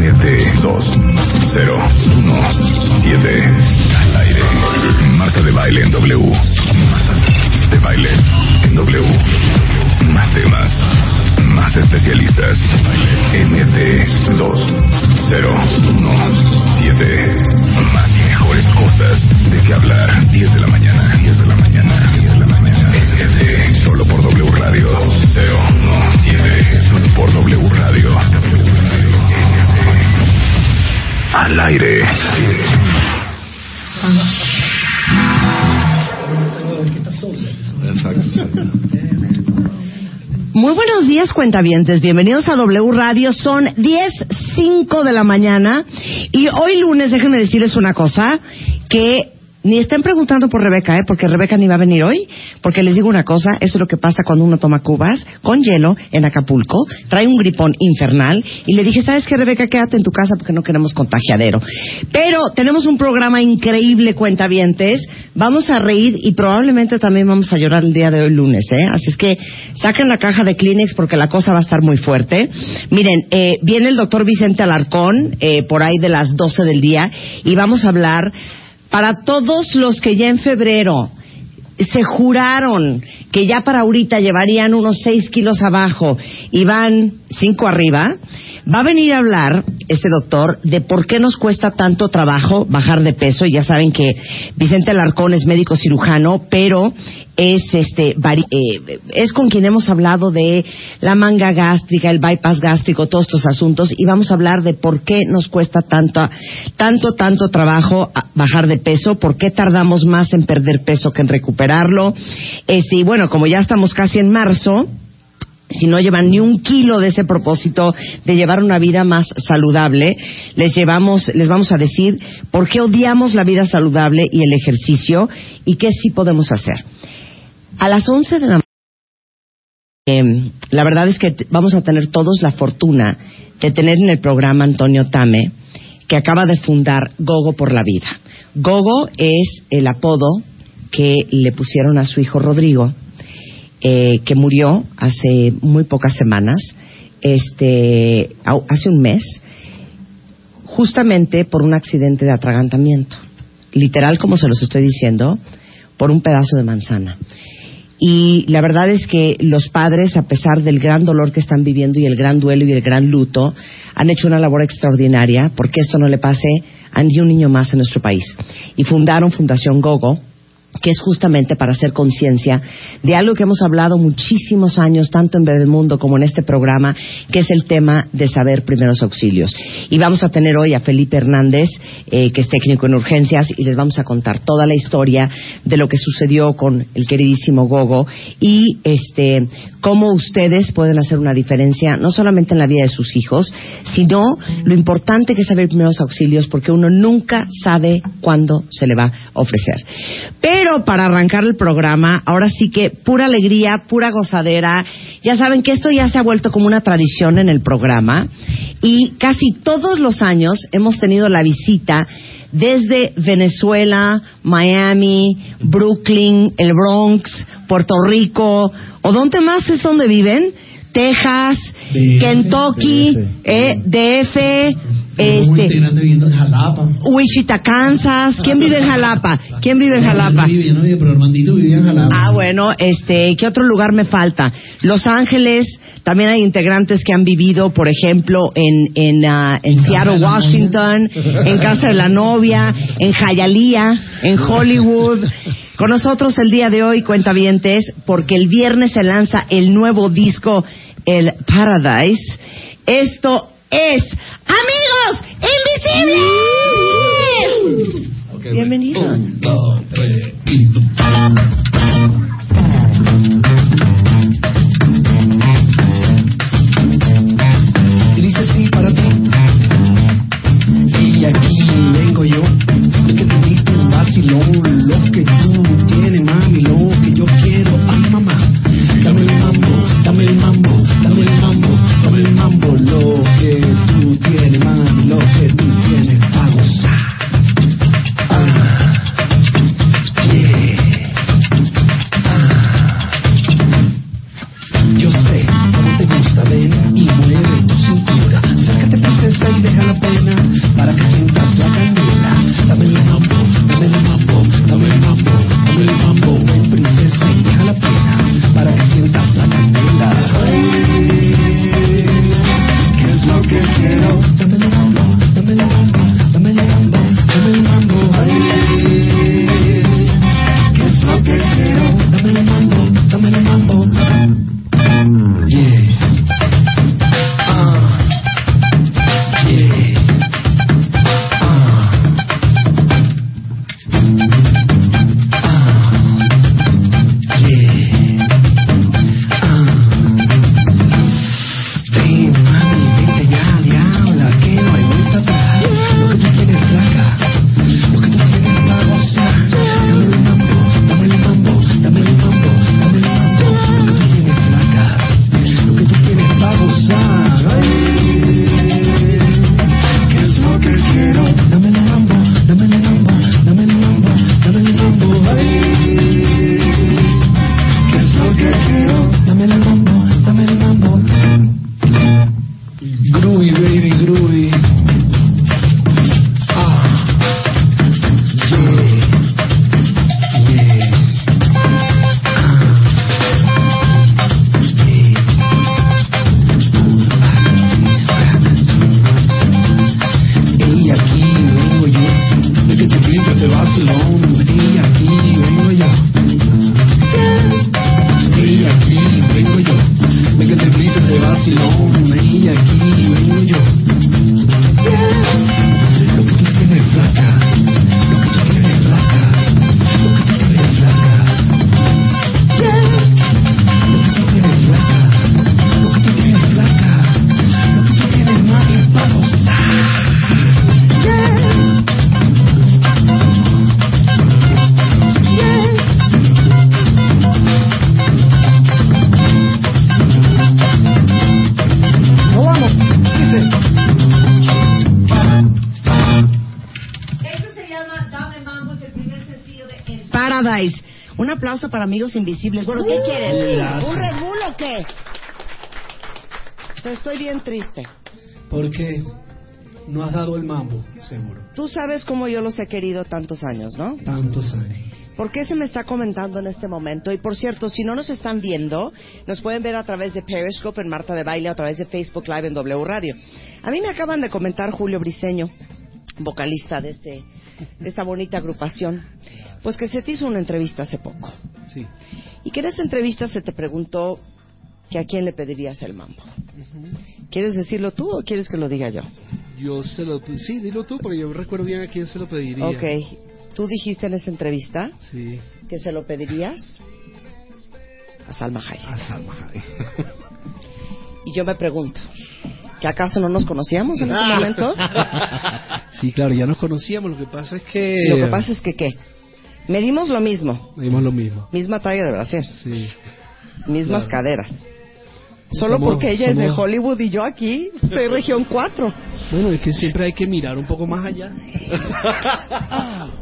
MT20117 al aire. Marta de baile en W. Marta de baile en W. Más temas, más especialistas. MT20117. Más y mejores cosas de qué hablar. 10 de la mañana, 10 de la mañana, 10 de la mañana. MT, solo por W Radio. 017, solo por W Radio. Al aire. Muy buenos días, cuentavientes. Bienvenidos a W Radio. Son 10.05 de la mañana. Y hoy lunes, déjenme decirles una cosa, que ni estén preguntando por Rebeca, ¿eh? porque Rebeca ni va a venir hoy. Porque les digo una cosa, eso es lo que pasa cuando uno toma cubas con hielo en Acapulco, trae un gripón infernal. Y le dije, ¿sabes qué, Rebeca? Quédate en tu casa porque no queremos contagiadero. Pero tenemos un programa increíble, cuentavientes. Vamos a reír y probablemente también vamos a llorar el día de hoy lunes, ¿eh? Así es que saquen la caja de Kleenex porque la cosa va a estar muy fuerte. Miren, eh, viene el doctor Vicente Alarcón eh, por ahí de las 12 del día y vamos a hablar para todos los que ya en febrero se juraron que ya para ahorita llevarían unos 6 kilos abajo y van 5 arriba, va a venir a hablar este doctor de por qué nos cuesta tanto trabajo bajar de peso. Ya saben que Vicente Alarcón es médico cirujano, pero es este eh, es con quien hemos hablado de la manga gástrica, el bypass gástrico, todos estos asuntos y vamos a hablar de por qué nos cuesta tanto tanto tanto trabajo a- bajar de peso, por qué tardamos más en perder peso que en recuperarlo. Este, y bueno, como ya estamos casi en marzo, si no llevan ni un kilo de ese propósito de llevar una vida más saludable, les llevamos, les vamos a decir por qué odiamos la vida saludable y el ejercicio y qué sí podemos hacer. A las 11 de la eh, la verdad es que vamos a tener todos la fortuna de tener en el programa Antonio Tame, que acaba de fundar Gogo por la Vida. Gogo es el apodo que le pusieron a su hijo Rodrigo, eh, que murió hace muy pocas semanas, este, hace un mes, justamente por un accidente de atragantamiento. Literal, como se los estoy diciendo, por un pedazo de manzana. Y la verdad es que los padres, a pesar del gran dolor que están viviendo y el gran duelo y el gran luto, han hecho una labor extraordinaria porque esto no le pase a ni un niño más en nuestro país. Y fundaron Fundación Gogo, que es justamente para hacer conciencia de algo que hemos hablado muchísimos años, tanto en Bebemundo como en este programa, que es el tema de saber primeros auxilios. Y vamos a tener hoy a Felipe Hernández, eh, que es técnico en urgencias, y les vamos a contar toda la historia de lo que sucedió con el queridísimo Gogo y este cómo ustedes pueden hacer una diferencia, no solamente en la vida de sus hijos, sino lo importante que es saber primeros auxilios, porque uno nunca sabe cuándo se le va a ofrecer. Para arrancar el programa, ahora sí que pura alegría, pura gozadera. Ya saben que esto ya se ha vuelto como una tradición en el programa. Y casi todos los años hemos tenido la visita desde Venezuela, Miami, Brooklyn, el Bronx, Puerto Rico, o dónde más es donde viven, Texas, Kentucky, eh, DF, este, viviendo en Jalapa. Wichita, Kansas. ¿Quién vive en Jalapa? ¿Quién vive en Jalapa? Yo no vive, yo no vive, pero Armandito vivía en Jalapa. Ah, bueno, este, ¿qué otro lugar me falta? Los Ángeles, también hay integrantes que han vivido, por ejemplo, en, en, ah, en Seattle, Washington, en Casa de la Novia, en Hialeah, en Hollywood. Con nosotros el día de hoy, cuentavientes, porque el viernes se lanza el nuevo disco, el Paradise. Esto es Amigos Invisibles. Bienvenidos. Un, dos, tres, y... Sí para ti. Y aquí vengo yo, que te invito un vacilón Un aplauso para Amigos Invisibles. Bueno, ¿qué quieren? gracias. ¿Un Red Bull o qué? O sea, estoy bien triste. Porque no has dado el mambo, seguro. Tú sabes cómo yo los he querido tantos años, ¿no? Tantos años. ¿Por qué se me está comentando en este momento? Y por cierto, si no nos están viendo, nos pueden ver a través de Periscope en Marta de Baile, a través de Facebook Live en W Radio. A mí me acaban de comentar Julio Briseño, vocalista de, este, de esta bonita agrupación, pues que se te hizo una entrevista hace poco. Sí. Y que en esa entrevista se te preguntó que a quién le pedirías el mambo. ¿Quieres decirlo tú o quieres que lo diga yo? Yo se lo... Sí, dilo tú, porque yo recuerdo bien a quién se lo pediría. Ok. Tú dijiste en esa entrevista Sí. que se lo pedirías a Salma Hayek. A Salma Hayek. Y yo me pregunto, ¿que acaso no nos conocíamos en ese momento? Sí, claro, ya nos conocíamos. Lo que pasa es que... Lo que pasa es que, ¿qué? Medimos lo mismo, Dimos lo mismo. misma talla de brasier, Sí. mismas Claro. caderas. Solo Somos- porque ella es de somos- Hollywood y yo aquí soy región 4. Bueno, es que siempre hay que mirar un poco más allá.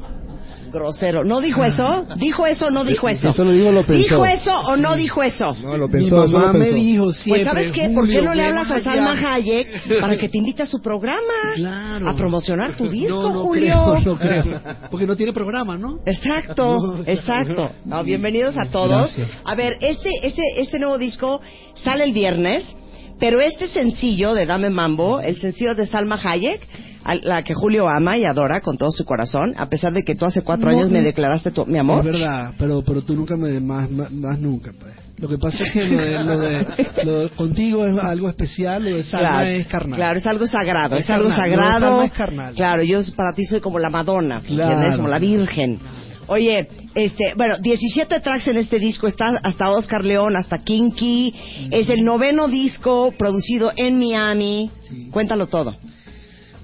Grosero. ¿No dijo eso? ¿Dijo eso o no dijo eso? Eso lo dijo, lo pensó. ¿Dijo eso o no dijo eso? No, lo Mi pensó, eso mamá lo me dijo siempre... Pues ¿sabes qué? ¿Por qué "Julio, no le hablas a Salma allá". Hayek para que te invite a su programa? Claro. A promocionar tu disco, no, no Julio. Creo, no creo. Porque no tiene programa, ¿no? Exacto, exacto. No, bienvenidos a todos. Gracias. A ver, este, este, este nuevo disco sale el viernes, pero este sencillo de Dame Mambo, el sencillo de Salma Hayek, a la que Julio ama y adora con todo su corazón, a pesar de que tú hace cuatro No, años me declaraste tu, mi amor. Es verdad, pero, pero tú nunca me más, más, más nunca, pues. Lo que pasa es que lo de, lo de, lo de- contigo es algo especial, lo de Salma Claro, es carnal. Claro, es algo sagrado, es, Es algo carnal, lo de sagrado. Salma es carnal. Claro, yo para ti soy como la Madonna, Claro. ¿entiendes? Como la Virgen. Oye, este, bueno, 17 tracks en este disco, está hasta Oscar León, hasta Kinky, es el noveno disco producido en Miami. Sí. Cuéntalo todo.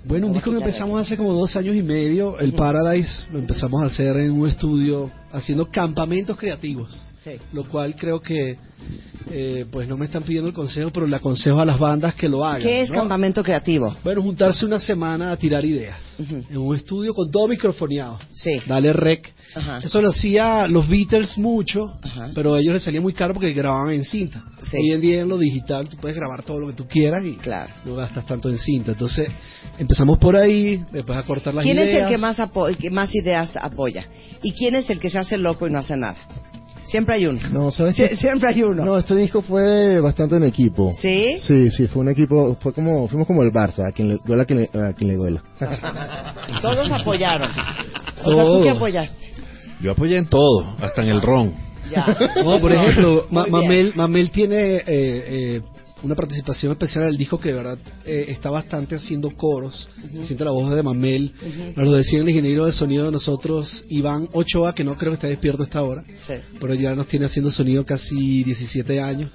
Bueno, un disco que empezamos hace como dos años y medio, el Paradise, lo empezamos a hacer en un estudio haciendo campamentos creativos. Lo cual creo que, eh, pues no me están pidiendo el consejo, pero le aconsejo a las bandas que lo hagan. ¿Qué es ¿no? Campamento Creativo? Bueno, juntarse una semana a tirar ideas. En un estudio con todo microfoneado. Sí. Dale rec. Eso lo hacía los Beatles mucho, pero a ellos les salía muy caro porque grababan en cinta. Sí. Hoy en día en lo digital tú puedes grabar todo lo que tú quieras y Claro. no gastas tanto en cinta. Entonces empezamos por ahí, después a cortar las ¿Quién ideas. es el que más, apo- el que más ideas apoya? ¿Y quién es el que se hace loco y no hace nada? Siempre hay uno. No, ¿sabes Sie- siempre hay uno. No, este disco fue bastante en equipo. ¿Sí? Sí, sí, fue un equipo, fue como, fuimos como el Barça, a quien le duela a quien le, a quien le duela. Todos apoyaron. O sea, ¿tú Todo. qué apoyaste? Yo apoyé en todo, hasta en el ron. Ya. No, por ejemplo, Ma-. Mamel, Mamel tiene eh, eh, una participación especial en el disco que de verdad eh, está bastante haciendo coros. Se siente la voz de Mamel. Nos lo decía el ingeniero de sonido de nosotros, Iván Ochoa, que no creo que esté despierto a esta hora, Sí. pero ya nos tiene haciendo sonido casi 17 años.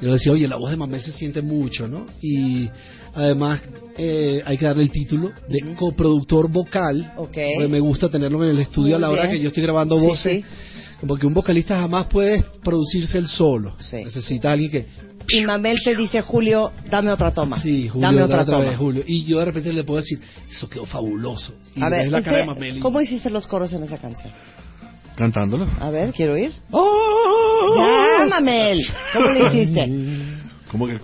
Y nos decía, oye, la voz de Mamel se siente mucho, ¿no? Y además eh, hay que darle el título de coproductor vocal. Ok. porque me gusta tenerlo en el estudio Muy a la hora bien. que yo estoy grabando Sí, voces. sí. Porque un vocalista jamás puede producirse él solo. Sí. Necesita alguien que. Y Mamel te dice, Julio, dame otra toma. Sí, Julio, dame otra, otra toma. vez, Julio. Y yo de repente le puedo decir, eso quedó fabuloso. Y A ver, la cara de ¿en qué- Mamel. y- ¿cómo hiciste los coros en esa canción? Cantándolo. A ver, quiero oír. ¡Oh! Ya, Mamel. ¿Cómo le hiciste? Como que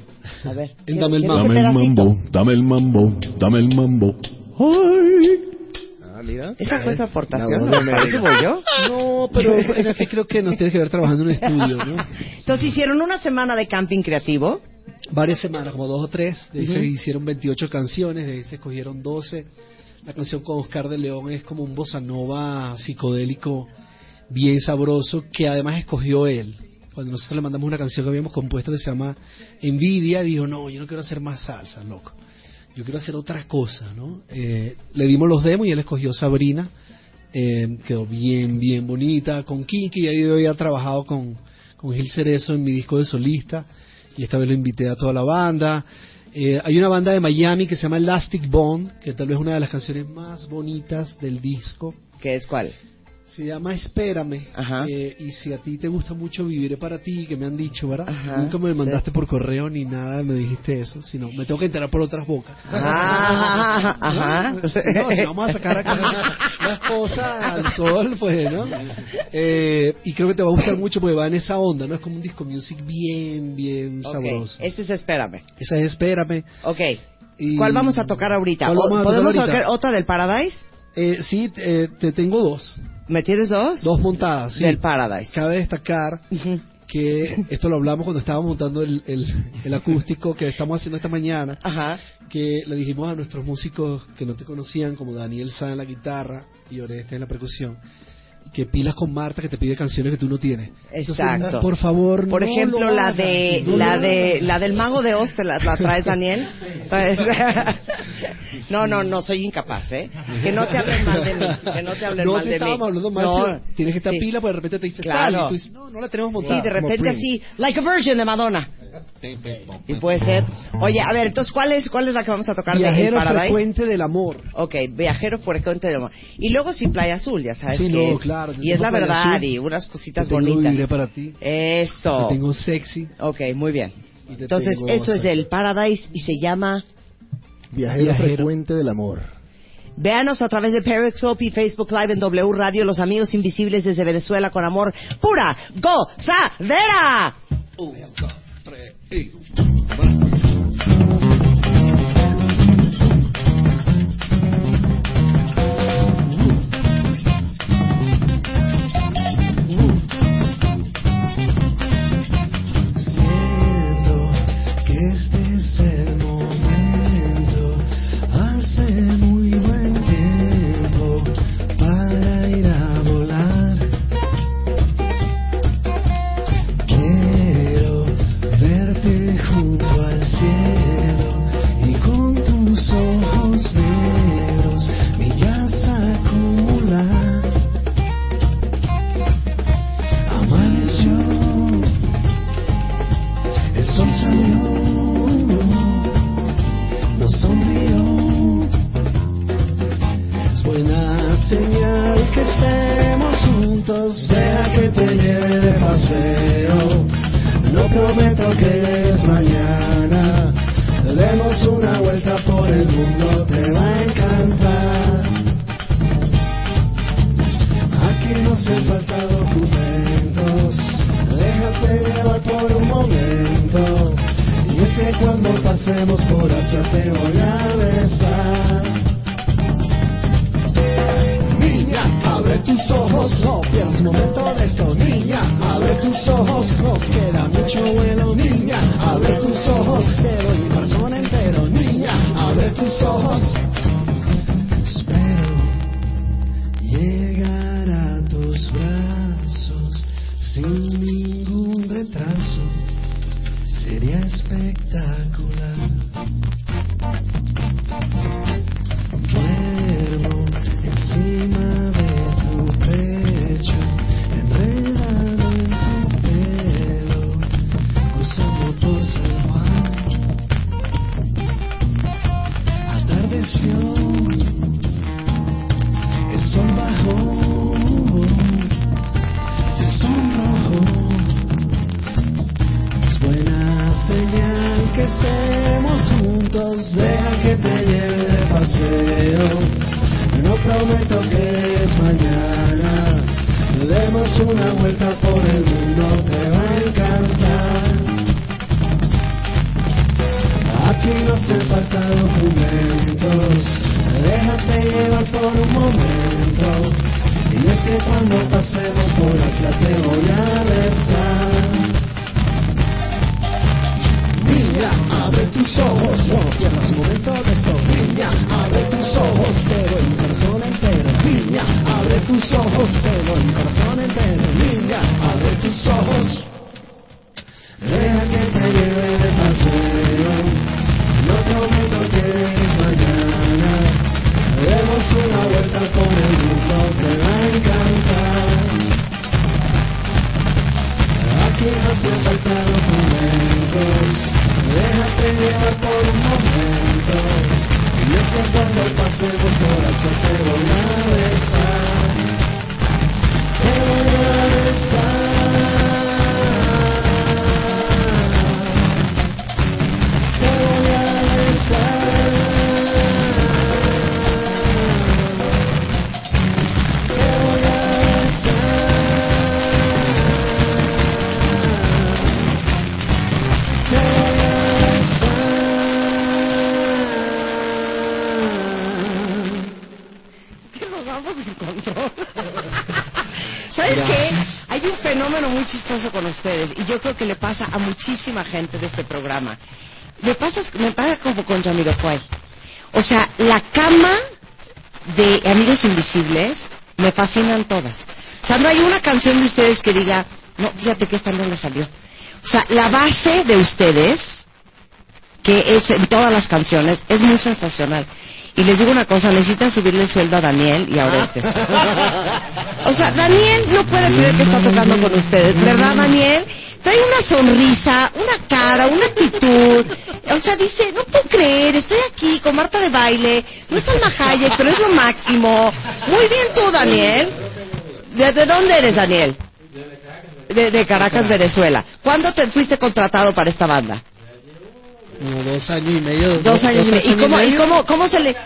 A ver. Dame el ¿quieres Mambo. Dame el mambo, dame el mambo, dame el mambo. Ay. ¿Esa fue su aportación? ¿No voy yo? No, pero es que creo que nos tiene que ver trabajando en un estudio, ¿no? Entonces hicieron una semana de camping creativo. Varias semanas, como dos o tres. De ahí se hicieron 28 canciones, de ahí se escogieron 12. La canción con Oscar de León es como un bossa nova psicodélico bien sabroso que además escogió él. Cuando nosotros le mandamos una canción que habíamos compuesto que se llama Envidia, dijo, no, yo no quiero hacer más salsa, loco. Yo quiero hacer otra cosa, ¿no? Eh, le dimos los demos y él escogió Sabrina. Eh, quedó bien, bien bonita. Con Kiki, ya yo había trabajado con, con Gil Cerezo en mi disco de solista. Y esta vez lo invité a toda la banda. Eh, hay una banda de Miami que se llama Elastic Bond, que tal vez es una de las canciones más bonitas del disco. ¿Qué es cuál? Se llama Espérame. Ajá. Eh, y si a ti te gusta mucho Viviré para ti, que me han dicho, ¿verdad? Ajá, Nunca me sí. mandaste por correo ni nada, me dijiste eso, sino me tengo que enterar por otras bocas. Ah, ajá. No, si vamos a sacar acá las cosas al sol, pues, ¿no? Eh, y creo que te va a gustar mucho porque va en esa onda, ¿no? Es como un disco music bien, bien sabroso. Ese es Espérame. Esa es Espérame. Ok. Y- ¿Cuál vamos a tocar ahorita? ¿Cuál ¿O- vamos a tocar ¿Podemos ahorita? tocar otra del Paradise? Eh, sí, eh, te tengo dos. ¿Me tienes dos? Dos montadas, sí. Del Paradise. Cabe destacar que esto lo hablamos cuando estábamos montando el, el, el acústico que estamos haciendo esta mañana, Ajá. que le dijimos a nuestros músicos que no te conocían, como Daniel Sá en la guitarra y Oreste en la percusión, que pilas con Marta que te pide canciones que tú no tienes. Entonces, Exacto. por favor, Por no ejemplo, lo la hagas, de no la lo de hagas. la del mago de Oz, ¿te la, la traes, Daniel? No, no, no, soy incapaz, ¿eh? Que no te hablen mal de mí, que no te hablen no mal te de mí. hablando mal, No, tienes que estar sí. pila, porque de repente te dice Claro. tal, y tú dices, no, no la tenemos montada. Sí, de repente así, like a virgin de Madonna. Y puede ser. Oye, a ver, entonces, ¿cuál es, cuál es la que vamos a tocar de Viajero Paradise? frecuente del amor. Ok, viajero frecuente del amor. Y luego sí, Playa Azul, ya sabes Sí, que no, es. claro, y es la Playa verdad, Azul. y unas cositas Te tengo bonitas. Para ti. Eso. Te tengo sexy. Ok, muy bien. Entonces, tengo eso es el Paradise y se llama... Viajero, Viajero. frecuente del amor. Véanos a través de Periscope y Facebook Live en W Radio, Los Amigos Invisibles desde Venezuela con amor pura gozadera. Siento prometo que es mañana. Demos una vuelta por el mundo, con ustedes y yo creo que le pasa a muchísima gente de este programa. Me pasa, me pasa como con Jamiroquai. O sea, la cama de Amigos Invisibles me fascinan todas. O sea, no hay una canción de ustedes que diga, no, fíjate que esta no le salió. O sea, la base de ustedes que es en todas las canciones, es muy sensacional. Y les digo una cosa, necesitan subirle el sueldo a Daniel y a Orestes. O sea, Daniel no puede creer que está tocando con ustedes, ¿verdad, Daniel? Trae una sonrisa, una cara, una actitud. O sea, dice, no puedo creer, estoy aquí con Marta de baile, no es Salma Hayek, pero es lo máximo. Muy bien tú, Daniel. ¿De, de dónde eres, Daniel? De, de Caracas, Venezuela. ¿Cuándo te fuiste contratado para esta banda? Como dos años y medio. Dos años y medio. ¿Y cómo, y cómo, cómo se le...?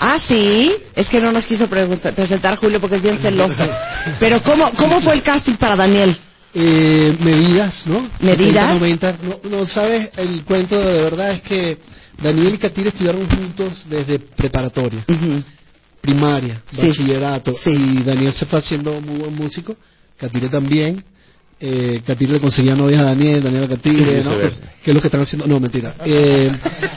Ah, sí. Es que no nos quiso presentar Julio porque es bien celoso. Pero ¿cómo, cómo fue el casting para Daniel? Eh, medidas, ¿no? ¿Medidas? 70, 90. No, no, sabes, el cuento de verdad es que Daniel y Katir estudiaron juntos desde preparatoria, primaria, Sí. bachillerato. Sí. Y Daniel se fue haciendo muy buen músico, Katire también. Eh, Katire le conseguía novias a Daniel, Daniel a Katire, ¿no? Que es lo que están haciendo. No, mentira. Eh,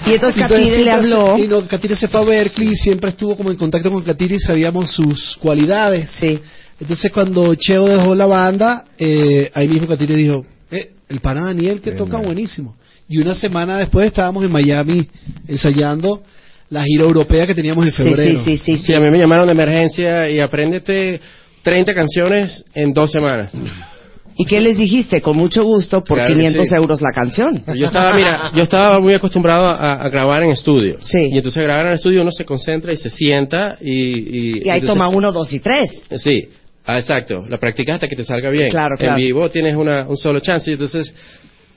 Y entonces Katire le habló. se- Y no, Katire se fue a Berkeley, siempre estuvo como en contacto con Katire y sabíamos sus cualidades. Sí. Entonces cuando Cheo dejó la banda, eh, ahí mismo Katire dijo, eh, el pana Daniel que toca buenísimo. Y una semana después estábamos en Miami ensayando la gira europea que teníamos en Sí, febrero. sí, sí, sí, Sí, sí. a mí me llamaron de emergencia y apréndete 30 canciones en dos semanas. ¿Y qué les dijiste? Con mucho gusto, por Claro que 500 sí. euros la canción. Yo estaba, mira, yo estaba muy acostumbrado a, a grabar en estudio. Sí. Y entonces grabar en estudio uno se concentra y se sienta y... Y, Y ahí entonces- toma uno, dos y tres. Sí, ah, exacto. La practicas hasta que te salga bien. Claro, claro. En vivo tienes una, un solo chance y entonces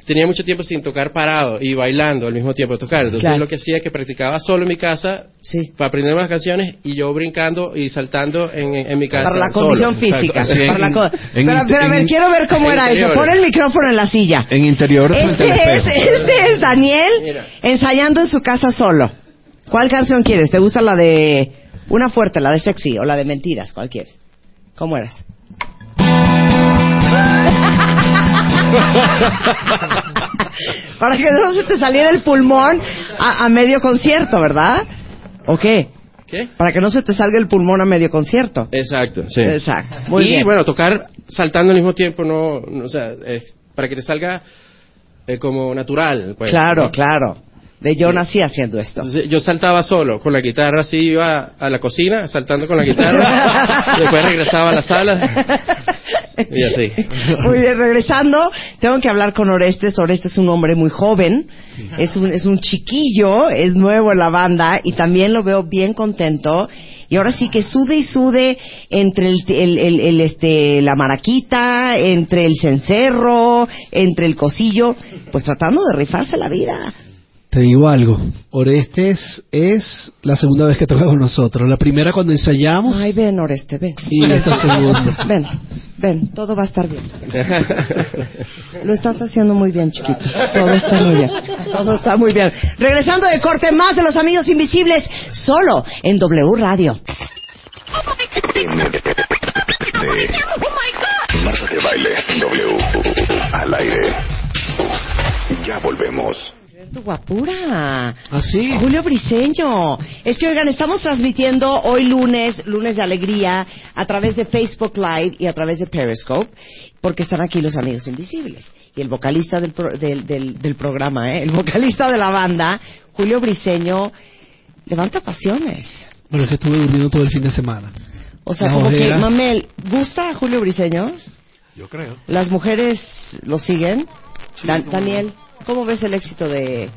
tenía mucho tiempo sin tocar parado y bailando al mismo tiempo de tocar. Entonces Claro. lo que hacía es que practicaba solo en mi casa Sí. para aprender las canciones y yo brincando y saltando en, en mi casa. Para la condición física. Sí, para la en- co- en pero, pero a ver, quiero ver cómo era eso. Pon el micrófono en la silla. En interior Este es, este es Daniel Mira. ensayando en su casa solo. ¿Cuál canción quieres? ¿Te gusta la de una fuerte, la de sexy o la de mentiras? ¿Cuál quieres? ¿Cómo eras? Para que no se te saliera el pulmón a, a medio concierto, ¿verdad? ¿O qué? ¿Qué? Para que no se te salga el pulmón a medio concierto. Exacto, sí. Exacto. Muy y bien. bueno, tocar saltando al mismo tiempo, no, no, o sea, para que te salga eh, como natural. Pues, claro, claro. De yo nací haciendo esto. Entonces, yo saltaba solo, con la guitarra así, iba a la cocina, saltando con la guitarra, después regresaba a la sala, y así. Muy bien, regresando, tengo que hablar con Orestes. Orestes es un hombre muy joven, es un, es un chiquillo, es nuevo en la banda y también lo veo bien contento. Y ahora sí que sude y sude entre el, el- el- el, este, la maraquita, entre el cencerro, entre el cosillo, pues tratando de rifarse la vida. Te digo algo, Orestes es la segunda vez que toca con nosotros. La primera cuando ensayamos Ay, ven, Oreste, ven. y esta segunda. Ven. Ven, todo va a estar bien. Lo estás haciendo muy bien, chiquito. Todo está muy bien. Todo está muy bien. Regresando de corte, más de los amigos invisibles, solo en W Radio. Marta de baile W al aire. Ya volvemos. Tu guapura. ¿Así? Julio Briseño. Es que, oigan, estamos transmitiendo hoy lunes, lunes de alegría, a través de Facebook Live y a través de Periscope, porque están aquí los amigos invisibles. Y el vocalista del, pro- del, del- del programa, ¿eh? el vocalista de la banda, Julio Briseño, levanta pasiones. Bueno, es que estuve durmiendo todo el fin de semana. O sea, Las como que. Mamel, ¿gusta a Julio Briseño? Yo creo. ¿Las mujeres lo siguen? Dan- Daniel, ¿cómo ves el éxito de...?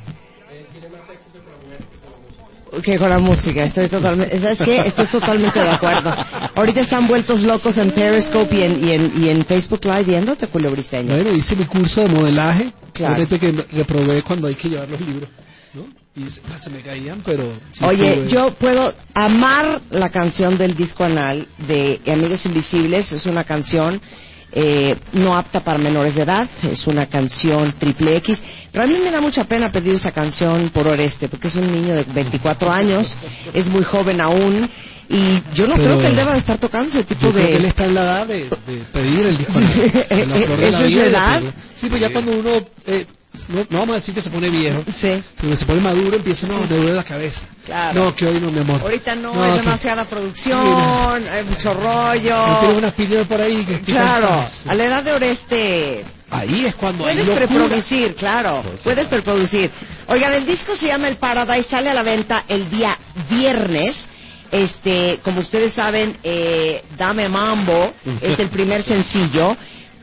Que con la música, estoy totalmente, ¿sabes qué? Estoy totalmente de acuerdo. Ahorita están vueltos locos en Periscope y en, y en, y en Facebook Live viéndote, Julio Briseño. Bueno, hice mi curso de modelaje. Claro. Que reprobé cuando hay que llevar los libros. ¿no? Y se, se me caían, pero... sí Oye, tuve- yo puedo amar la canción del disco anal de Amigos Invisibles. Es una canción eh, no apta para menores de edad. Es una canción triple X. Pero a mí me da mucha pena pedir esa canción por Oreste, porque es un niño de 24 años, es muy joven aún. Y yo no Pero- creo que él deba de estar tocando ese tipo Yo creo que él de... está en la edad de, de pedir el disco. Sí, En la flor de ¿esa es vida la de edad? Sí, pues ya cuando uno... eh, no, no vamos a decir que se pone viejo. Sí. Cuando se pone maduro empieza, no, me duele la cabeza. Claro. No, que hoy no, mi amor. Ahorita no, No, es que- demasiada Sí, producción, hay mucho rollo. Tiene unas píldoras por ahí que... Claro, a la edad de Oreste Ahí es cuando puedes preproducir, claro, puedes preproducir. Oigan, el disco se llama El Paradise, sale a la venta el día viernes. Este, como ustedes saben, eh, Dame Mambo es el primer sencillo,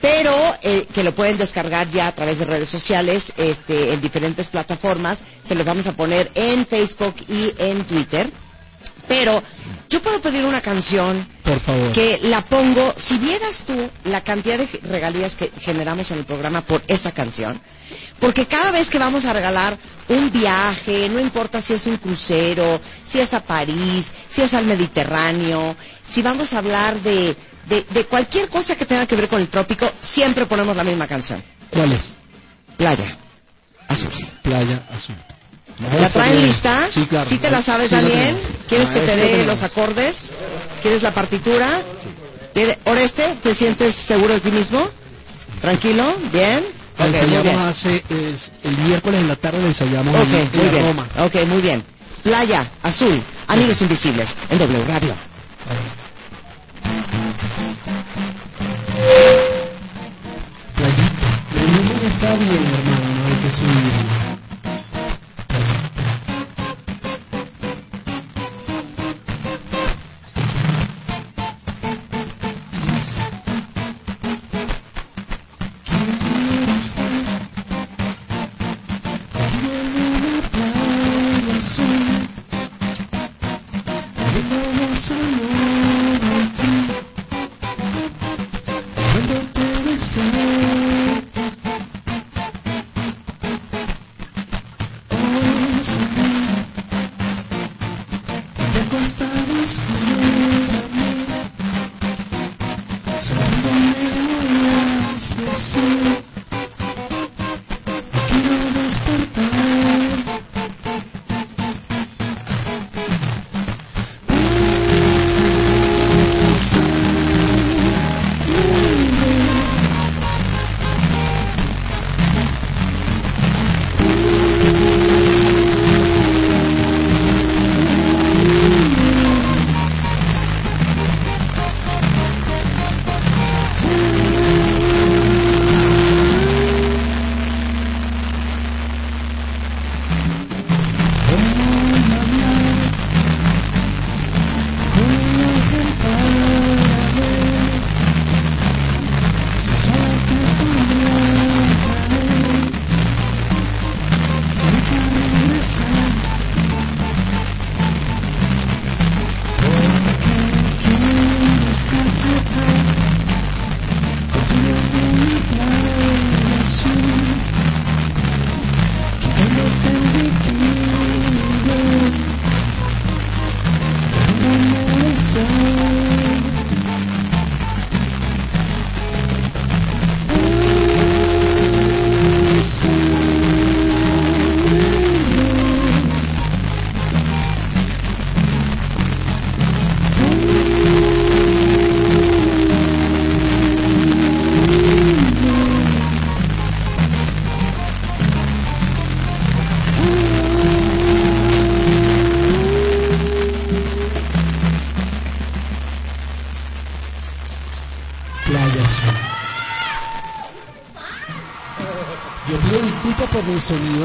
pero eh, que lo pueden descargar ya a través de redes sociales, este, en diferentes plataformas. Se los vamos a poner en Facebook y en Twitter. Pero yo puedo pedir una canción Por favor. que la pongo, si vieras tú la cantidad de regalías que generamos en el programa por esa canción, porque cada vez que vamos a regalar un viaje, no importa si es un crucero, si es a París, si es al Mediterráneo, si vamos a hablar de, de, de cualquier cosa que tenga que ver con el trópico, siempre ponemos la misma canción, ¿Cuál es? Playa Azul. Playa Azul. ¿La traen lista? Sí, claro. ¿Sí te la sabes, Sí, tengo. ¿Quieres Ah, que te dé los acordes? ¿Quieres la partitura? ¿Quiere- Oreste, ¿te sientes seguro de ti mismo? ¿Tranquilo? ¿Bien? La ensayamos bien. hace, es- el miércoles en la tarde la ensayamos Ok, en, en muy bien. Roma. Ok, muy bien. Playa, azul, amigos invisibles, en W Radio. Está bien, hermano, que subir. Vamos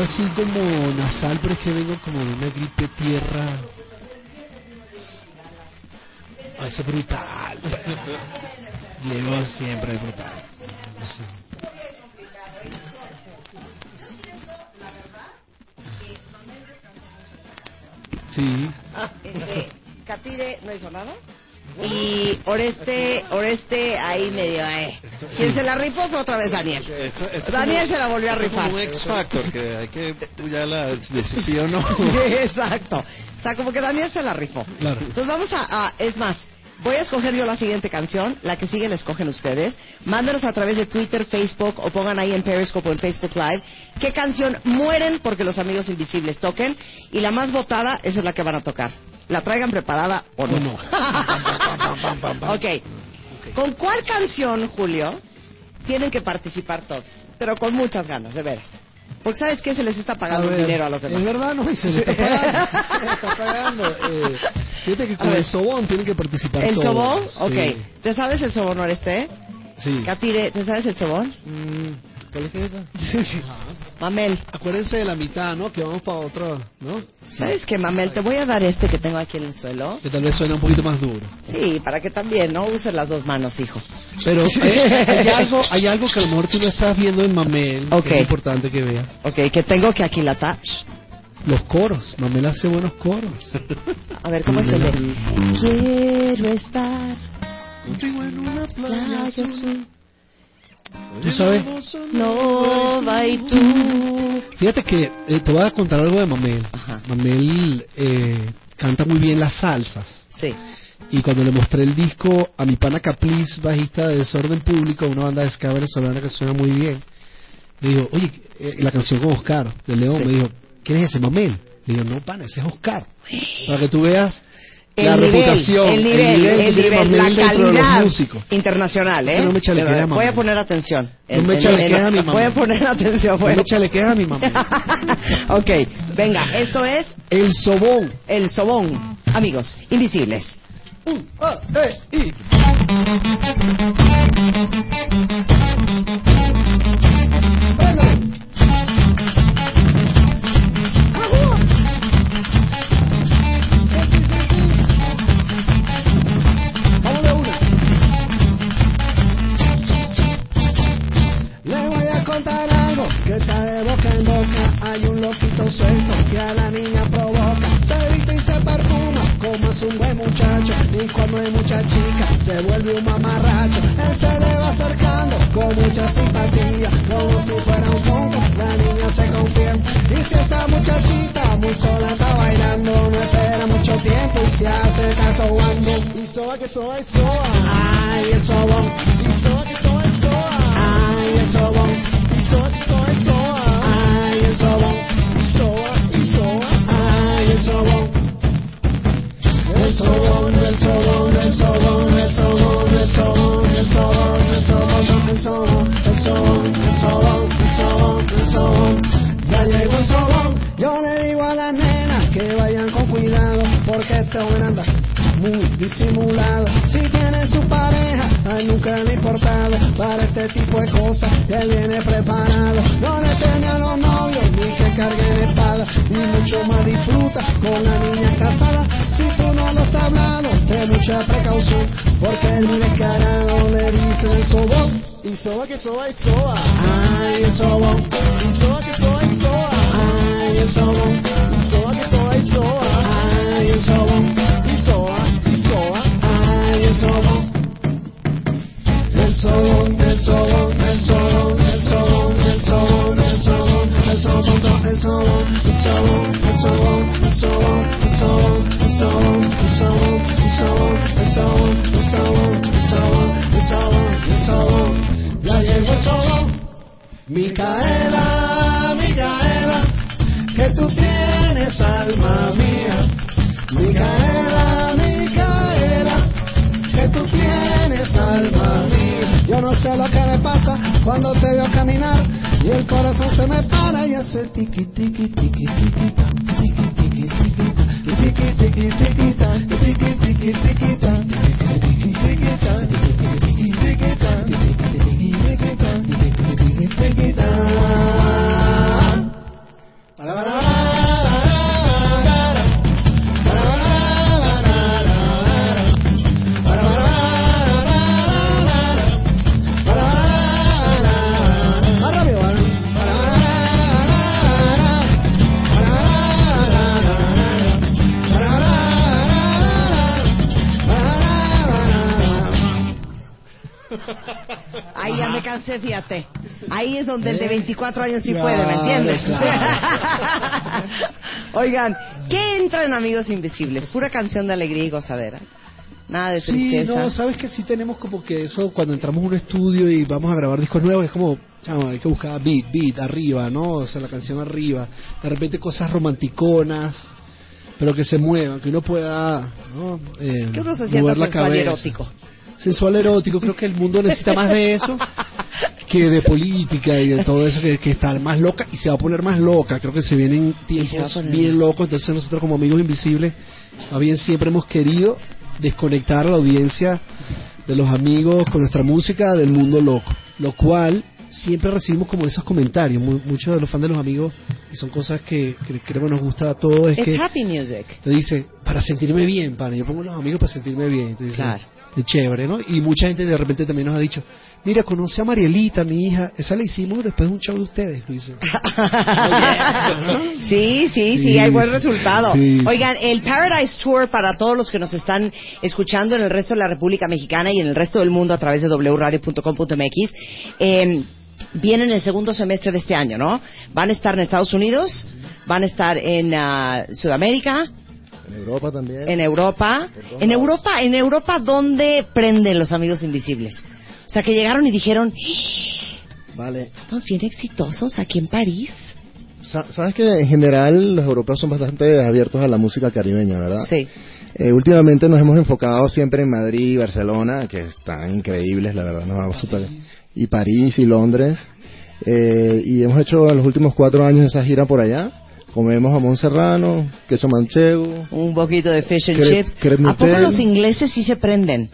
así como nasal, pero es que vengo como de una gripe tierra. Ah, eso es brutal. Llego siempre brutal. Sí. Este, Catire no hizo nada. Y Oreste, Oreste ahí medio, eh. Quien se la rifó fue otra vez Daniel. Daniel se la volvió a rifar. un X Factor que hay que ya la decisión no. Sí, exacto. O sea, como que Daniel se la rifó. Claro. Entonces vamos a, a- es más, voy a escoger yo la siguiente canción, la que sigue la escogen ustedes. Mándenos a través de Twitter, Facebook o pongan ahí en Periscope o en Facebook Live qué canción mueren porque los amigos invisibles toquen y la más votada esa es la que van a tocar. La traigan preparada o no. O no. ok. ¿Con cuál canción, Julio, tienen que participar todos? Pero con muchas ganas, de veras. Porque sabes que se les está pagando A ver, dinero a los demás. Es verdad, no, se le está pagando. Se le está pagando. Eh, fíjate que con el sobón tienen que participar ¿El todos. sobón? Sí, Ok. ¿Te sabes el sobón, Oreste? Sí. Catire, ¿te sabes el sobón? ¿Cuál es esa? Mamel. Acuérdense de la mitad, ¿no? Que vamos para otro, ¿no? ¿Sabes qué, Mamel? Te voy a dar este que tengo aquí en el suelo. Que tal vez suena un poquito más duro. Sí, para que también, ¿no? Uses las dos manos, hijo. Pero eh, hay, algo, hay algo que a lo mejor tú no estás viendo en Mamel. Ok. Que es importante que veas. Ok, que tengo que aquilatar. Los coros. Mamel hace buenos coros. A ver, ¿cómo es el de? Quiero estar Contigo en una playa azul. Tú sabes, No, y tú. fíjate que eh, te voy a contar algo de Mamel. Ajá. Mamel eh, canta muy bien las salsas. Sí. Y cuando le mostré el disco a mi pana Capliz, bajista de Desorden Público, una banda de ska venezolana que suena muy bien, me dijo, oye, eh, la canción con Oscar, de León, Sí. me dijo, ¿quién es ese Mamel? Le digo, no, pana, ese es Oscar. Para que tú veas El la nivel, reputación, el nivel, el que tiene nivel, la calidad internacional, ¿eh? Eso no me chalequea, Pero, Voy a poner atención. No me chalequea a mi mamá. Voy a poner atención. No Bueno. me chalequeas a mi mamá. ok, venga, esto es El sobón. el sobón. Amigos, invisibles. Un, ah, eh, y. Y cuando hay mucha chica se vuelve un mamarracho. Él se le va acercando con mucha simpatía, como si fuera un tonto. La niña se confía. Y si esa muchachita muy sola está bailando, no espera mucho tiempo y se hace caso. Y soa que soa y soa. Ay, el sobón. Y soa que soa y soa. Ay, el sobón. Y soa que Si tiene su pareja, a nunca le importado para este tipo de cosas. Él viene preparado. No le teme a los novios ni que carguen espada, ni mucho más disfruta con la niña casada. Si tú no lo has hablado, ten mucha precaución, porque muy descarado le dice el sobón. Y soba que soba y soba. Ay, el sobón. Y soba que soba y soba. Ay, el sobón. Ya llegó el sobón. Micaela, Micaela, que tú tienes alma mía. Micaela, no sé lo que me pasa cuando te veo caminar y el corazón se me para y hace tiqui tiqui tiqui tiqui ta, tiqui tiqui tiqui ta, tiqui tiqui tiqui ta, tiqui tiqui tiqui ta, tiqui tiqui tiqui Fíjate. Ahí es donde el de ¿Eh? 24 años sí Claro, puede, ¿me entiendes? claro. Oigan, ¿qué entra en Amigos Invisibles? Pura canción de alegría y gozadera. Nada de Sí, tristeza. no, sabes que sí tenemos como que eso cuando entramos a un estudio y vamos a grabar discos nuevos es como, chamo, hay que buscar beat, beat, arriba, ¿no? O sea, la canción arriba. De repente cosas romanticonas, pero que se muevan, que uno pueda, ¿no? Eh, ¿Qué uno se mover la cabeza. erótico? Sensual erótico, creo que el mundo necesita más de eso que de política y de todo eso que, que está más loca y se va a poner más loca. Creo que se vienen tiempos bien locos, entonces nosotros como amigos invisibles, más bien siempre hemos querido desconectar a la audiencia de los amigos con nuestra música del mundo loco, lo cual siempre recibimos como esos comentarios, Mu- muchos de los fans de los amigos, y son cosas que, que creo que nos gusta a todos, es It's que happy music. te dice, para sentirme bien, pana. Yo pongo los amigos para sentirme bien. Te dice, Claro. Chévere, ¿no? Y mucha gente de repente también nos ha dicho, mira, conoce a Marielita, mi hija. Esa la hicimos después de un show de ustedes. Tú dices, Sí, sí, sí, Sí, hay buen resultado. sí. Oigan, el Paradise Tour para todos los que nos están escuchando en el resto de la República Mexicana y en el resto del mundo a través de wradio.com.mx, eh, viene en el segundo semestre de este año, ¿no? Van a estar en Estados Unidos, van a estar en ah, Sudamérica, En Europa también. en Europa. En Europa, en Europa, ¿dónde prenden los amigos invisibles? O sea, que llegaron y dijeron, Vale. estamos bien exitosos aquí en París. Sa- Sabes que en general los europeos son bastante abiertos a la música caribeña, ¿verdad? Sí. Eh, últimamente nos hemos enfocado siempre en Madrid y Barcelona, que están increíbles, la verdad, nos vamos súper. Y París y Londres. Eh, y hemos hecho en los últimos cuatro años esa gira por allá. Comemos jamón serrano, queso manchego. Un poquito de fish and chips. ¿A poco los ingleses sí se prenden?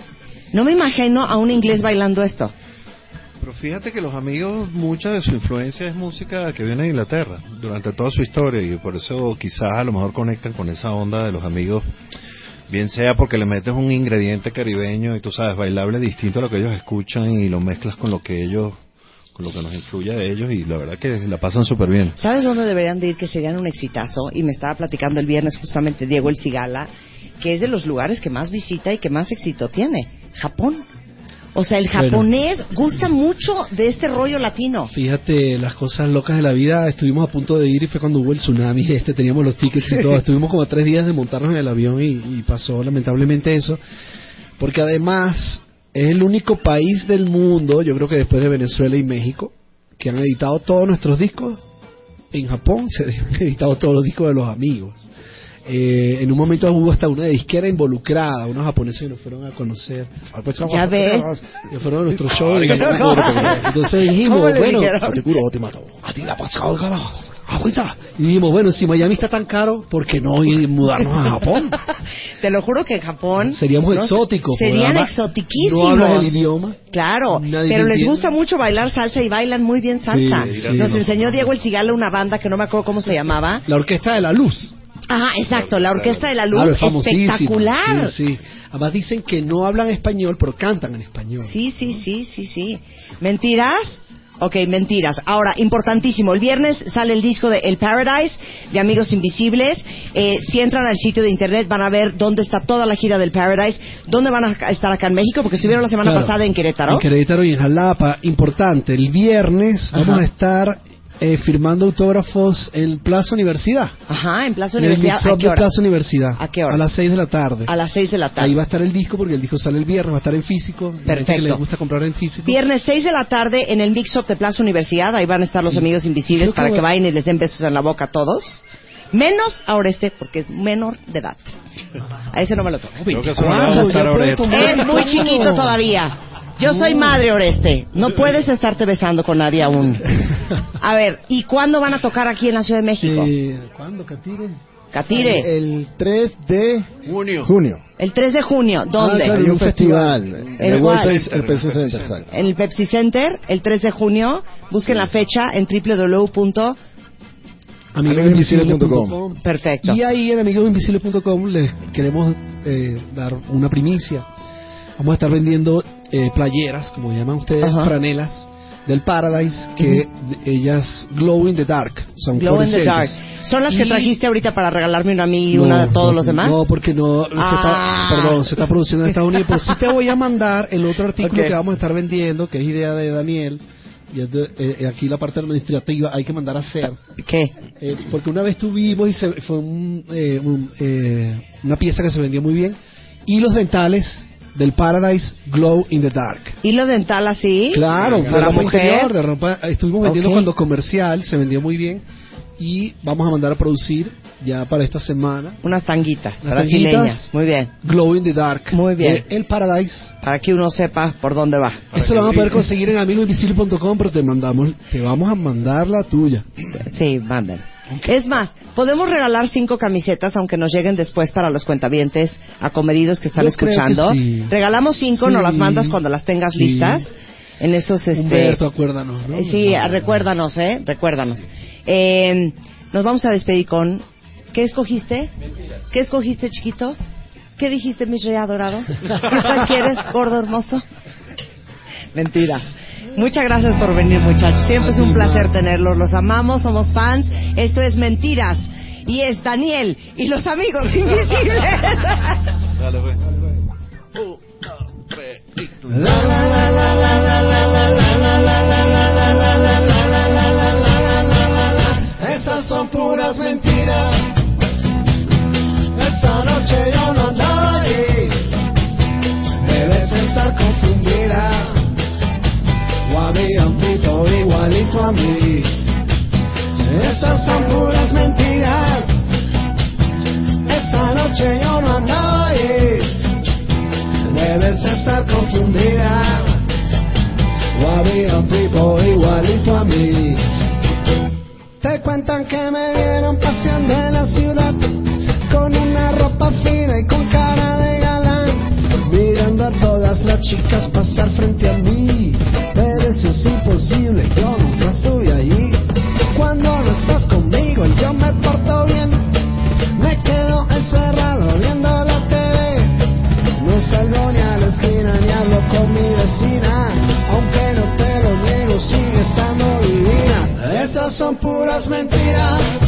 No me imagino a un inglés bailando esto. Pero fíjate que los amigos, mucha de su influencia es música que viene de Inglaterra durante toda su historia y por eso quizás a lo mejor conectan con esa onda de los amigos, bien sea porque le metes un ingrediente caribeño y tú sabes, bailable distinto a lo que ellos escuchan y lo mezclas con lo que ellos, con lo que nos influye a ellos y la verdad que la pasan súper bien. ¿Sabes dónde deberían de ir que serían un exitazo? Y me estaba platicando el viernes justamente Diego El Cigala, que es de los lugares que más visita y que más éxito tiene. Japón. O sea, el Bueno. japonés gusta mucho de este rollo latino. fíjate las cosas locas de la vida. Estuvimos a punto de ir y fue cuando hubo el tsunami. Este teníamos los tickets y todo. Estuvimos como a tres días de montarnos en el avión y, y pasó lamentablemente eso. Porque además es el único país del mundo, yo creo que después de Venezuela y México, que han editado todos nuestros discos. En Japón se han editado todos los discos de los amigos. Eh, en un momento hubo hasta una disquera involucrada, unos japoneses que nos fueron a conocer. Ya ves. Que fueron a nuestro show. Entonces dijimos, ¿Cómo le bueno, te mato. a ti la pasado, carajo. Agüita. Y dijimos, bueno, si Miami está tan caro, ¿por qué no ir mudarnos a Japón? Te lo juro que en Japón... Seríamos ¿no? exóticos. Serían exotiquísimos. No hablan el idioma. Claro, Nadie pero les gusta mucho bailar salsa y bailan muy bien salsa. Sí, sí. Nos enseñó Diego El Cigala una banda que no me acuerdo cómo se llamaba. La Orquesta de la Luz. Ajá, exacto, la Orquesta de la Claro, Luz, es famosísima. espectacular. Sí, sí. Además dicen que no hablan español, pero cantan en español. Sí, sí, sí, sí, sí. ¿Mentiras? Ok, mentiras. Ahora, importantísimo, el viernes sale el disco de El Paradise, de Amigos Invisibles. Eh, si entran al sitio de internet van a ver dónde está toda la gira del Paradise, dónde van a estar acá en México, porque estuvieron la semana Claro. pasada en Querétaro. En Querétaro y en Jalapa. Importante, el viernes Ajá. vamos a estar eh, firmando autógrafos en Plaza Universidad. Ajá, en Plaza En el Universidad. mix-up ¿A qué de hora? Plaza Universidad. ¿A qué hora? A las 6 de la tarde. A las 6 de la tarde. Ahí va a estar el disco porque el disco sale el viernes, va a estar en físico. Gente que Perfecto. les gusta comprar en físico. Viernes 6 de la tarde en el Mix Up de Plaza Universidad. Ahí van a estar los Sí. amigos invisibles Creo que para que va- vayan y les den besos en la boca a todos. Menos a Oreste, porque es menor de edad. A ese no me lo toca. Creo que eso no le Wow, va a Oreste. tomar Es muy chiquito todavía. Yo soy madre, Oreste. No puedes estarte besando con nadie aún. A ver, ¿y cuándo van a tocar aquí en la Ciudad de México? Eh, ¿Cuándo, Catire? Catire, El 3 de Junio. junio. el 3 de junio. ¿Dónde? Ah, claro. Hay un festival. el ¿El World? Trade- el PC Center, exacto. En el Pepsi Center, el 3 de junio. Busquen la fecha en www. Amigosinvisibles.com. Perfecto. Y ahí en amigosinvisibles.com les queremos eh, dar una primicia. Vamos a estar vendiendo eh, playeras, como llaman ustedes, Ajá. franelas, del Paradise, que ellas Glow in the Dark. Son Glow in the Dark. ¿Son las que Y- trajiste ahorita para regalarme una a mí y No, una a todos no, los demás? No, porque no, se Ah. está, perdón, se está produciendo en Estados Unidos, pero sí te voy a mandar el otro artículo Ok. que vamos a estar vendiendo, que es idea de Daniel, y de- eh, aquí la parte administrativa hay que mandar a hacer. ¿Qué? Eh, porque una vez tuvimos y se, fue un, eh, un, eh, una pieza que se vendió muy bien, hilos dentales del Paradise Glow in the Dark. ¿Hilo dental así? Claro, de ¿Para ropa interior, de ropa, estuvimos vendiendo Ok. cuando comercial, se vendió muy bien y vamos a mandar a producir ya para esta semana Unas tanguitas Unas brasileñas. tanguitas. Muy bien. Glow in the Dark. Muy bien. El Paradise. Para que uno sepa por dónde va. Eso lo van a poder conseguir en amigoinvisible.com, pero te mandamos, te vamos a mandar la tuya. Sí, manden. Es más, podemos regalar cinco camisetas, aunque nos lleguen después para los cuentavientes acomedidos que están Yo creo que escuchando. sí. Regalamos cinco, Sí. nos las mandas cuando las tengas Sí. listas. En esos, este... Humberto, acuérdanos, ¿no? Sí, recuérdanos, ¿eh? Recuérdanos. Eh, nos vamos a despedir con... ¿Qué escogiste? ¿Qué escogiste, chiquito? ¿Qué dijiste, mi rey adorado? ¿Qué tal quieres, gordo hermoso? Mentiras. Muchas gracias por venir, muchachos. Siempre es un placer tenerlos. Los amamos, somos fans. Esto es Mentiras. Y es Daniel y los amigos invisibles. Dale, pues. Esas son puras mentiras. Esta noche yo había un tipo igualito a mí. Esas son puras mentiras. Esta noche yo no andaba ahí. Debes estar confundida. O había un tipo igualito a mí. Te cuentan que me vieron paseando en la ciudad con una ropa fina y con cara de galán, mirando a todas las chicas pasar frente a mí. Es imposible, yo nunca estuve allí. Cuando no estás conmigo, yo me porto bien. Me quedo encerrado viendo la TV. No salgo ni a la esquina ni hablo con mi vecina. Aunque no te lo niego, sigue estando divina. Esas son puras mentiras.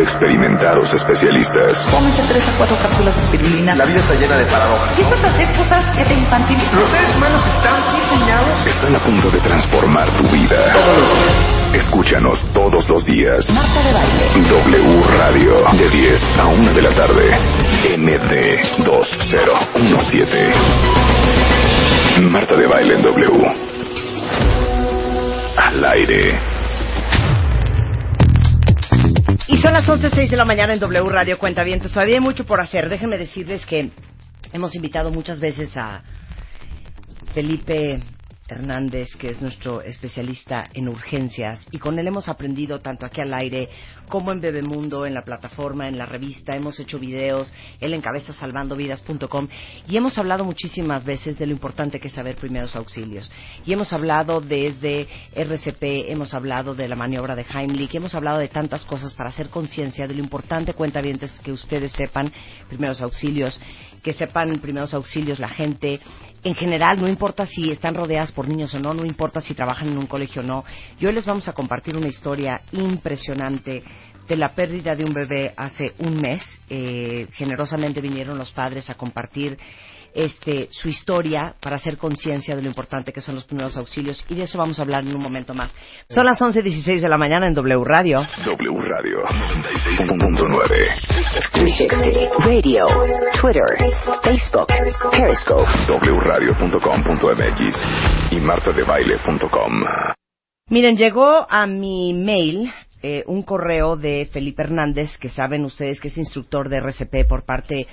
De experimentados especialistas Cómete tres a cuatro cápsulas de espirulina. La vida está llena de paradojas. Empiezas a hacer cosas que te infantilizan. Los seres humanos están diseñados están a punto de transformar tu vida. Todos los días. Escúchanos todos los días. Marta de Baile. W Radio, de 10 a 1 de la tarde. MD 2017. Marta de Baile en W. Al aire. Y son las 11.06 de la mañana en W Radio Cuenta Bien. Todavía hay mucho por hacer. Déjenme decirles que hemos invitado muchas veces a Felipe Hernández, que es nuestro especialista en urgencias, y con él hemos aprendido tanto aquí al aire como en Bebemundo, en la plataforma, en la revista, hemos hecho videos, él encabeza salvandovidas.com, y hemos hablado muchísimas veces de lo importante que es saber primeros auxilios. Y hemos hablado desde RCP, hemos hablado de la maniobra de Heimlich, hemos hablado de tantas cosas para hacer conciencia de lo importante, cuenta bien, que ustedes sepan primeros auxilios, que sepan primeros auxilios la gente, en general, no importa si están rodeadas por niños o no, no importa si trabajan en un colegio o no. Y hoy les vamos a compartir una historia impresionante de la pérdida de un bebé hace un mes. Eh, generosamente vinieron los padres a compartir este, su historia para hacer conciencia de lo importante que son los primeros auxilios y de eso vamos a hablar en un momento más. Son las 11.16 de la mañana en W Radio. W Radio 96.9. 360 Radio, Twitter, Facebook, Periscope. wradio.com.mx y martadebaile.com. Miren, llegó a mi mail eh, un correo de Felipe Hernández, que saben ustedes que es instructor de RCP por parte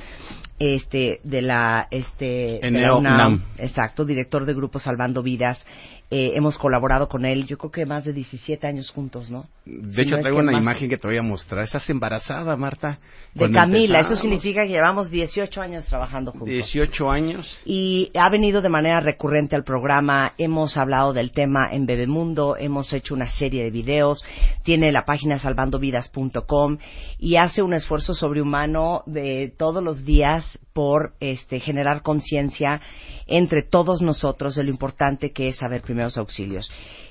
este de la este de la. UNAM. exacto director de grupo salvando vidas Eh, hemos colaborado con él yo creo que más de 17 años juntos no De Si hecho, no traigo una más. imagen que te voy a mostrar. Estás embarazada, Marta. de Camila eso significa que llevamos 18 años trabajando juntos 18 años. y ha venido de manera recurrente al programa. Hemos hablado del tema en Bebemundo, hemos hecho una serie de videos, tiene la página salvandovidas.com y hace un esfuerzo sobrehumano de todos los días por este, generar conciencia entre todos nosotros de lo importante que es saber primeros auxilios.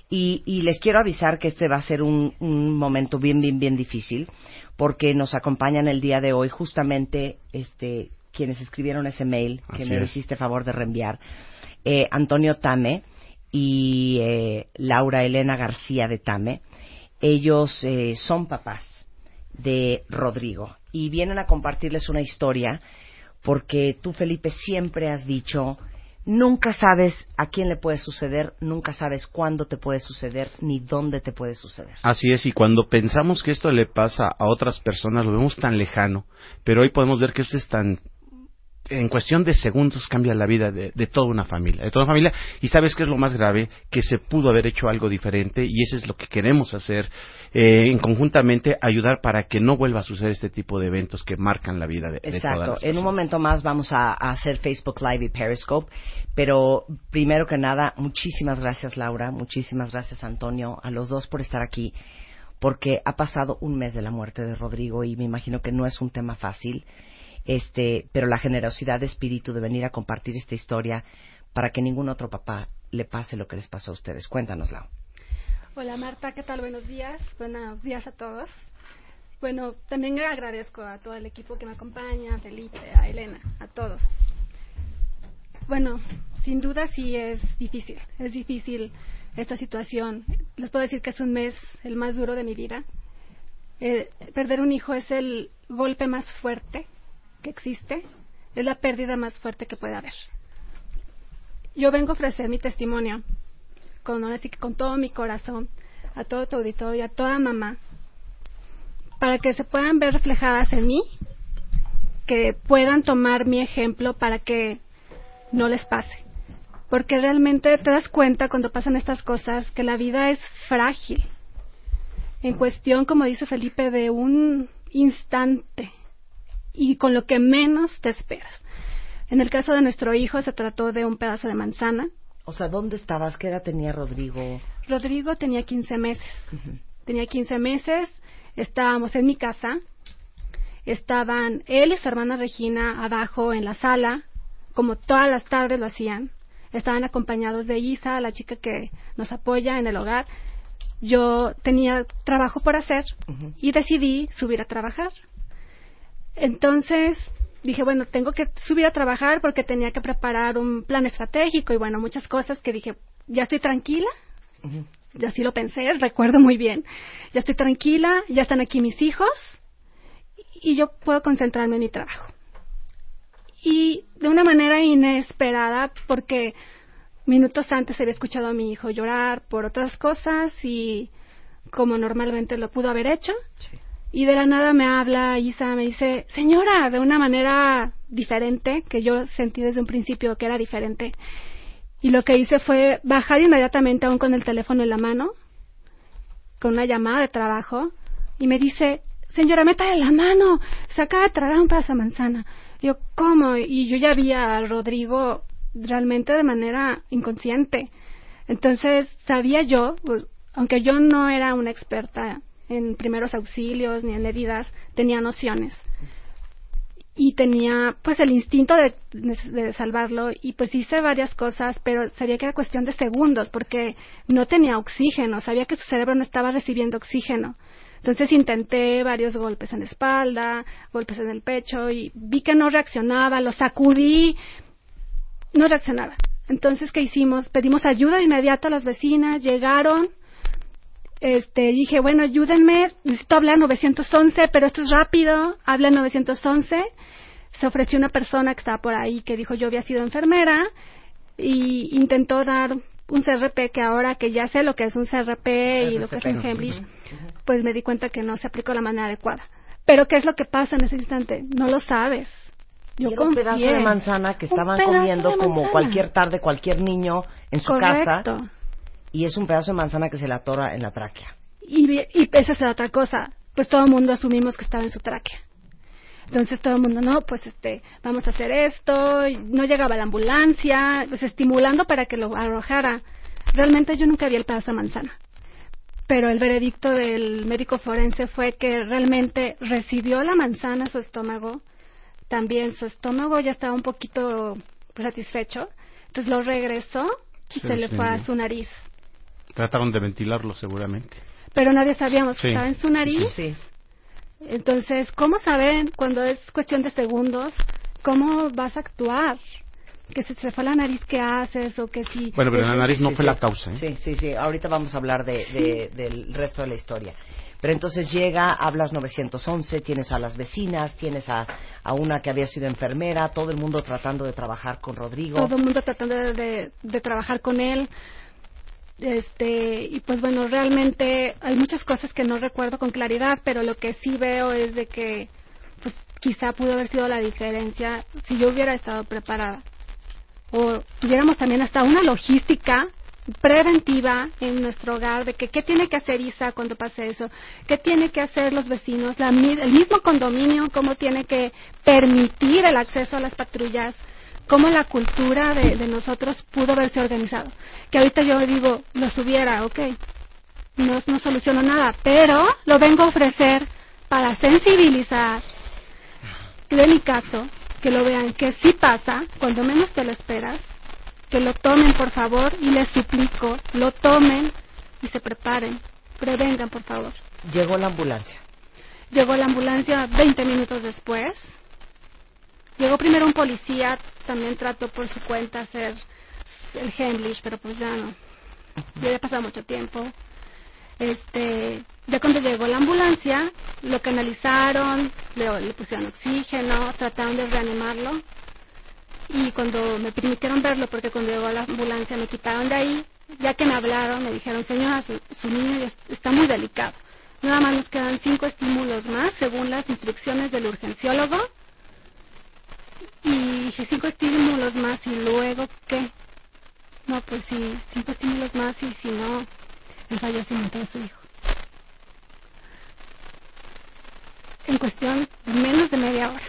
Y, y les quiero avisar que este va a ser un, un momento bien, bien, bien difícil, porque nos acompañan el día de hoy justamente este, quienes escribieron ese mail que Así me es. hiciste favor de reenviar, eh, Antonio Tame y eh, Laura Elena García de Tame. Ellos eh, son papás de Rodrigo y vienen a compartirles una historia porque tú, Felipe, siempre has dicho, nunca sabes a quién le puede suceder, nunca sabes cuándo te puede suceder, ni dónde te puede suceder. Así es, y cuando pensamos que esto le pasa a otras personas, lo vemos tan lejano, pero hoy podemos ver que esto es tan... En cuestión de segundos cambia la vida de, de toda una familia, de toda una familia. Y sabes qué es lo más grave, que se pudo haber hecho algo diferente y eso es lo que queremos hacer, eh, en conjuntamente ayudar para que no vuelva a suceder este tipo de eventos que marcan la vida de, de todas Exacto. las En un momento más vamos a, a hacer Facebook Live y Periscope, pero primero que nada, muchísimas gracias Laura, muchísimas gracias Antonio, a los dos por estar aquí, porque ha pasado un mes de la muerte de Rodrigo y me imagino que no es un tema fácil, este, pero la generosidad de espíritu de venir a compartir esta historia para que ningún otro papá le pase lo que les pasó a ustedes. Cuéntanos, Lau. Hola Marta, ¿qué tal? Buenos días. Buenos días a todos. Bueno, también agradezco a todo el equipo que me acompaña, a Felipe, a Elena, a todos. Bueno, sin duda sí es difícil. Es difícil esta situación. Les puedo decir que es un mes el más duro de mi vida. Eh, perder un hijo es el golpe más fuerte existe. Es la pérdida más fuerte que puede haber. Yo vengo a ofrecer mi testimonio con, que con todo mi corazón a todo tu auditorio y a toda mamá para que se puedan ver reflejadas en mí, que puedan tomar mi ejemplo para que no les pase. Porque realmente te das cuenta cuando pasan estas cosas que la vida es frágil. En cuestión, como dice Felipe, de un instante y con lo que menos te esperas. En el caso de nuestro hijo se trató de un pedazo de manzana. O sea, ¿dónde estabas? ¿Qué edad tenía Rodrigo? Rodrigo tenía 15 meses. Tenía 15 meses, estábamos en mi casa, estaban él y su hermana Regina abajo en la sala, como todas las tardes lo hacían. Estaban acompañados de Isa, la chica que nos apoya en el hogar. Yo tenía trabajo por hacer y decidí subir a trabajar. Entonces, dije, bueno, tengo que subir a trabajar porque tenía que preparar un plan estratégico y bueno, muchas cosas que dije, ya estoy tranquila, ya así lo pensé, recuerdo muy bien, ya estoy tranquila, ya están aquí mis hijos y yo puedo concentrarme en mi trabajo. Y de una manera inesperada, porque minutos antes había escuchado a mi hijo llorar por otras cosas y como normalmente lo pudo haber hecho, y de la nada me habla Isa, me dice, señora, de una manera diferente, que yo sentí desde un principio que era diferente. Y lo que hice fue bajar inmediatamente aún con el teléfono en la mano, con una llamada de trabajo, y me dice, señora, métale la mano, se acaba de tragar un pedazo manzana. Yo, ¿cómo? Y yo ya vi a Rodrigo realmente de manera inconsciente. Entonces, sabía yo, pues, aunque yo no era una experta en primeros auxilios ni en heridas, tenía nociones. Y tenía pues el instinto de, de, salvarlo y pues hice varias cosas, pero sabía que era cuestión de segundos porque no tenía oxígeno, sabía que su cerebro no estaba recibiendo oxígeno. Entonces intenté varios golpes en la espalda, golpes en el pecho y vi que no reaccionaba, lo sacudí, no reaccionaba. Entonces, ¿qué hicimos? Pedimos ayuda inmediata a las vecinas, llegaron, este, dije, bueno, ayúdenme, necesito hablar 911, pero esto es rápido, habla 911. Se ofreció una persona que estaba por ahí que dijo yo había sido enfermera y intentó dar un CRP que ahora que ya sé lo que es un CRP y lo que es un Hemlich, pues me di cuenta que no se aplicó de la manera adecuada. Pero ¿qué es lo que pasa en ese instante? No lo sabes. Yo un pedazo de manzana que estaban comiendo como cualquier tarde cualquier niño en su casa y es un pedazo de manzana que se le atora en la tráquea. Y, y esa es otra cosa. Pues todo el mundo asumimos que estaba en su tráquea. Entonces todo el mundo, no, pues este, vamos a hacer esto, no llegaba la ambulancia, pues estimulando para que lo arrojara. Realmente yo nunca vi el pedazo de manzana. Pero el veredicto del médico forense fue que realmente recibió la manzana en su estómago. También su estómago ya estaba un poquito satisfecho. Entonces lo regresó y se le fue a su nariz. Trataron de ventilarlo seguramente. Pero nadie sabíamos que estaba en su nariz. Sí. Entonces, ¿cómo saber cuando es cuestión de segundos cómo vas a actuar? Que se te fue la nariz, ¿qué haces? O que si... Bueno, pero la nariz no fue la causa. ¿eh? Sí, sí, sí. Ahorita vamos a hablar de, del resto de la historia. Pero entonces llega, hablas 911, tienes a las vecinas, tienes a, a, una que había sido enfermera, todo el mundo tratando de trabajar con Rodrigo. Todo el mundo tratando de, de trabajar con él este y pues bueno realmente hay muchas cosas que no recuerdo con claridad pero lo que sí veo es de que pues quizá pudo haber sido la diferencia si yo hubiera estado preparada. O tuviéramos también hasta una logística preventiva en nuestro hogar de que qué tiene que hacer Isa cuando pase eso, qué tiene que hacer los vecinos, la, el mismo condominio, cómo tiene que permitir el acceso a las patrullas, cómo la cultura de, nosotros pudo haberse organizado. Que ahorita yo digo, lo subiera, ok, no, no soluciono nada, pero lo vengo a ofrecer para sensibilizar de mi caso, que lo vean que sí pasa, cuando menos te lo esperas, que lo tomen por favor y les suplico, lo tomen y se preparen, prevengan por favor. Llegó la ambulancia. Llegó la ambulancia 20 minutos después Llegó primero un policía, también trató por su cuenta hacer el Hemlich, pero pues ya no. Ya había pasado mucho tiempo. Este, ya cuando llegó la ambulancia, lo canalizaron, le, pusieron oxígeno, trataron de reanimarlo. Y cuando me permitieron verlo, porque cuando llegó la ambulancia me quitaron de ahí, ya que me hablaron, me dijeron, señora, su niño está muy delicado. Nada más nos quedan cinco estímulos más, según las instrucciones del urgenciólogo y dije, cinco estímulos más y luego, ¿qué? No, pues sí, cinco estímulos más y si no, el fallecimiento de su hijo. En cuestión de menos de media hora.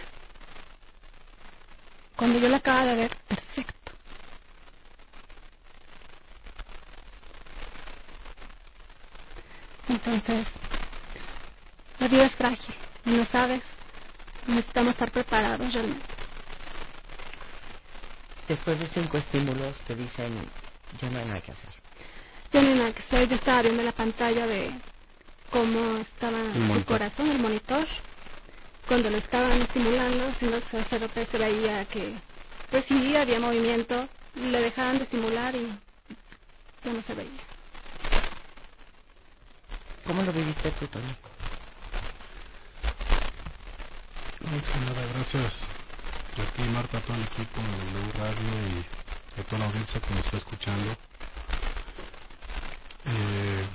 Cuando yo la acaba de ver, perfecto. Entonces, la vida es frágil, y no sabes, necesitamos estar preparados realmente después de cinco estímulos te dicen, ya no hay nada que hacer. Ya no hay nada que hacer. Yo estaba viendo la pantalla de cómo estaba el, corazón, el monitor. cuando lo estaban estimulando, haciendo su CRP, se veía que, pues sí, había movimiento, le dejaban de estimular y ya no se veía. ¿Cómo lo viviste tú, Tony? Que nada, gracias a ti, Marta, todo el equipo de W Radio y a toda la audiencia que nos está escuchando. Eh,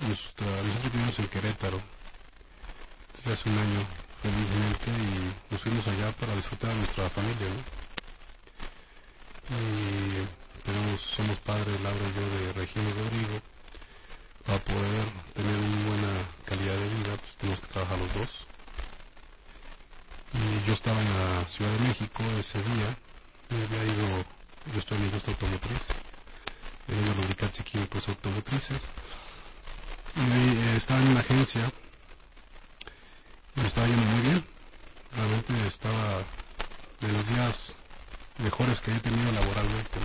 nuestra- nosotros vivimos en Querétaro desde hace un año, felizmente, y nos fuimos allá para disfrutar de nuestra familia, ¿no? Y tenemos, somos padres, Laura y yo, de Regina Rodrigo. Para poder tener una buena calidad de vida, pues tenemos que trabajar los dos. Y yo estaba en la Ciudad de México ese día, y había ido, yo estoy en la industria automotriz, en lubricantes y químicos automotrices, y eh, estaba en una agencia, y me estaba yendo muy bien, realmente estaba de los días mejores que he tenido laboralmente.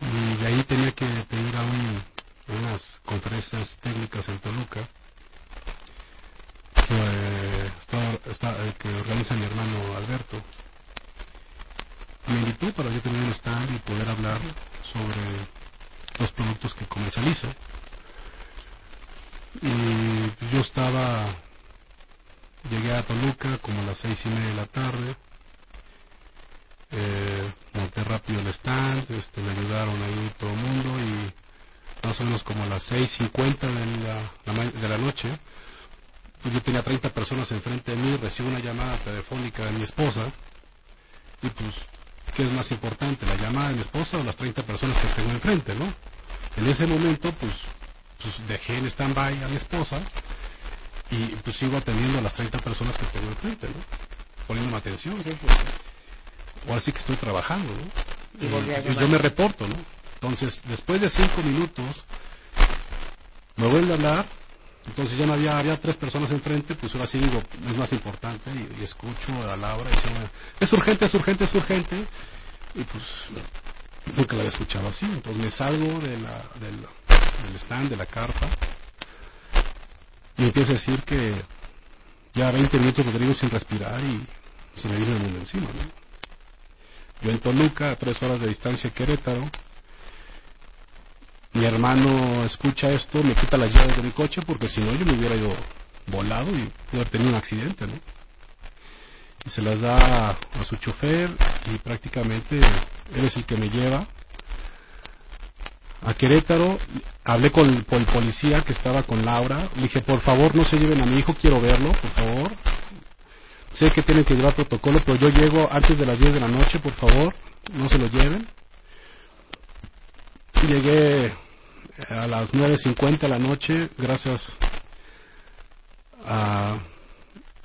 Y de ahí tenía que pedir a un, unas conferencias técnicas en Toluca, eh, está- eh, que organiza mi hermano Alberto. Me invitó para yo tener un stand y poder hablar sobre los productos que comercializo. Y yo estaba, llegué a Toluca como a las seis y media de la tarde, eh, monté rápido el stand, este, me ayudaron ahí todo el mundo y más o menos como a las seis cincuenta de la, de la noche, pues yo tenía 30 personas enfrente de mí, recibo una llamada telefónica de mi esposa y pues, ¿qué es más importante, la llamada de mi esposa o las 30 personas que tengo enfrente, no? En ese momento, pues, pues dejé en stand-by a mi esposa y pues sigo atendiendo a las 30 personas que tengo enfrente, ¿no? Poniéndome atención, ¿no? o así que estoy trabajando, ¿no? Y Y llamar. yo me reporto, ¿no? Entonces, después de cinco minutos, me vuelve a hablar, entonces ya no había, había tres personas enfrente, pues ahora sí digo, es más importante, y, escucho a Laura y dice, es urgente, es urgente, es urgente, y pues nunca la había escuchado así, entonces me salgo de la, del, del stand, de la carpa, y empiezo a decir que ya 20 minutos Rodrigo sin respirar y se me vino el mundo encima, ¿no? Yo en Toluca, a tres horas de distancia Querétaro, mi hermano escucha esto, me quita las llaves de mi coche porque si no yo me hubiera ido volado y pude haber tenido un accidente, ¿no? Y se las da a su chofer y prácticamente él es el que me lleva a Querétaro. Hablé con, con el policía que estaba con Laura. Le dije, por favor, no se lleven a mi hijo, quiero verlo, por favor. Sé que tienen que llevar protocolo, pero yo llego antes de las 10 de la noche, por favor, no se lo lleven. Llegué a las 9.50 de la noche, gracias a,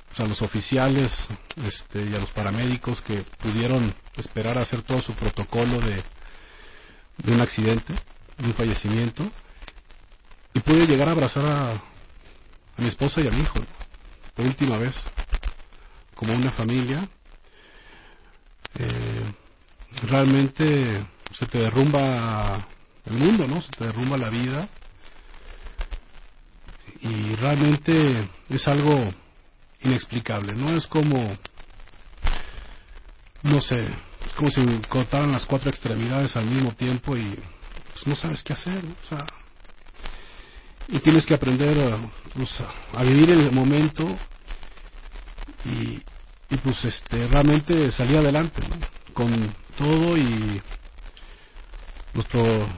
pues, a los oficiales este, y a los paramédicos que pudieron esperar a hacer todo su protocolo de, de un accidente, de un fallecimiento, y pude llegar a abrazar a, a mi esposa y a mi hijo, por última vez, como una familia. Eh, realmente se te derrumba el mundo, ¿no? Se te derrumba la vida. Y realmente es algo inexplicable, ¿no? Es como, no sé, es como si cortaran las cuatro extremidades al mismo tiempo y pues no sabes qué hacer, ¿no? O sea, y tienes que aprender a, pues, a- vivir el momento y, y pues este realmente salir adelante ¿no? con todo y pro-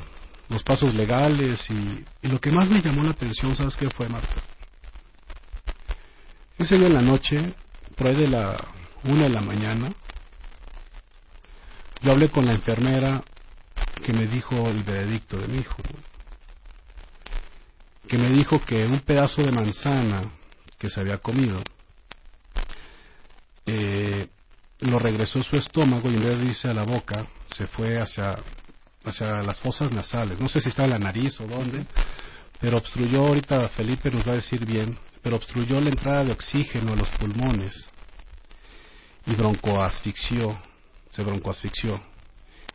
los pasos legales y, y lo que más me llamó la atención sabes qué fue Marta ese día en la noche por ahí de la una de la mañana yo hablé con la enfermera que me dijo el veredicto de mi hijo que me dijo que un pedazo de manzana que se había comido eh, lo regresó a su estómago y en vez de irse a la boca se fue hacia hacia las fosas nasales no sé si está en la nariz o dónde pero obstruyó ahorita Felipe nos va a decir bien pero obstruyó la entrada de oxígeno a los pulmones y broncoasfixió se broncoasfixió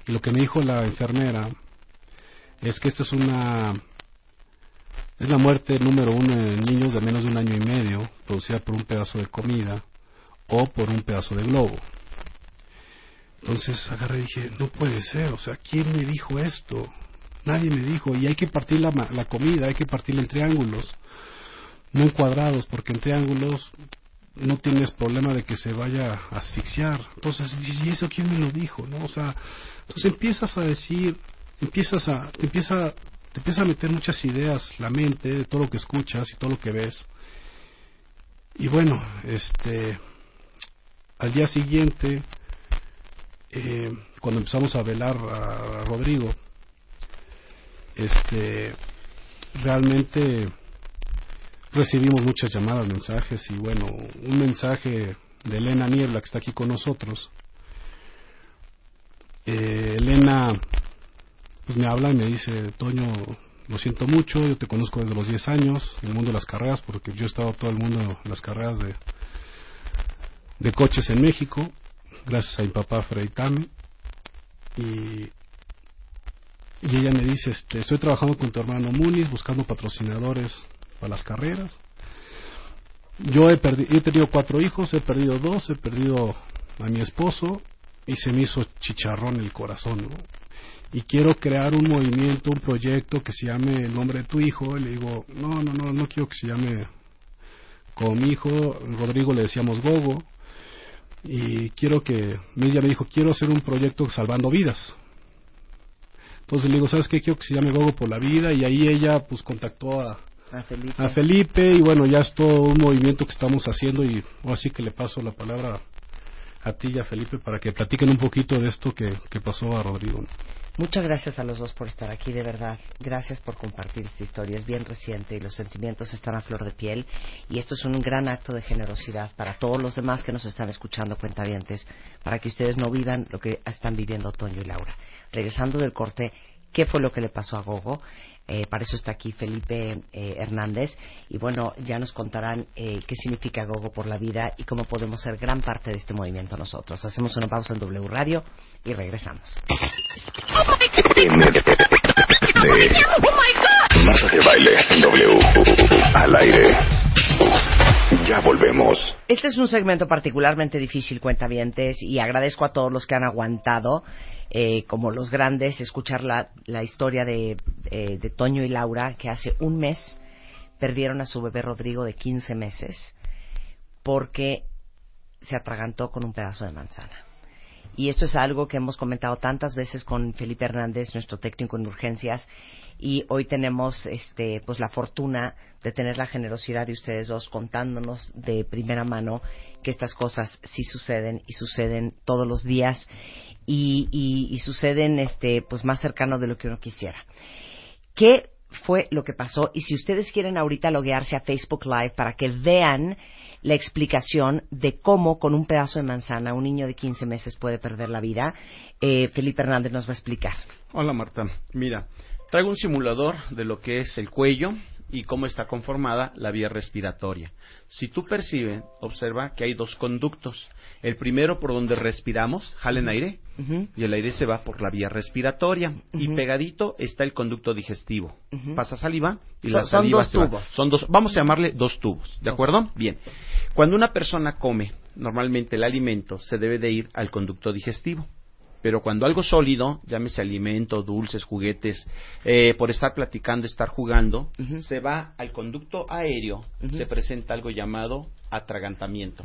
y lo que me dijo la enfermera es que esta es una Es la muerte número uno en niños de menos de un año y medio, producida por un pedazo de comida o por un pedazo de globo. Entonces agarré y dije, no puede ser, o sea, ¿quién me dijo esto? Nadie me dijo, y hay que partir la, la comida, hay que partirla en triángulos, no en cuadrados, porque en triángulos no tienes problema de que se vaya a asfixiar. Entonces, ¿y y eso quién me lo dijo? ¿No? O sea, entonces empiezas a decir, empiezas a, te empieza, te empieza a meter muchas ideas la mente de todo lo que escuchas y todo lo que ves. Y bueno, este, al día siguiente, eh, cuando empezamos a velar a, Rodrigo, este, realmente recibimos muchas llamadas, mensajes y bueno, un mensaje de Elena Niebla que está aquí con nosotros. Eh, Elena pues me habla y me dice, Toño, lo siento mucho, yo te conozco desde los 10 años en el mundo de las carreras, porque yo he estado todo el mundo en las carreras de, de coches en México, gracias a mi papá Freddy Tame. Y, y ella me dice, este, estoy trabajando con tu hermano Muniz, buscando patrocinadores para las carreras. Yo he, perdi- he tenido cuatro hijos, he perdido dos, he perdido a mi esposo y se me hizo chicharrón el corazón. Y quiero crear un movimiento, un proyecto que se llame el nombre de tu hijo. Y le digo, no, no, no, no quiero que se llame como mi hijo. Rodrigo le decíamos Gogo. Y quiero que, ella me dijo, quiero hacer un proyecto salvando vidas. Entonces le digo, ¿sabes qué? Quiero que se llame Gogo por la vida. Y ahí ella pues contactó a, A Felipe. a Felipe y bueno, ya es todo un movimiento que estamos haciendo y así que le paso la palabra a ti y a Felipe para que platiquen un poquito de esto que, que pasó a Rodrigo. Muchas gracias a los dos por estar aquí, de verdad. Gracias por compartir esta historia. Es bien reciente y los sentimientos están a flor de piel. Y esto es un gran acto de generosidad para todos los demás que nos están escuchando, cuentavientes, para que ustedes no vivan lo que están viviendo Toño y Laura. Regresando del corte, ¿qué fue lo que le pasó a Gogo? Eh, para eso está aquí Felipe eh, Hernández. Y bueno, ya nos contarán eh, qué significa Gogo por la vida y cómo podemos ser gran parte de este movimiento nosotros. Hacemos una pausa en W Radio y regresamos. Marta de baile W al aire. Ya volvemos. Este es un segmento particularmente difícil, cuentavientes, y agradezco a todos los que han aguantado, eh, como los grandes, escuchar la, la historia de, eh, de Toño y Laura, que hace un mes perdieron a su bebé Rodrigo de 15 meses porque se atragantó con un pedazo de manzana. Y esto es algo que hemos comentado tantas veces con Felipe Hernández, nuestro técnico en urgencias, y hoy tenemos este pues la fortuna de tener la generosidad de ustedes dos contándonos de primera mano que estas cosas sí suceden y suceden todos los días y, y, y suceden este pues más cercano de lo que uno quisiera. ¿Qué fue lo que pasó? Y si ustedes quieren ahorita loguearse a Facebook Live para que vean la explicación de cómo con un pedazo de manzana un niño de 15 meses puede perder la vida, eh, Felipe Hernández nos va a explicar. Hola Marta, mira, traigo un simulador de lo que es el cuello y cómo está conformada la vía respiratoria. Si tú percibes, observa que hay dos conductos. El primero por donde respiramos, jalen aire, y el aire se va por la vía respiratoria. Y pegadito está el conducto digestivo. Pasa saliva y la Son- son saliva dos se va. tubos. Son dos, vamos a llamarle dos tubos, ¿de acuerdo? Bien. Cuando una persona come, normalmente el alimento se debe de ir al conducto digestivo. Pero cuando algo sólido, llámese alimento, dulces, juguetes, eh, por estar platicando, estar jugando, se va al conducto aéreo, se presenta algo llamado atragantamiento.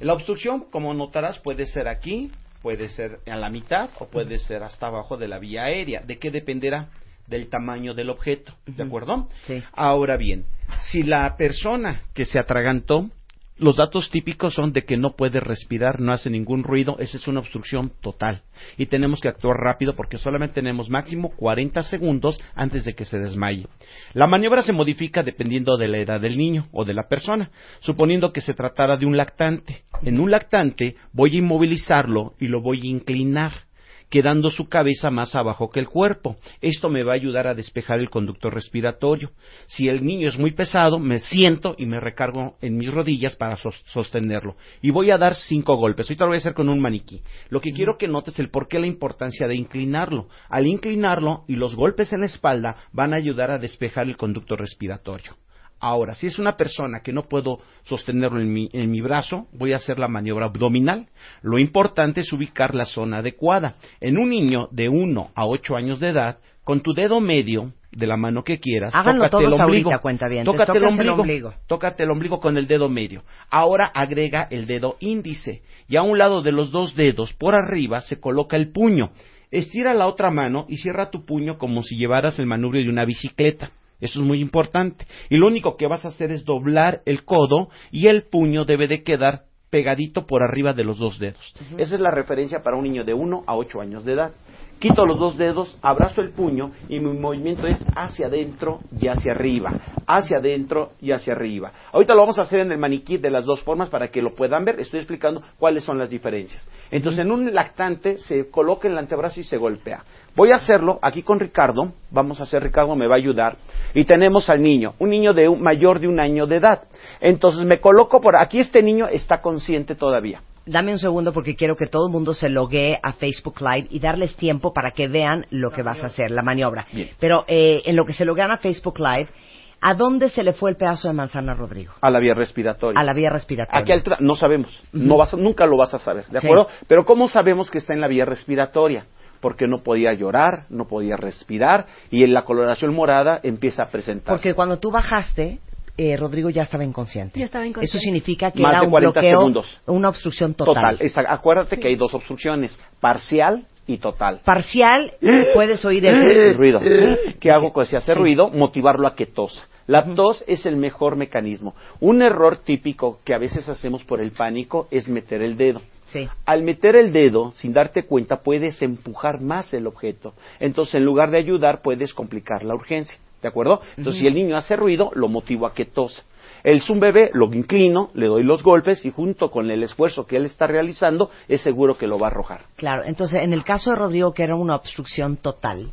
La obstrucción, como notarás, puede ser aquí, puede ser a la mitad o puede ser hasta abajo de la vía aérea. ¿De qué dependerá? Del tamaño del objeto, ¿de acuerdo? Sí. Ahora bien, si la persona que se atragantó, los datos típicos son de que no puede respirar, no hace ningún ruido, esa es una obstrucción total. Y tenemos que actuar rápido porque solamente tenemos máximo 40 segundos antes de que se desmaye. La maniobra se modifica dependiendo de la edad del niño o de la persona, suponiendo que se tratara de un lactante. En un lactante voy a inmovilizarlo y lo voy a inclinar. Quedando su cabeza más abajo que el cuerpo. Esto me va a ayudar a despejar el conducto respiratorio. Si el niño es muy pesado, me siento y me recargo en mis rodillas para sos- sostenerlo. Y voy a dar cinco golpes. Ahorita lo voy a hacer con un maniquí. Lo que quiero que notes el por qué la importancia de inclinarlo. Al inclinarlo y los golpes en la espalda van a ayudar a despejar el conducto respiratorio. Ahora, si es una persona que no puedo sostenerlo en mi, en mi brazo, voy a hacer la maniobra abdominal. Lo importante es ubicar la zona adecuada. En un niño de 1 a 8 años de edad, con tu dedo medio de la mano que quieras, Háganlo tócate el ombligo. ahorita, cuentavientes. Tócate el ombligo. Tócate el ombligo con el dedo medio. Ahora agrega el dedo índice. Y a un lado de los dos dedos, por arriba, se coloca el puño. Estira la otra mano y cierra tu puño como si llevaras el manubrio de una bicicleta. Eso es muy importante. Y lo único que vas a hacer es doblar el codo y el puño debe de quedar pegadito por arriba de los dos dedos. Esa es la referencia para un niño de 1 a 8 años de edad. Quito los dos dedos, abrazo el puño y mi movimiento es hacia adentro y hacia arriba, hacia adentro y hacia arriba. Ahorita lo vamos a hacer en el maniquí de las dos formas para que lo puedan ver. Estoy explicando cuáles son las diferencias. Entonces, en un lactante se coloca en el antebrazo y se golpea. Voy a hacerlo aquí con Ricardo. Vamos a hacer, Ricardo me va a ayudar. Y tenemos al niño, un niño de un, mayor de un año de edad. Entonces me coloco por aquí. Este niño está consciente todavía. Dame un segundo porque quiero que todo el mundo se loguee a Facebook Live y darles tiempo para que vean lo que vas a hacer, la maniobra. Bien. Pero eh, en lo que se loguean a Facebook Live, ¿a dónde se le fue el pedazo de manzana Rodrigo? A la vía respiratoria. A la vía respiratoria. ¿A qué altura? No sabemos. no vas a- nunca lo vas a saber, ¿de Sí. acuerdo? Pero ¿cómo sabemos que está en la vía respiratoria? Porque no podía llorar, no podía respirar y en la coloración morada empieza a presentarse. Porque cuando tú bajaste, eh, Rodrigo ya estaba inconsciente. Ya estaba inconsciente. Eso significa que Más era de un 40 bloqueo, segundos. una obstrucción total. Total. esa- acuérdate que hay dos obstrucciones, parcial y total. Parcial, puedes oír El el... ruido. ¿Qué hago? Pues si hace ruido, motivarlo a que tosa. La tos es el mejor mecanismo. Un error típico que a veces hacemos por el pánico es meter el dedo. Sí. Al meter el dedo, sin darte cuenta, puedes empujar más el objeto. Entonces, en lugar de ayudar, puedes complicar la urgencia. ¿De acuerdo? Entonces, si el niño hace ruido, lo motivo a que tosa. El zoom bebé lo inclino, le doy los golpes y junto con el esfuerzo que él está realizando, es seguro que lo va a arrojar. Claro, entonces en el caso de Rodrigo, que era una obstrucción total,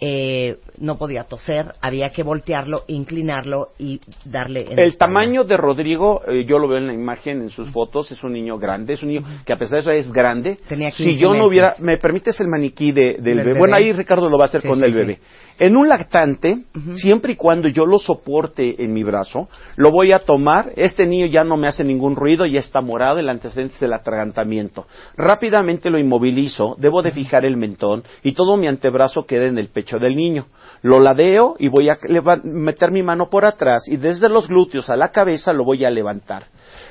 eh, no podía toser, había que voltearlo, inclinarlo y darle... en El tamaño de Rodrigo, eh, yo lo veo en la imagen, en sus fotos, es un niño grande, es un niño que a pesar de eso es grande. Tenía si 15 yo no hubiera, me permites el maniquí de- del Del bebé. bebé. Bueno, ahí Ricardo lo va a hacer Sí, con sí, el sí. bebé. En un lactante, siempre y cuando yo lo soporte en mi brazo, lo voy a tomar. Este niño ya no me hace ningún ruido, ya está morado, el antecedente es el atragantamiento. Rápidamente lo inmovilizo, debo de fijar el mentón y todo mi antebrazo queda en el pecho del niño. Lo ladeo y voy a meter mi mano por atrás y desde los glúteos a la cabeza lo voy a levantar.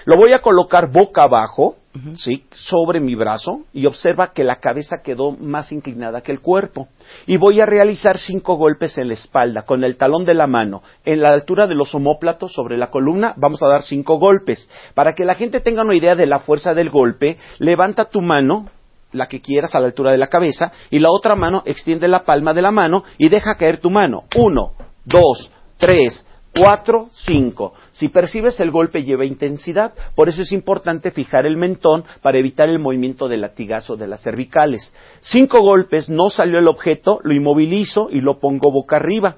Lo voy a colocar boca abajo, ¿sí? Sobre mi brazo y observa que la cabeza quedó más inclinada que el cuerpo. Y voy a realizar cinco golpes en la espalda con el talón de la mano. En la altura de los omóplatos sobre la columna vamos a dar cinco golpes. Para que la gente tenga una idea de la fuerza del golpe, levanta tu mano, la que quieras a la altura de la cabeza, y la otra mano extiende la palma de la mano y deja caer tu mano. Uno, dos, tres, cuatro, cinco. Si percibes el golpe lleva intensidad, por eso es importante fijar el mentón para evitar el movimiento del latigazo de las cervicales. Cinco golpes, no salió el objeto, lo inmovilizo y lo pongo boca arriba.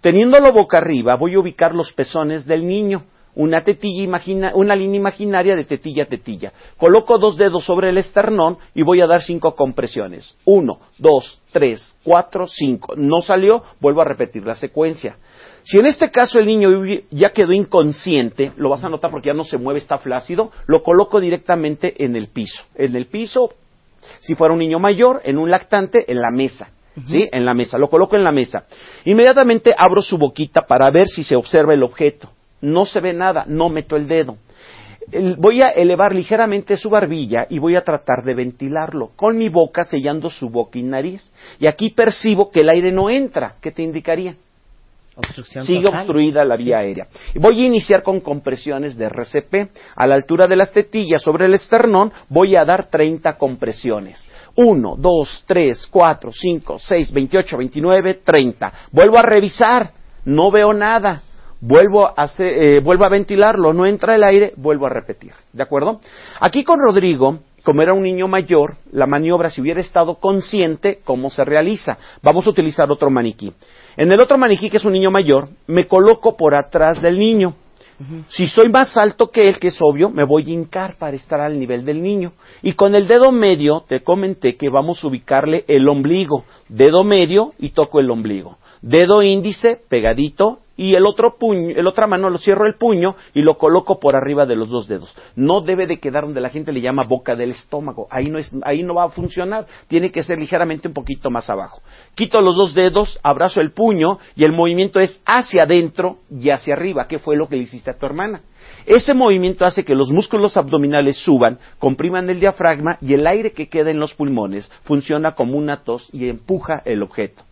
Teniéndolo boca arriba, voy a ubicar los pezones del niño una tetilla imagina, una línea imaginaria de tetilla a tetilla. Coloco dos dedos sobre el esternón y voy a dar cinco compresiones. Uno, dos, tres, cuatro, cinco. No salió, vuelvo a repetir la secuencia. Si en este caso el niño ya quedó inconsciente, lo vas a notar porque ya no se mueve, está flácido, lo coloco directamente en el piso. En el piso, si fuera un niño mayor, en un lactante, en la mesa. ¿Sí? En la mesa. Lo coloco en la mesa. Inmediatamente abro su boquita para ver si se observa el objeto. No se ve nada, no meto el dedo. Voy a elevar ligeramente su barbilla y voy a tratar de ventilarlo con mi boca sellando su boca y nariz. Y aquí percibo que el aire no entra. ¿Qué te indicaría? Obstrucción Sigue total. obstruida la vía aérea. Voy a iniciar con compresiones de RCP. A la altura de las tetillas sobre el esternón voy a dar 30 compresiones. 1, 2, 3, 4, 5, 6, 28, 29, 30. Vuelvo a revisar. No veo nada. Vuelvo a, hacer- eh, vuelvo a ventilarlo. No entra el aire. Vuelvo a repetir. ¿De acuerdo? Aquí con Rodrigo como era un niño mayor, la maniobra, si hubiera estado consciente, ¿cómo se realiza? Vamos a utilizar otro maniquí. En el otro maniquí, que es un niño mayor, me coloco por atrás del niño. Si soy más alto que él, que es obvio, me voy a hincar para estar al nivel del niño. Y con el dedo medio te comenté que vamos a ubicarle el ombligo. Dedo medio y toco el ombligo. Dedo índice pegadito y el otro puño, el otra mano lo cierro el puño y lo coloco por arriba de los dos dedos. No debe de quedar donde la gente le llama boca del estómago. Ahí no es, ahí no va a funcionar. Tiene que ser ligeramente un poquito más abajo. Quito los dos dedos, abrazo el puño y el movimiento es hacia adentro y hacia arriba. ¿Qué fue lo que le hiciste a tu hermana? Ese movimiento hace que los músculos abdominales suban, compriman el diafragma y el aire que queda en los pulmones funciona como una tos y empuja el objeto.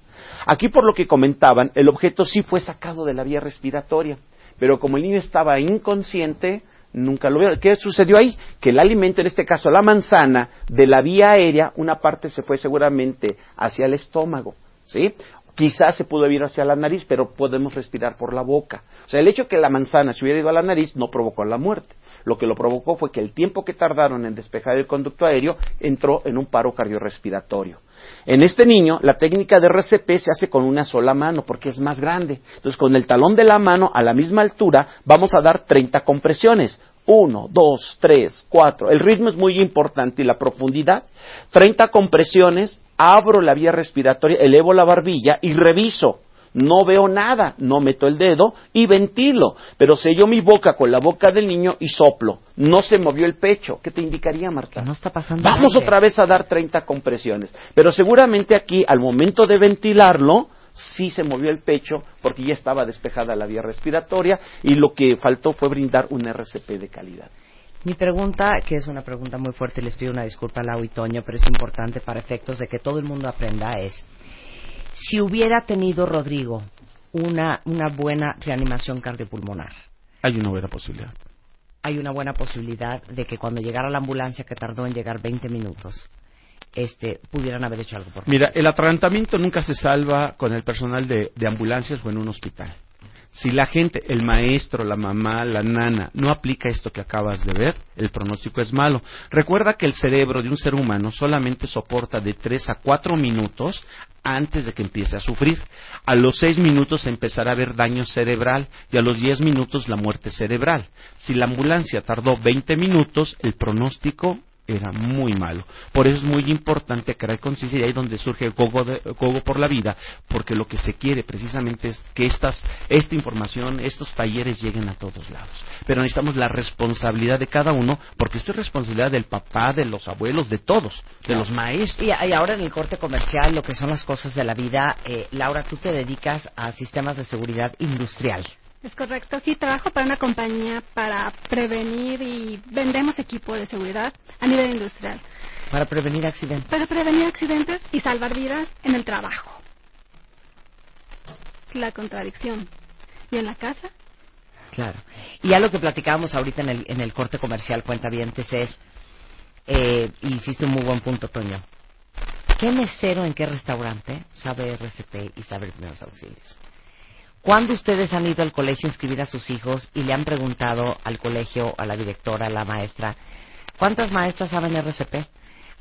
Aquí, por lo que comentaban, el objeto sí fue sacado de la vía respiratoria, pero como el niño estaba inconsciente, nunca lo vio. ¿Qué sucedió ahí? Que el alimento, en este caso la manzana, de la vía aérea, una parte se fue seguramente hacia el estómago, ¿sí? Quizás se pudo ir hacia la nariz, pero podemos respirar por la boca. O sea, el hecho de que la manzana se hubiera ido a la nariz no provocó la muerte. Lo que lo provocó fue que el tiempo que tardaron en despejar el conducto aéreo entró en un paro cardiorrespiratorio. En este niño, la técnica de RCP se hace con una sola mano porque es más grande. Entonces, con el talón de la mano a la misma altura, vamos a dar 30 compresiones. Uno, dos, tres, cuatro. El ritmo es muy importante y la profundidad. 30 compresiones, abro la vía respiratoria, elevo la barbilla y reviso no veo nada, no meto el dedo y ventilo, pero sello mi boca con la boca del niño y soplo. No se movió el pecho. ¿Qué te indicaría, Marta? No está pasando Vamos otra vez a dar 30 compresiones, pero seguramente aquí, al momento de ventilarlo, sí se movió el pecho porque ya estaba despejada la vía respiratoria y lo que faltó fue brindar un RCP de calidad. Mi pregunta, que es una pregunta muy fuerte, les pido una disculpa a Lau y Toño, pero es importante para efectos de que todo el mundo aprenda, es si hubiera tenido Rodrigo una, una buena reanimación cardiopulmonar, Hay una buena posibilidad. hay una buena posibilidad de que cuando llegara la ambulancia, que tardó en llegar 20 minutos, este, pudieran haber hecho algo por Mira, el atragantamiento nunca se salva con el personal de, de ambulancias o en un hospital. Si la gente, el maestro, la mamá, la nana, no aplica esto que acabas de ver, el pronóstico es malo. Recuerda que el cerebro de un ser humano solamente soporta de 3 a 4 minutos antes de que empiece a sufrir. A los 6 minutos empezará a haber daño cerebral y a los 10 minutos la muerte cerebral. Si la ambulancia tardó 20 minutos, el pronóstico era muy malo. Por eso es muy importante crear conciencia y ahí es donde surge Gogo, de- Gogo por la vida, porque lo que se quiere precisamente es que estas, esta información, estos talleres lleguen a todos lados. Pero necesitamos la responsabilidad de cada uno, porque esto es responsabilidad del papá, de los abuelos, de todos, de los maestros. Y, y ahora en el corte comercial, lo que son las cosas de la vida, eh, Laura, tú te dedicas a sistemas de seguridad industrial. Es correcto, sí, trabajo para una compañía para prevenir y vendemos equipo de seguridad a nivel industrial, Para prevenir accidentes. para prevenir accidentes y salvar vidas en el trabajo. La contradicción. ¿Y en la casa? Claro. Y ya lo que platicábamos ahorita en el, en el corte comercial, cuenta es, eh, hiciste un muy buen punto, Toño. ¿Qué mesero en qué restaurante sabe RCP y sabe primeros auxilios? ¿Cuándo ustedes han ido al colegio a inscribir a sus hijos y le han preguntado al colegio, a la directora, a la maestra, ¿cuántas maestras saben RCP?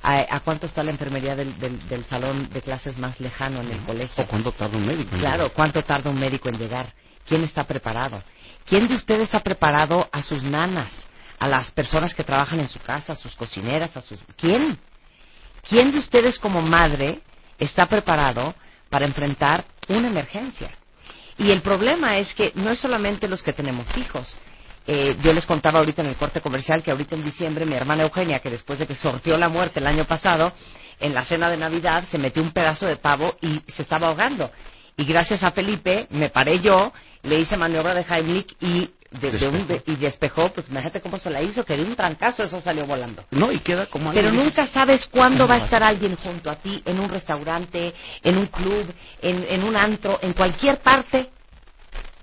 ¿A, a cuánto está la enfermería del, del- del salón de clases más lejano en el colegio? ¿O cuándo tarda un médico? en Claro, llegar? ¿cuánto tarda un médico en llegar? ¿Quién está preparado? ¿Quién de ustedes ha preparado a sus nanas, a las personas que trabajan en su casa, a sus cocineras, a sus... ¿Quién? ¿Quién de ustedes como madre está preparado para enfrentar una emergencia? Y el problema es que no es solamente los que tenemos hijos. Eh, yo les contaba ahorita en el corte comercial que ahorita en diciembre mi hermana Eugenia, que después de que sorteó la muerte el año pasado, en la cena de Navidad se metió un pedazo de pavo y se estaba ahogando. Y gracias a Felipe me paré yo, le hice maniobra de Heimlich y, de- de un- de- y despejó, pues imagínate cómo se la hizo, que de un trancazo eso salió volando. No, y queda como Pero nunca sabes cuándo ¿Cómo va a estar alguien junto a ti, en un restaurante, en un club, en, en un antro, en cualquier parte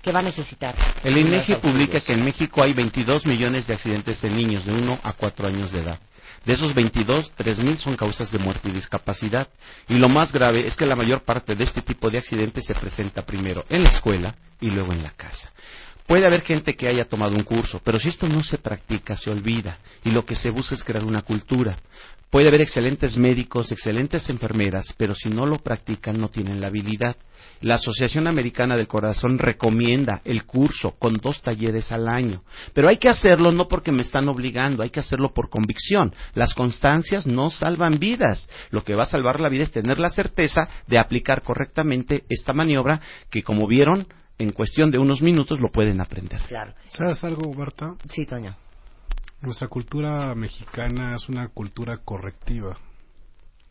que va a necesitar. El INEGI publica que en México hay 22 millones de accidentes de niños de 1 a 4 años de edad. De esos 22, 3.000 son causas de muerte y discapacidad. Y lo más grave es que la mayor parte de este tipo de accidentes se presenta primero en la escuela y luego en la casa. Puede haber gente que haya tomado un curso, pero si esto no se practica, se olvida. Y lo que se busca es crear una cultura. Puede haber excelentes médicos, excelentes enfermeras, pero si no lo practican no tienen la habilidad. La Asociación Americana del Corazón recomienda el curso con dos talleres al año. Pero hay que hacerlo no porque me están obligando, hay que hacerlo por convicción. Las constancias no salvan vidas. Lo que va a salvar la vida es tener la certeza de aplicar correctamente esta maniobra que, como vieron, en cuestión de unos minutos lo pueden aprender. Claro. ¿Sabes algo, Marta? Sí, Toño. Nuestra cultura mexicana es una cultura correctiva,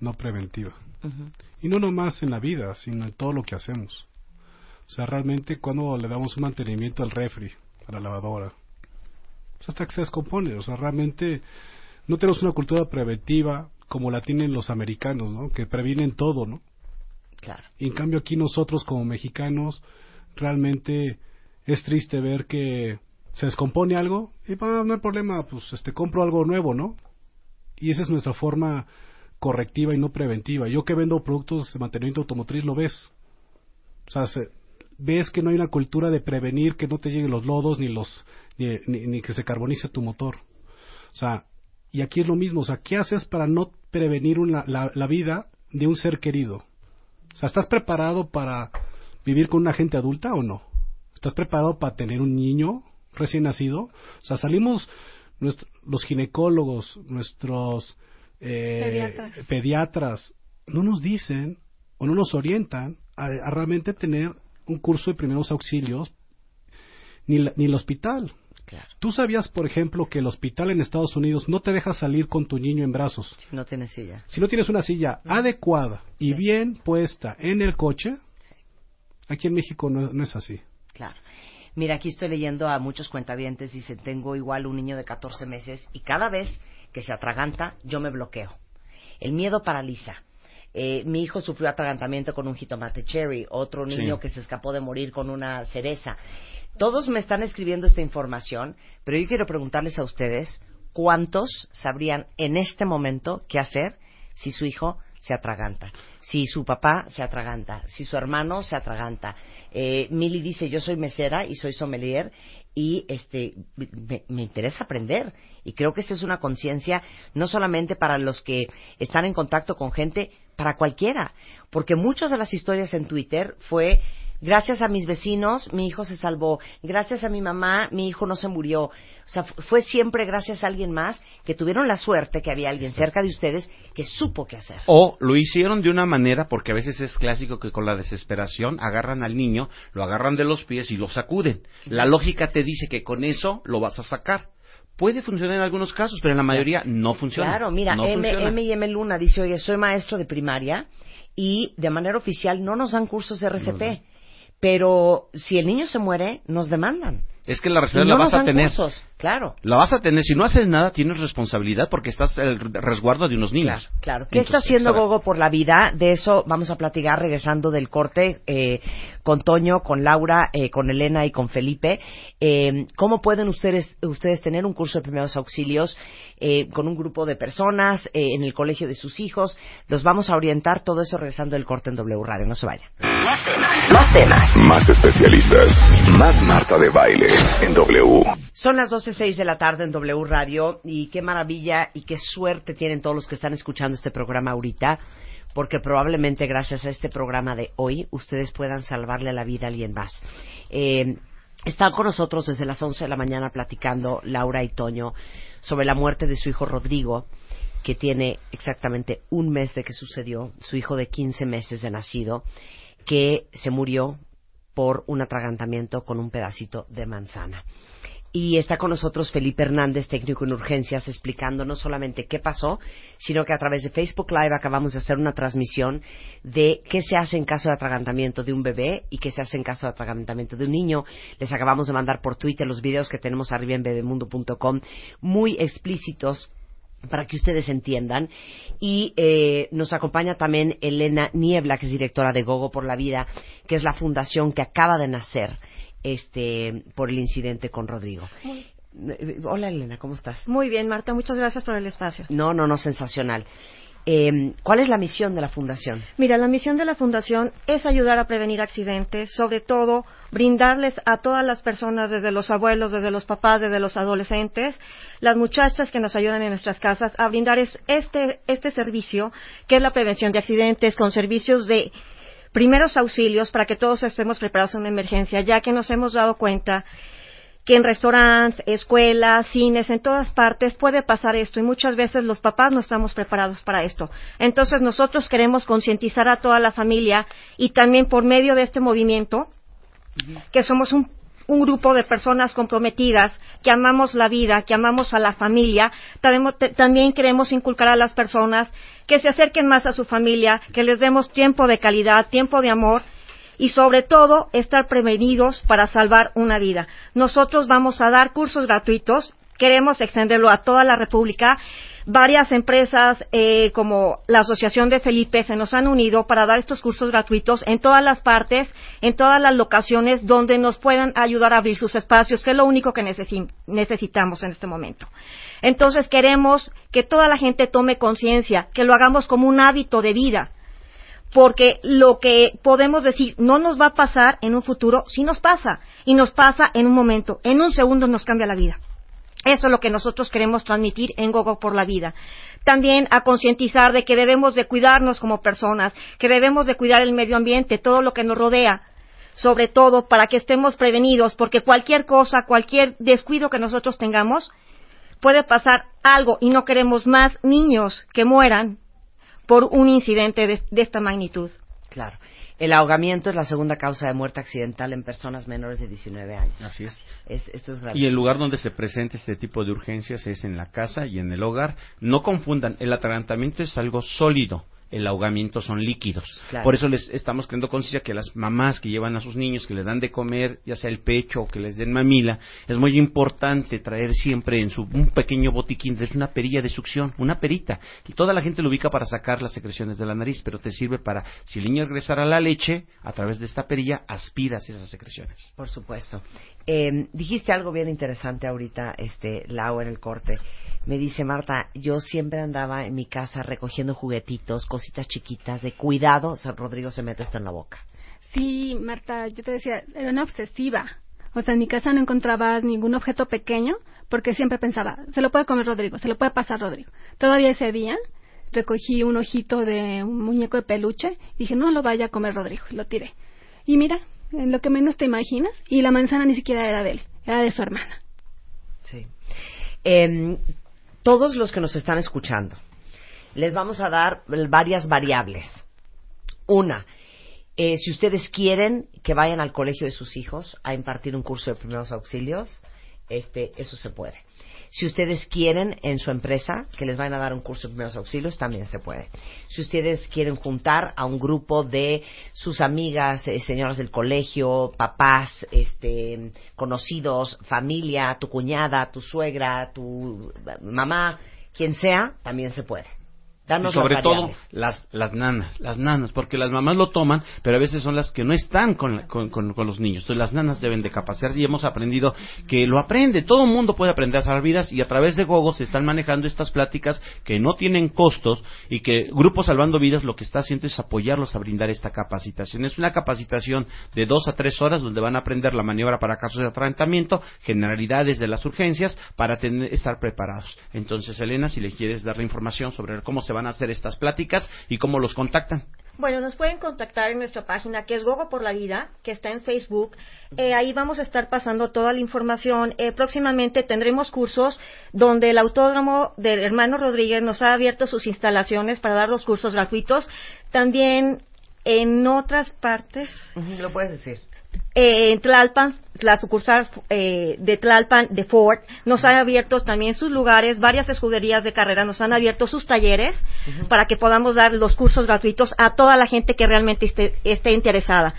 no preventiva. Y no nomás en la vida, sino en todo lo que hacemos. O sea, realmente cuando le damos un mantenimiento al refri, a la lavadora, pues hasta que se descompone. O sea, realmente no tenemos una cultura preventiva como la tienen los americanos, ¿no? Que previenen todo, ¿no? Claro. Y en cambio aquí nosotros como mexicanos realmente es triste ver que se descompone algo y va, no hay problema, pues este compro algo nuevo, ¿no? Y esa es nuestra forma correctiva y no preventiva. Yo que vendo productos de mantenimiento automotriz lo ves. O sea, se- ves que no hay una cultura de prevenir que no te lleguen los lodos ni los ni que se carbonice tu motor. O sea, y aquí es lo mismo, o sea, ¿qué haces para no prevenir una- la, la vida de un ser querido? O sea, ¿estás preparado para vivir con una gente adulta o no? ¿Estás preparado para tener un niño recién nacido? O sea, salimos nuestro- los ginecólogos, nuestros eh, Pediatras. pediatras, no nos dicen o no nos orientan a, a realmente tener un curso de primeros auxilios ni, la- ni el hospital. ¿Tú sabías, por ejemplo, que el hospital en Estados Unidos no te deja salir con tu niño en brazos? Si no tienes silla. Si no tienes una silla adecuada y bien puesta en el coche, aquí en México no, no es así. Claro. Mira, aquí estoy leyendo a muchos cuentavientes. Dicen, tengo igual un niño de 14 meses y cada vez que se atraganta, yo me bloqueo. El miedo paraliza. Eh, mi hijo sufrió atragantamiento con un jitomate cherry, otro Sí. niño que se escapó de morir con una cereza. Todos me están escribiendo esta información, pero yo quiero preguntarles a ustedes cuántos sabrían en este momento qué hacer si su hijo se atraganta, si su papá se atraganta, si su hermano se atraganta. Eh, dice, yo soy mesera y soy sommelier y este me, me interesa aprender y creo que esa es una conciencia no solamente para los que están en contacto con gente, para cualquiera, porque muchas de las historias en Twitter fue gracias a mis vecinos mi hijo se salvó, gracias a mi mamá mi hijo no se murió, o sea, fu- fue siempre gracias a alguien más que tuvieron la suerte que había alguien cerca de ustedes que supo qué hacer. O lo hicieron de una manera, porque a veces es clásico que con la desesperación agarran al niño, lo agarran de los pies y lo sacuden. La lógica te dice que con eso lo vas a sacar. Puede funcionar en algunos casos, pero en la mayoría no funciona. Claro, mira, no M, funciona. M y M Luna dice, oye, soy maestro de primaria y de manera oficial no nos dan cursos de RCP, pero si el niño se muere, nos demandan. Es que la responsabilidad no la vas a tener. cursos, claro. La vas a tener. Si no haces nada, tienes responsabilidad porque estás el resguardo de unos niños. Claro. ¿Qué está haciendo. Gogo por la vida? De eso vamos a platicar regresando del corte eh, con Toño, con Laura, eh, con Elena y con Felipe. Eh, ¿Cómo pueden ustedes, ustedes tener un curso de primeros auxilios eh, con un grupo de personas eh, en el colegio de sus hijos? Los vamos a orientar todo eso regresando del corte en W Radio. No se vayan. Más temas. Más especialistas. Más Marta de Baile en W. Son las 12.06 de la tarde en W Radio y qué maravilla y qué suerte tienen todos los que están escuchando este programa ahorita, porque probablemente gracias a este programa de hoy ustedes puedan salvarle la vida a alguien más. Eh, están con nosotros desde las 11 de la mañana platicando Laura y Toño sobre la muerte de su hijo Rodrigo, que tiene exactamente un mes de que sucedió, su hijo de 15 meses de nacido, que se murió por un atragantamiento con un pedacito de manzana. Y está con nosotros Felipe Hernández, técnico en urgencias, explicando no solamente qué pasó, sino que a través de Facebook Live acabamos de hacer una transmisión de qué se hace en caso de atragantamiento de un bebé y qué se hace en caso de atragantamiento de un niño. Les acabamos de mandar por Twitter los videos que tenemos arriba en bebemundo.com, muy explícitos para que ustedes entiendan. Y eh, nos acompaña también Elena Niebla, que es directora de Gogo por la Vida, que es la fundación que acaba de nacer este por el incidente con Rodrigo. Muy, Hola Elena, ¿cómo estás? muy bien, Marta, muchas gracias por el espacio. No, no, no, sensacional. Eh, ¿Cuál es la misión de la fundación? Mira, la misión de la Fundación es ayudar a prevenir accidentes, sobre todo brindarles a todas las personas, desde los abuelos, desde los papás, desde los adolescentes, las muchachas que nos ayudan en nuestras casas, a brindar es- este, este servicio, que es la prevención de accidentes, con servicios de primeros auxilios para que todos estemos preparados en una emergencia, ya que nos hemos dado cuenta que en restaurantes, escuelas, cines, en todas partes puede pasar esto y muchas veces los papás no estamos preparados para esto. Entonces nosotros queremos concientizar a toda la familia y también por medio de este movimiento, que somos un, un grupo de personas comprometidas, que amamos la vida, que amamos a la familia, también, también queremos inculcar a las personas que se acerquen más a su familia, que les demos tiempo de calidad, tiempo de amor y sobre todo estar prevenidos para salvar una vida. Nosotros vamos a dar cursos gratuitos, queremos extenderlo a toda la República. Varias empresas eh, como la Asociación de Felipe se nos han unido para dar estos cursos gratuitos en todas las partes, en todas las locaciones donde nos puedan ayudar a abrir sus espacios, que es lo único que necesi- necesitamos en este momento. Entonces queremos que toda la gente tome conciencia, que lo hagamos como un hábito de vida porque lo que podemos decir no nos va a pasar en un futuro, sí nos pasa, y nos pasa en un momento, en un segundo nos cambia la vida. Eso es lo que nosotros queremos transmitir en Gogo por la Vida. También a concientizar de que debemos de cuidarnos como personas, que debemos de cuidar el medio ambiente, todo lo que nos rodea, sobre todo para que estemos prevenidos, porque cualquier cosa, cualquier descuido que nosotros tengamos, puede pasar algo y no queremos más niños que mueran por un incidente de, de esta magnitud. Claro. El ahogamiento es la segunda causa de muerte accidental en personas menores de 19 años. Así es. Es- esto es grave. Y el lugar donde se presenta este tipo de urgencias es en la casa y en el hogar. No confundan, el atragantamiento es algo sólido. El ahogamiento son líquidos. Claro. Por eso les estamos creando conciencia que las mamás que llevan a sus niños, que les dan de comer, ya sea el pecho o que les den mamila, es muy importante traer siempre en su un pequeño botiquín, es una perilla de succión, una perita. Y toda la gente lo ubica para sacar las secreciones de la nariz, pero te sirve para, si el niño regresara a la leche, a través de esta perilla aspiras esas secreciones. Por supuesto. Eh, dijiste algo bien interesante ahorita, este, Lau, en el corte. Me dice Marta, yo siempre andaba en mi casa recogiendo juguetitos, cositas chiquitas, de cuidado, San Rodrigo se mete esto en la boca. Sí, Marta, yo te decía, era una obsesiva. O sea, en mi casa no encontrabas ningún objeto pequeño porque siempre pensaba, se lo puede comer Rodrigo, se lo puede pasar Rodrigo. Todavía ese día recogí un ojito de un muñeco de peluche y dije, no lo vaya a comer Rodrigo, lo tiré. Y mira, en lo que menos te imaginas, y la manzana ni siquiera era de él, era de su hermana. Sí. Eh, todos los que nos están escuchando, les vamos a dar varias variables. Una, eh, si ustedes quieren que vayan al colegio de sus hijos a impartir un curso de primeros auxilios, este, eso se puede. Si ustedes quieren en su empresa que les vayan a dar un curso de primeros auxilios, también se puede. Si ustedes quieren juntar a un grupo de sus amigas, eh, señoras del colegio, papás, este, conocidos, familia, tu cuñada, tu suegra, tu mamá, quien sea, también se puede. Danos y sobre las todo las, las nanas, las nanas, porque las mamás lo toman, pero a veces son las que no están con, la- con, con- con los niños. Entonces las nanas deben de capacitarse y hemos aprendido que lo aprende, todo el mundo puede aprender a salvar vidas y a través de Gogo se están manejando estas pláticas que no tienen costos y que Grupo Salvando Vidas lo que está haciendo es apoyarlos a brindar esta capacitación. Es una capacitación de dos a tres horas donde van a aprender la maniobra para casos de atragantamiento, generalidades de las urgencias para tener- estar preparados. Entonces, Elena, si le quieres dar la información sobre cómo se van a hacer estas pláticas y cómo los contactan. Bueno, nos pueden contactar en nuestra página que es Gogo por la Vida, que está en Facebook. Eh, ahí vamos a estar pasando toda la información. Eh, próximamente tendremos cursos donde el autódromo del hermano Rodríguez nos ha abierto sus instalaciones para dar los cursos gratuitos. También en otras partes. Lo puedes decir. Eh, en Tlalpan, la sucursal eh, de Tlalpan de Ford, nos han abierto también sus lugares, varias escuderías de carrera nos han abierto sus talleres para que podamos dar los cursos gratuitos a toda la gente que realmente esté, esté interesada.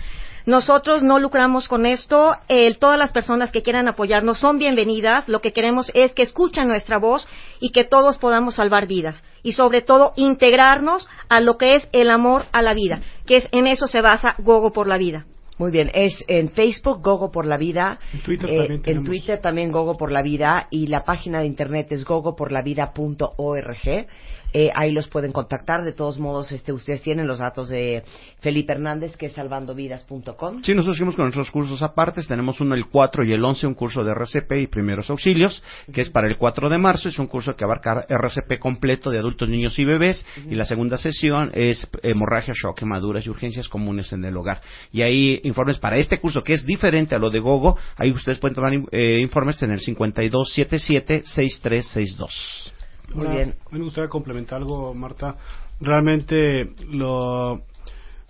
Nosotros no lucramos con esto, eh, todas las personas que quieran apoyarnos son bienvenidas, lo que queremos es que escuchen nuestra voz y que todos podamos salvar vidas y sobre todo integrarnos a lo que es el amor a la vida, que es en eso se basa Gogo por la vida. Muy bien, es en Facebook Gogo por la Vida, En Twitter eh, también en. Twitter también Gogo por la Vida y la página de internet es gogoporlavida.org. eh, ahí los pueden contactar. De todos modos, este, ustedes tienen los datos de Felipe Hernández, que es salvandovidas.com. Sí, nosotros seguimos con nuestros cursos aparte. Tenemos uno el 4 y el 11, un curso de RCP y primeros auxilios, que es para el 4 de marzo. Es un curso que abarca RCP completo de adultos, niños y bebés. Y la segunda sesión es hemorragia, shock, quemaduras y urgencias comunes en el hogar. Y ahí informes para este curso, que es diferente a lo de Gogo. Ahí ustedes pueden tomar eh, informes en el 5277-6362. Muy Ahora, bien. me gustaría complementar algo, Marta. Realmente lo,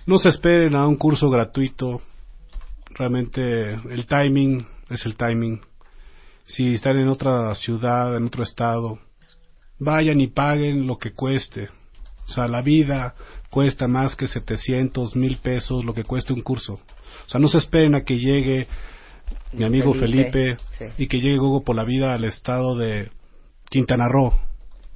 no se esperen a un curso gratuito. Realmente el timing es el timing. Si están en otra ciudad, en otro estado, vayan y paguen lo que cueste. O sea, la vida cuesta más que 700, mil pesos, lo que cueste un curso. O sea, no se esperen a que llegue mi amigo Felipe, Felipe, sí. y que llegue Gogo por la vida al estado de Quintana Roo.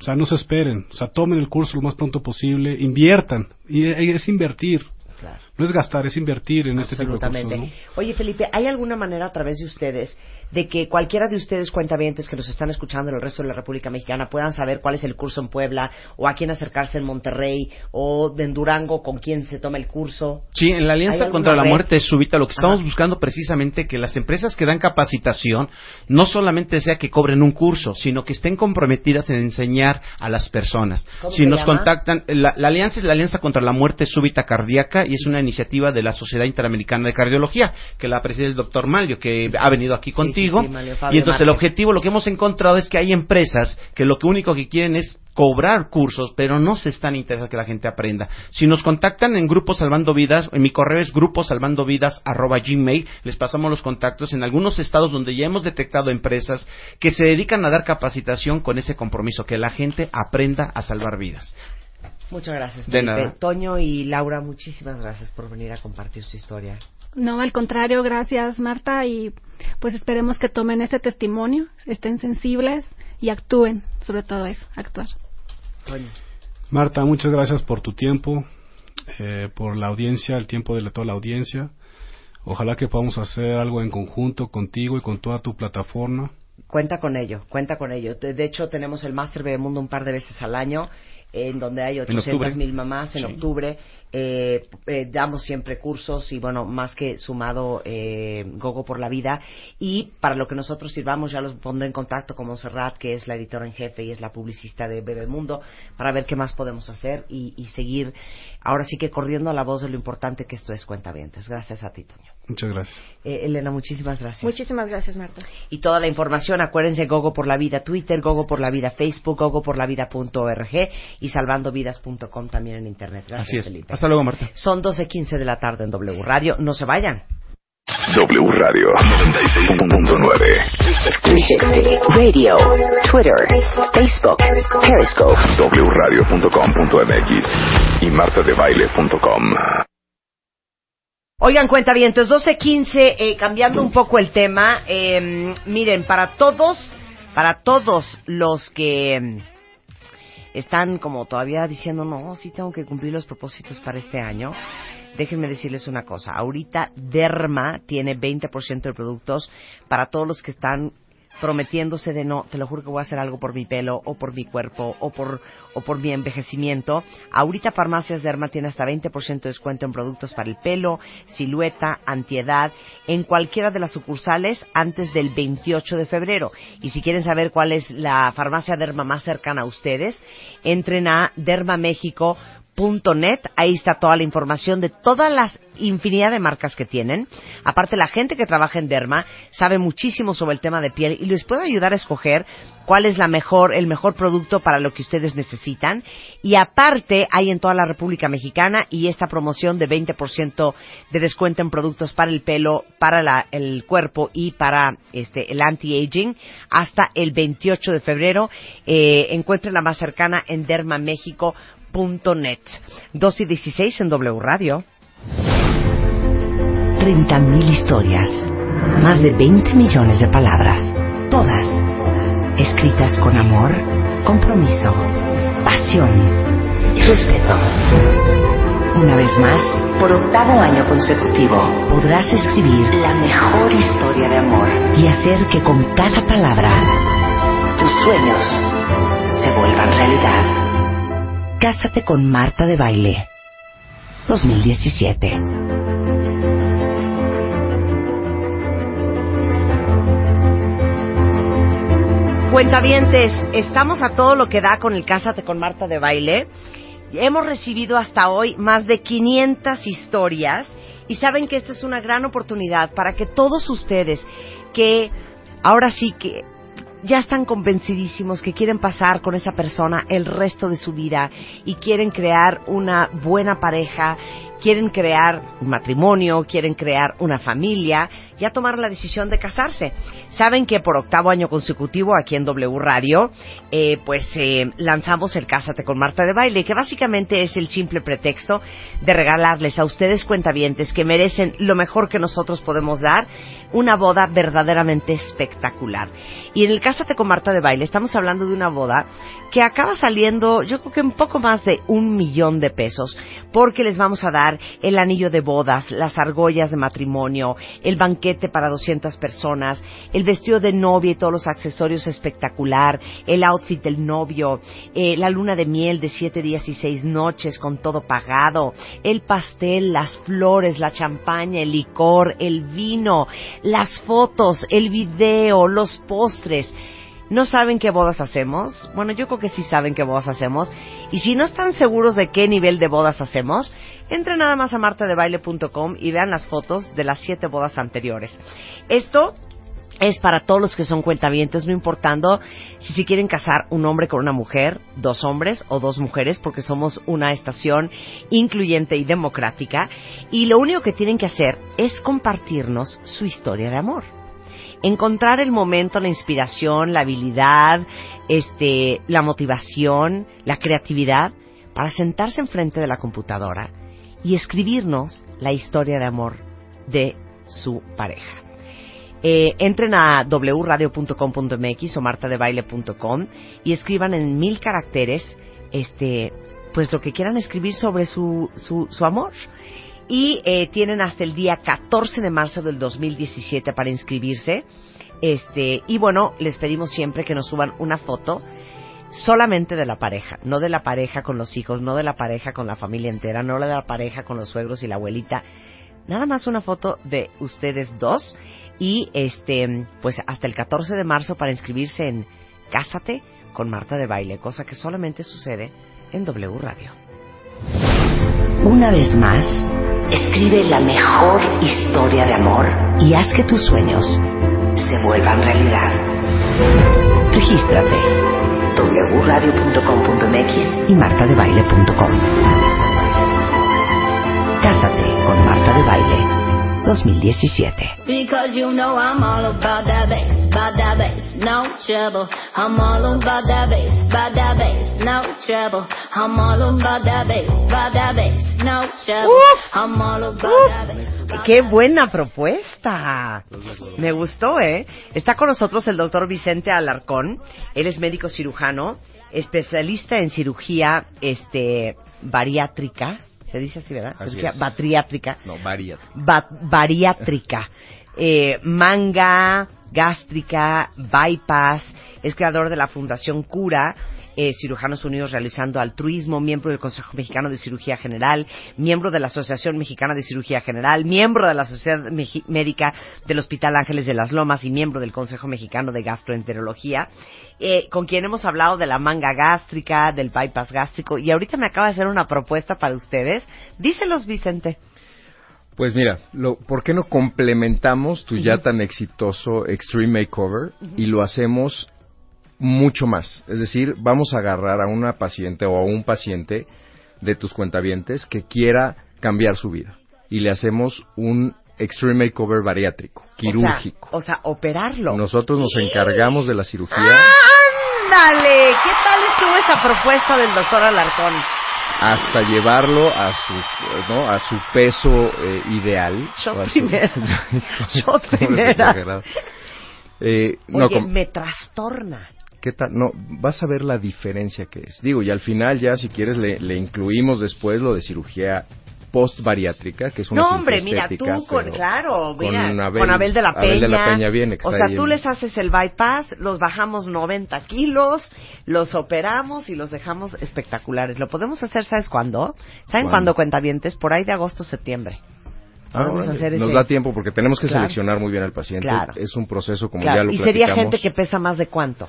O sea, no se esperen. O sea, tomen el curso lo más pronto posible, inviertan. Y es invertir. Claro. No es gastar, es invertir en este tipo de Absolutamente. cursos. ¿no? Oye, Felipe, ¿hay alguna manera a través de ustedes de que cualquiera de ustedes cuentavientes que nos están escuchando en el resto de la República Mexicana puedan saber cuál es el curso en Puebla o a quién acercarse en Monterrey o en Durango con quién se toma el curso? Sí, en la ¿Hay Alianza contra la red? Muerte Súbita lo que estamos Ajá. buscando precisamente que las empresas que dan capacitación no solamente sea que cobren un curso, sino que estén comprometidas en enseñar a las personas. ¿Cómo si se nos llama? contactan, la, la alianza es la Alianza contra la Muerte Súbita Cardíaca y es una iniciativa de la Sociedad Interamericana de Cardiología que la preside el doctor Malio, que ha venido aquí contigo. sí, Malio Fabio y entonces el objetivo, lo que hemos encontrado es que hay empresas que lo que único que quieren es cobrar cursos, pero no se están interesados que la gente aprenda. Si nos contactan en Grupo Salvando Vidas, en mi correo es gruposalvandovidas@gmail, les pasamos los contactos en algunos estados donde ya hemos detectado empresas que se dedican a dar capacitación con ese compromiso, que la gente aprenda a salvar vidas. Muchas gracias, De nada. Toño y Laura, muchísimas gracias por venir a compartir su historia. No, al contrario, gracias Marta y pues esperemos que tomen ese testimonio, estén sensibles y actúen, sobre todo eso, actuar. Toño. Marta, muchas gracias por tu tiempo, eh, por la audiencia, el tiempo de toda la audiencia. Ojalá que podamos hacer algo en conjunto contigo y con toda tu plataforma. Cuenta con ello, cuenta con ello. De hecho, tenemos el Máster Bebemundo un par de veces al año, en donde hay octubre. 800 mil mamás en Sí. octubre. Eh, eh, damos siempre cursos y, bueno, más que sumado eh, Gogo por la Vida. Y para lo que nosotros sirvamos, ya los pondré en contacto con Monserrat, que es la editora en jefe y es la publicista de Bebemundo, para ver qué más podemos hacer y, y seguir, ahora sí que corriendo a la voz de lo importante que esto es Cuentavientes. Gracias a ti, Toño. Muchas gracias. Eh, Elena, muchísimas gracias. Muchísimas gracias, Marta. Y toda la información, acuérdense, Gogo por la Vida Twitter, Gogo por la Vida Facebook, Gogo por la Vida.org y salvandovidas.com también en Internet. Gracias, Así es. Felipe. Hasta luego, Marta. Son 12.15 de la tarde en W Radio. No se vayan. W Radio 96.9. 360 Radio, Twitter, Facebook, Periscope. wradio.com.mx y martadebaile.com. Oigan, cuenta bien, entonces 12.15, eh, cambiando un poco el tema, eh, miren, para todos, para todos los que mm, están como todavía diciendo, no, sí tengo que cumplir los propósitos para este año, déjenme decirles una cosa, ahorita Derma tiene 20% de productos para todos los que están prometiéndose de no, te lo juro que voy a hacer algo por mi pelo o por mi cuerpo o por o por mi envejecimiento. Ahorita Farmacias Derma tiene hasta 20% de descuento en productos para el pelo, silueta, antiedad, en cualquiera de las sucursales antes del 28 de febrero. Y si quieren saber cuál es la farmacia Derma más cercana a ustedes, entren a dermamexico.net, ahí está toda la información de todas las infinidad de marcas que tienen. Aparte, la gente que trabaja en Derma sabe muchísimo sobre el tema de piel y les puede ayudar a escoger cuál es la mejor, el mejor producto para lo que ustedes necesitan. Y aparte, hay en toda la República Mexicana y esta promoción de 20% de descuento en productos para el pelo, para la- el cuerpo y para este, el anti-aging hasta el 28 de febrero. Eh, encuentren la más cercana en dermamexico.net. 2 y 16 en W Radio. 30.000 historias, más de 20 millones de palabras, todas escritas con amor, compromiso, pasión y respeto. Una vez más, por octavo año consecutivo, podrás escribir la mejor historia de amor y hacer que con cada palabra tus sueños se vuelvan realidad. Cásate con Marta de Baile 2017. Cuentavientes, estamos a todo lo que da con el Cásate con Marta de Baile. Hemos recibido hasta hoy más de 500 historias y saben que esta es una gran oportunidad para que todos ustedes que ahora sí que ya están convencidísimos que quieren pasar con esa persona el resto de su vida y quieren crear una buena pareja, quieren crear un matrimonio, quieren crear una familia, ya tomaron la decisión de casarse. Saben que por octavo año consecutivo aquí en W Radio, eh, pues eh, lanzamos el Cásate con Marta de Baile, que básicamente es el simple pretexto de regalarles a ustedes cuentavientes que merecen lo mejor que nosotros podemos dar, una boda verdaderamente espectacular. Y en el Cásate con Marta de Baile estamos hablando de una boda que acaba saliendo, yo creo que un poco más de un millón de pesos, porque les vamos a dar el anillo de bodas, las argollas de matrimonio, el banquete para 200 personas, el vestido de novia y todos los accesorios espectacular, el outfit del novio, eh, la luna de miel de siete días y seis noches con todo pagado, el pastel, las flores, la champaña, el licor, el vino, las fotos, el video, los postres. ¿No saben qué bodas hacemos? Bueno, yo creo que sí saben qué bodas hacemos. Y si no están seguros de qué nivel de bodas hacemos, entren nada más a martadebaile.com y vean las fotos de las siete bodas anteriores. Esto es para todos los que son cuentavientes, no importando si se quieren casar un hombre con una mujer, dos hombres o dos mujeres, porque somos una estación incluyente y democrática. Y lo único que tienen que hacer es compartirnos su historia de amor encontrar el momento, la inspiración, la habilidad, este, la motivación, la creatividad para sentarse enfrente de la computadora y escribirnos la historia de amor de su pareja. Eh, entren a wradio.com.mx o martadebaile.com y escriban en mil caracteres este pues lo que quieran escribir sobre su, su, su amor y eh, tienen hasta el día 14 de marzo del 2017 para inscribirse. Este, y bueno, les pedimos siempre que nos suban una foto solamente de la pareja, no de la pareja con los hijos, no de la pareja con la familia entera, no de la pareja con los suegros y la abuelita. Nada más una foto de ustedes dos y este, pues hasta el 14 de marzo para inscribirse en Cásate con Marta de Baile, cosa que solamente sucede en W Radio. Una vez más, escribe la mejor historia de amor y haz que tus sueños se vuelvan realidad. Regístrate wradio.com.mx y martadebaile.com. Cásate con Marta de Baile 2017. Because you know I'm all about that bass, about that bass, no trouble. I'm all about that bass, about that bass, no trouble. I'm all about that bass, about that bass, no trouble. I'm all about that bass. ¡Qué buena propuesta! Me gustó, ¿eh? Está con nosotros el doctor Vicente Alarcón. Él es médico cirujano, especialista en cirugía este, bariátrica. Se dice así, ¿verdad? Así cirugía es. batriátrica. No, varias. Ba- bariátrica. Eh, manga, gástrica, bypass. Es creador de la Fundación Cura. Eh, Cirujanos Unidos realizando altruismo, miembro del Consejo Mexicano de Cirugía General, miembro de la Asociación Mexicana de Cirugía General, miembro de la Sociedad Meji- Médica del Hospital Ángeles de las Lomas y miembro del Consejo Mexicano de Gastroenterología, eh, con quien hemos hablado de la manga gástrica, del bypass gástrico, y ahorita me acaba de hacer una propuesta para ustedes. Díselos, Vicente. Pues mira, lo, ¿por qué no complementamos tu ya tan exitoso Extreme Makeover y lo hacemos mucho más? Es decir, vamos a agarrar a una paciente o a un paciente de tus cuentavientes que quiera cambiar su vida y le hacemos un Extreme Makeover bariátrico, quirúrgico. O sea, o sea, operarlo. Nosotros nos encargamos de la cirugía. ¡Ándale! ¿Qué tal estuvo esa propuesta del doctor Alarcón? hasta llevarlo a su no a su peso eh, ideal Shot O a su- primera. Shot primera. Eh, Oye, me trastorna. ¿Qué tal? No, vas a ver la diferencia que es. Digo, y al final ya si quieres le, le incluimos después lo de cirugía post-bariátrica, que es una No, hombre, mira, tú, con, claro, mira, con con Abel- de la Peña. Abel de la Peña O sea, tú en- les haces el bypass, los bajamos 90 kilos, los operamos y los dejamos espectaculares. Lo podemos hacer, ¿sabes cuándo? ¿Saben ¿Cuándo? cuándo, cuentavientes? Por ahí de agosto, septiembre. Ah, Vamos a hacer Nos ese- da tiempo porque tenemos que Claro. seleccionar muy bien al paciente. Claro. Es un proceso como Claro, ya lo y sería gente que pesa más de cuánto.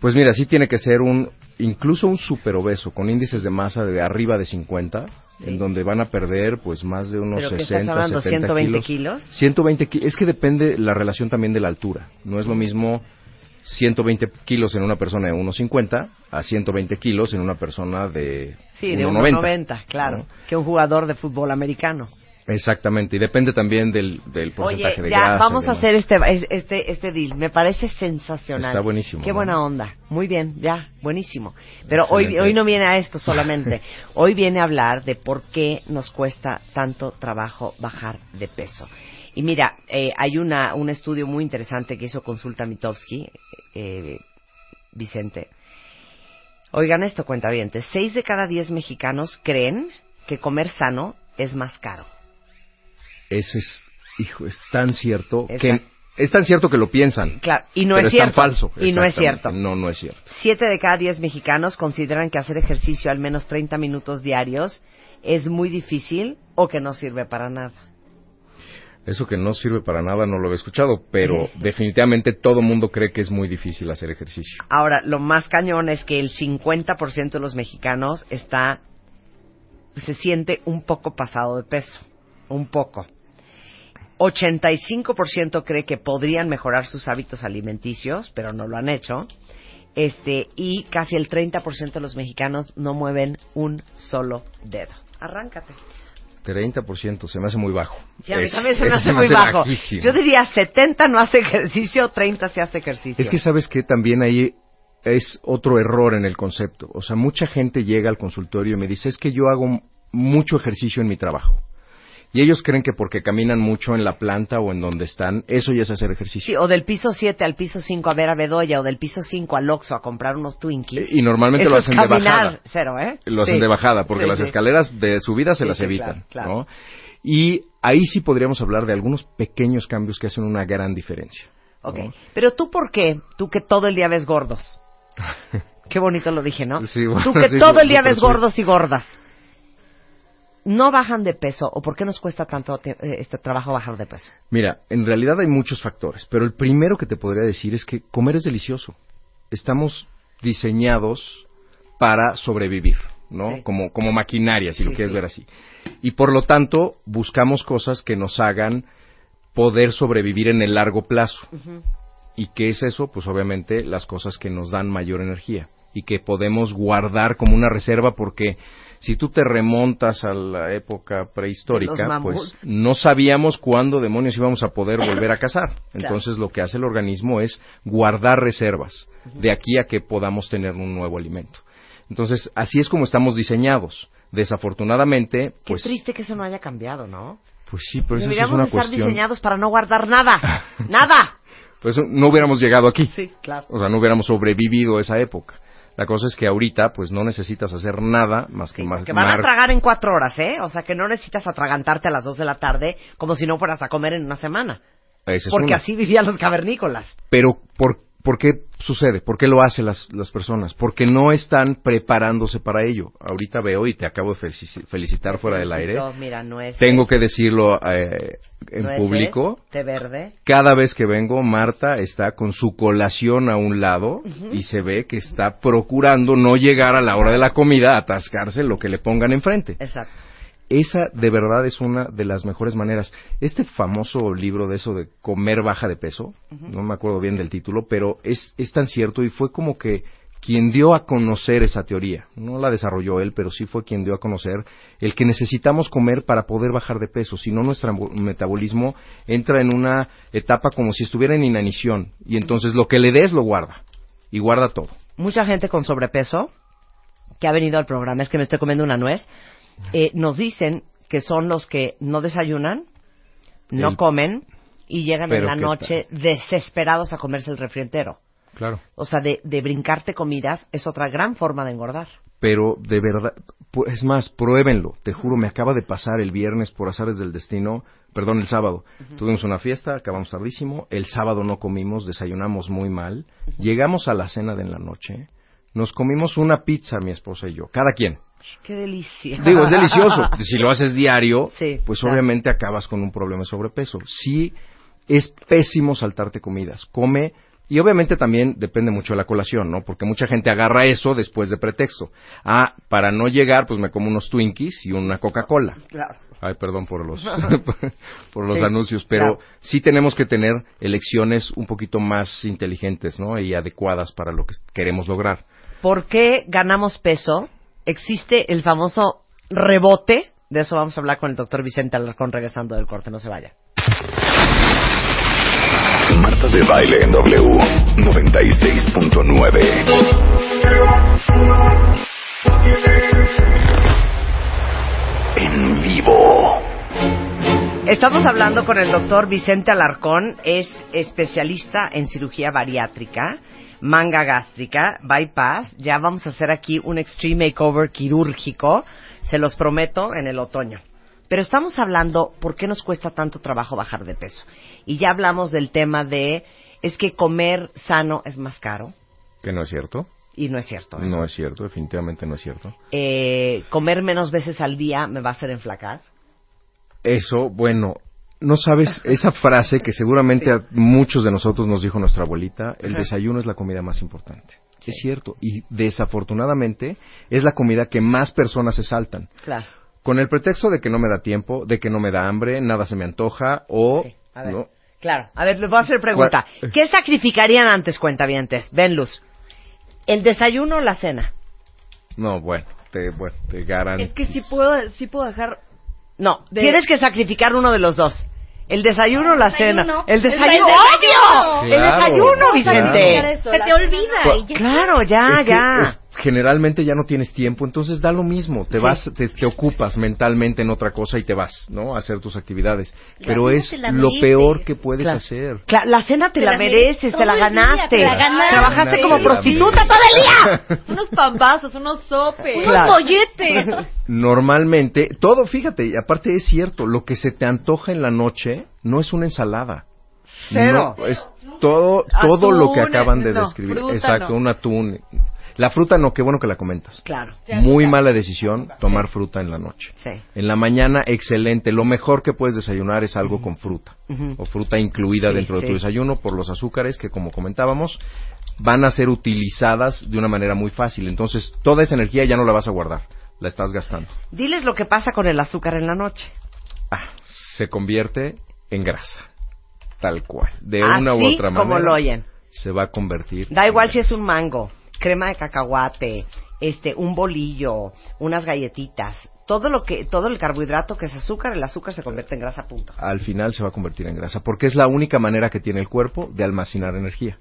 Pues mira, sí tiene que ser un, incluso un superobeso con índices de masa de arriba de 50, en donde van a perder pues más de unos ¿Pero qué 60, estás hablando, 70 120 kilos. kilos? 120 kilos. Es que depende la relación también de la altura. No es lo mismo 120 kilos en una persona de 1,50 a 120 kilos en una persona de Sí, de 1,90. 1,90, claro. Que un jugador de fútbol americano. Exactamente, y depende también del, del Oye, porcentaje de ya, grasa. vamos a demás. hacer este, este, este deal. Me parece sensacional. Está buenísimo, Qué ¿no? buena onda. Muy bien, ya, buenísimo. Pero hoy, Excelente. hoy no viene a esto solamente. hoy viene a hablar de por qué nos cuesta tanto trabajo bajar de peso. Y mira, eh, hay una, un estudio muy interesante que hizo Consulta Mitofsky, eh, Vicente. Oigan esto, cuentavientes. Seis de cada diez mexicanos creen que comer sano es más caro. Ese es, hijo, es tan cierto que es tan cierto que lo piensan. Claro, y no pero es tan cierto. falso. Y no es cierto. No, no es cierto. Siete de cada diez mexicanos consideran que hacer ejercicio al menos 30 minutos diarios es muy difícil o que no sirve para nada. Eso que no sirve para nada no lo había escuchado, pero definitivamente todo mundo cree que es muy difícil hacer ejercicio. Ahora, lo más cañón es que el 50% de los mexicanos está se siente un poco pasado de peso, un poco. 85% cree que podrían mejorar sus hábitos alimenticios, pero no lo han hecho. Este, y casi el 30% de los mexicanos no mueven un solo dedo. Arráncate. 30% se me hace muy bajo. Sí, a mí Es- también se me hace muy bajo. bajísimo. Yo diría 70 no hace ejercicio, 30 sí hace ejercicio. Es que sabes que también ahí es otro error en el concepto. O sea, mucha gente llega al consultorio y me dice, es que yo hago mucho ejercicio en mi trabajo. Y ellos creen que porque caminan mucho en la planta o en donde están, eso ya es hacer ejercicio. Sí, o del piso 7 al piso 5 a ver a Bedoya, o del piso 5 al Oxxo a comprar unos Twinkies. Y normalmente Eso lo es hacen de caminar, bajada. Cero, ¿eh? Lo hacen Sí. de bajada, porque Sí, las escaleras de subida se las evitan. claro, claro. ¿no? Y ahí sí podríamos hablar de algunos pequeños cambios que hacen una gran diferencia. Ok. Pero tú, ¿por qué? Tú que todo el día ves gordos. Qué bonito lo dije, ¿no? Sí, bueno, tú que sí, todo el día ves gordos y gordas. ¿No bajan de peso o por qué nos cuesta tanto eh, este trabajo bajar de peso? Mira, en realidad hay muchos factores, pero el primero que te podría decir es que comer es delicioso. Estamos diseñados para sobrevivir, ¿no? Sí. Como, como maquinaria, si lo quieres sí. ver así. Y por lo tanto, buscamos cosas que nos hagan poder sobrevivir en el largo plazo. ¿Y qué es eso? Pues obviamente las cosas que nos dan mayor energía y que podemos guardar como una reserva porque si tú te remontas a la época prehistórica, pues no sabíamos cuándo demonios íbamos a poder volver a cazar. Claro. Entonces lo que hace el organismo es guardar reservas de aquí a que podamos tener un nuevo alimento. Entonces así es como estamos diseñados. Desafortunadamente, Qué pues, triste que eso no haya cambiado, ¿no? pues sí, pero eso es una estar cuestión. diseñados para no guardar nada. ¡Nada! Pues no hubiéramos llegado aquí. Sí, claro. O sea, no hubiéramos sobrevivido esa época. La cosa es que ahorita, pues no necesitas hacer nada más que más Que van a tragar en cuatro horas, ¿eh? O sea, que no necesitas atragantarte a las dos de la tarde como si no fueras a comer en una semana. Es Porque así vivían los cavernícolas. Pero, ¿por, ¿por qué sucede? ¿Por qué lo hacen las, las personas? Porque no están preparándose para ello. Ahorita veo y te acabo de felici- felicitar fuera del aire. Mira, Tengo que decirlo eh, en público. té verde. Cada vez que vengo, Marta está con su colación a un lado y se ve que está procurando no llegar a la hora de la comida a atascarse lo que le pongan enfrente. Exacto. Esa de verdad es una de las mejores maneras. Este famoso libro de eso de comer baja de peso, no me acuerdo bien del título, pero es, es tan cierto y fue como que quien dio a conocer esa teoría. No la desarrolló él, pero sí fue quien dio a conocer el que necesitamos comer para poder bajar de peso. Si no, nuestro mo- metabolismo entra en una etapa como si estuviera en inanición. Y entonces lo que le des lo guarda. Y guarda todo. Mucha gente con sobrepeso que ha venido al programa, es que me estoy comiendo una nuez, eh, nos dicen que son los que no desayunan, no El- comen y llegan en la ¿qué noche desesperados a comerse el refri entero. Claro. O sea, de, de brincarte comidas es otra gran forma de engordar. pero de verdad, pu- es más, pruébenlo, te juro, me acaba de pasar el viernes por azares del destino, perdón, el sábado. Tuvimos una fiesta, acabamos tardísimo, el sábado no comimos, desayunamos muy mal, llegamos a la cena de en la noche, nos comimos una pizza mi esposa y yo, cada quien. Qué delicia. Digo, es delicioso. Si lo haces diario, Sí, pues claro. obviamente acabas con un problema de sobrepeso. Sí, es pésimo saltarte comidas. Come, y obviamente también depende mucho de la colación, ¿no? Porque mucha gente agarra eso después de pretexto. Ah, para no llegar, pues me como unos Twinkies y una Coca-Cola. Claro. Ay, perdón por los, por los Sí, anuncios, pero claro. sí tenemos que tener elecciones un poquito más inteligentes, ¿no? Y adecuadas para lo que queremos lograr. ¿Por qué ganamos peso? Existe el famoso rebote. De eso vamos a hablar con el doctor Vicente Alarcón regresando del corte. No se vaya. Marta de baile en W 96.9. En vivo. Estamos hablando con el doctor Vicente Alarcón, es especialista en cirugía bariátrica, manga gástrica, bypass. Ya vamos a hacer aquí un extreme makeover quirúrgico, se los prometo, en el otoño. Pero estamos hablando por qué nos cuesta tanto trabajo bajar de peso. Y ya hablamos del tema de, es que comer sano es más caro, Que no es cierto. y no es cierto. ¿eh? No es cierto, definitivamente no es cierto. Eh, comer menos veces al día me va a hacer enflacar. Eso, bueno, no sabes esa frase que seguramente a muchos de nosotros nos dijo nuestra abuelita, el Ajá. desayuno es la comida más importante. Es cierto, y desafortunadamente es la comida que más personas se saltan. Claro. Con el pretexto de que no me da tiempo, de que no me da hambre, nada se me antoja o... A ver. ¿no? Claro. A ver, les voy a hacer pregunta. Bueno. ¿Qué sacrificarían antes, cuentavientes? Ven, Luz. ¿El desayuno o la cena? No, bueno, te, bueno, te garan... Es que sí puedo, sí puedo dejar... No, De- tienes que sacrificar uno de los dos. El desayuno o la Desayuno. cena. El El desayuno, desayuno. obvio. el Claro, desayuno, claro. Vicente. Se te olvida y ya. Claro, ya, Es que ya. Generalmente ya no tienes tiempo, entonces da lo mismo, te Sí. vas, te, te ocupas mentalmente en otra cosa y te vas, ¿no? A hacer tus actividades. La Pero es lo peor que puedes Claro. hacer. La cena te, Te la, la mereces, mereces te la día, ganaste. te la ganaste. Trabajaste Te como prostituta todo el día. Unos pambazos, unos sopes. Unos Claro. molletes. Normalmente, todo, fíjate, y aparte es cierto, lo que se te antoja en la noche no es una ensalada. Cero. No, es todo, todo lo que acaban de no, describir. fruta Exacto, no. un atún. La fruta no, qué bueno que la comentas. Claro. Muy mala decisión tomar fruta en la noche. Sí. En la mañana, excelente. Lo mejor que puedes desayunar es algo con fruta. O fruta incluida Sí, dentro de tu desayuno por los azúcares que, como comentábamos, van a ser utilizadas de una manera muy fácil. Entonces, toda esa energía ya no la vas a guardar. La estás gastando. Diles lo que pasa con el azúcar en la noche. Ah, se convierte en grasa. Tal cual. De una u otra manera. como lo oyen. Se va a convertir. Da igual si es un mango, crema de cacahuate, este, un bolillo, unas galletitas, todo lo que, todo el carbohidrato que es azúcar, el azúcar se convierte en grasa, punto. al final se va a convertir en grasa, porque es la única manera que tiene el cuerpo de almacenar energía.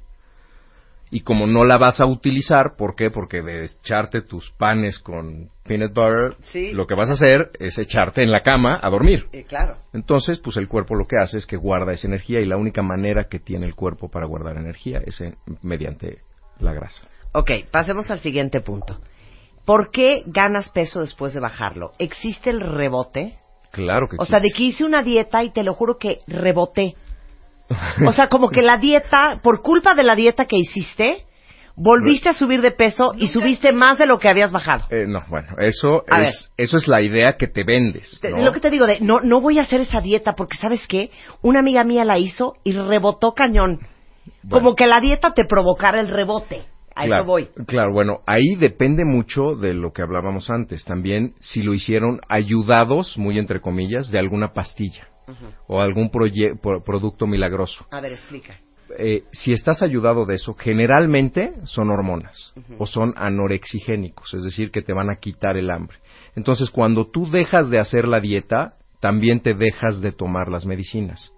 Y como no la vas a utilizar, ¿por qué? Porque de echarte tus panes con peanut butter, Sí. lo que vas a hacer es echarte en la cama a dormir. Eh, claro. Entonces, pues el cuerpo lo que hace es que guarda esa energía y la única manera que tiene el cuerpo para guardar energía es en- mediante la grasa. Ok, pasemos al siguiente punto. ¿Por qué ganas peso después de bajarlo? ¿Existe el rebote? Claro que O sea, de que hice una dieta y te lo juro que reboté. O sea, como que la dieta, por culpa de la dieta que hiciste, volviste a subir de peso y subiste más de lo que habías bajado. Eh, no, bueno, eso A es, eso es la idea que te vendes. Te- ¿no? Lo que te digo de, no, no voy a hacer esa dieta porque, ¿sabes qué? Una amiga mía la hizo y rebotó cañón. Como que la dieta te provocara el rebote. A claro, eso voy. Claro, bueno, ahí depende mucho de lo que hablábamos antes. También si lo hicieron ayudados, muy entre comillas, de alguna pastilla o algún pro- producto milagroso. A ver, explica. Eh, si estás ayudado de eso, generalmente son hormonas o son anorexigénicos, es decir, que te van a quitar el hambre. Entonces, cuando tú dejas de hacer la dieta, también te dejas de tomar las medicinas.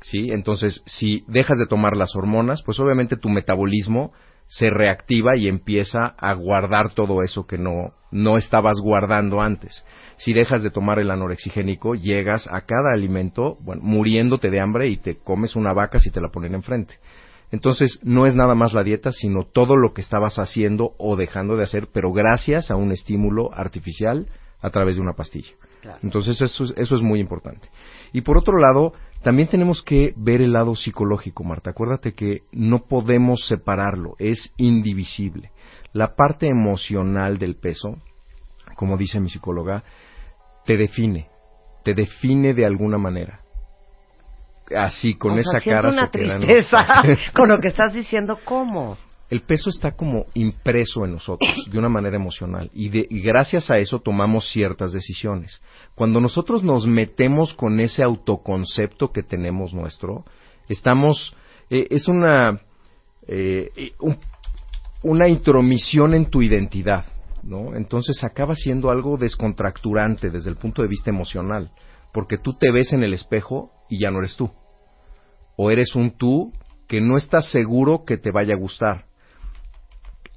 ¿Sí? Entonces, si dejas de tomar las hormonas, pues obviamente tu metabolismo se reactiva y empieza a guardar todo eso que no, no estabas guardando antes. Si dejas de tomar el anorexigénico, llegas a cada alimento, bueno, muriéndote de hambre y te comes una vaca si te la ponen enfrente. Entonces, no es nada más la dieta, sino todo lo que estabas haciendo o dejando de hacer, pero gracias a un estímulo artificial a través de una pastilla. Entonces, eso es, eso es muy importante. Y por otro lado, también tenemos que ver el lado psicológico, Marta. Acuérdate que no podemos separarlo, es indivisible. La parte emocional del peso, como dice mi psicóloga, te define, te define de alguna manera. Así, con O sea, esa cara una se quedan- tristeza con lo que estás diciendo. ¿Cómo? El peso está como impreso en nosotros de una manera emocional y, de- y gracias a eso tomamos ciertas decisiones. Cuando nosotros nos metemos con ese autoconcepto que tenemos nuestro, estamos, eh, es una, eh, eh, un- una intromisión en tu identidad, ¿no? Entonces acaba siendo algo descontracturante desde el punto de vista emocional, porque tú te ves en el espejo y ya no eres tú. O eres un tú que no estás seguro que te vaya a gustar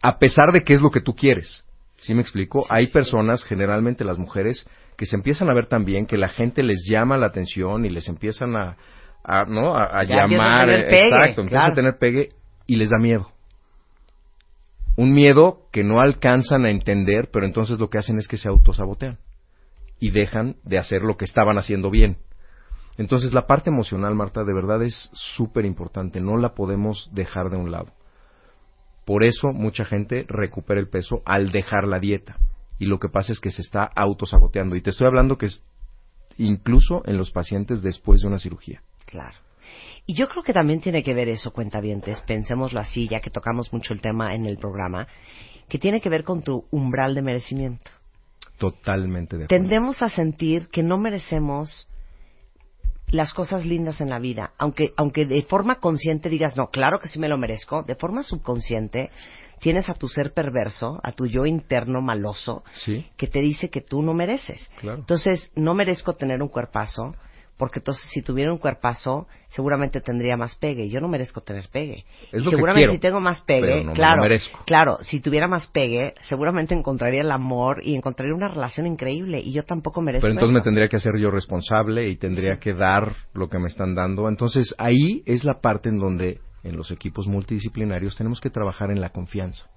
a pesar de que es lo que tú quieres. ¿Sí me explico? Hay personas, generalmente las mujeres, que se empiezan a ver también que la gente les llama la atención y les empiezan a, a, ¿no? a, a a llamar. tener eh, pegue, exacto, empiezan claro. a tener pegue y les da miedo. Un miedo que no alcanzan a entender, pero entonces lo que hacen es que se autosabotean y dejan de hacer lo que estaban haciendo bien. Entonces la parte emocional, Marta, de verdad es súper importante, no la podemos dejar de un lado. Por eso mucha gente recupera el peso al dejar la dieta. Y lo que pasa es que se está autosaboteando. Y te estoy hablando que es incluso en los pacientes después de una cirugía. Claro. Y yo creo que también tiene que ver eso, cuentavientes, pensémoslo así, ya que tocamos mucho el tema en el programa, que tiene que ver con tu umbral de merecimiento. Totalmente de acuerdo. Tendemos a sentir que no merecemos las cosas lindas en la vida, aunque aunque de forma consciente digas, no, claro que sí me lo merezco, de forma subconsciente tienes a tu ser perverso, a tu yo interno maloso, Sí, que te dice que tú no mereces. claro. Entonces, no merezco tener un cuerpazo, porque entonces si tuviera un cuerpazo, seguramente tendría más pegue. Yo no merezco tener pegue. Es Y lo que seguramente quiero, si tengo más pegue, no me lo claro, claro, si tuviera más pegue, seguramente encontraría el amor y encontraría una relación increíble. Y yo tampoco merezco Pero entonces eso. me tendría que hacer yo responsable y tendría que dar lo que me están dando. Entonces ahí es la parte en donde en los equipos multidisciplinarios tenemos que trabajar en la confianza,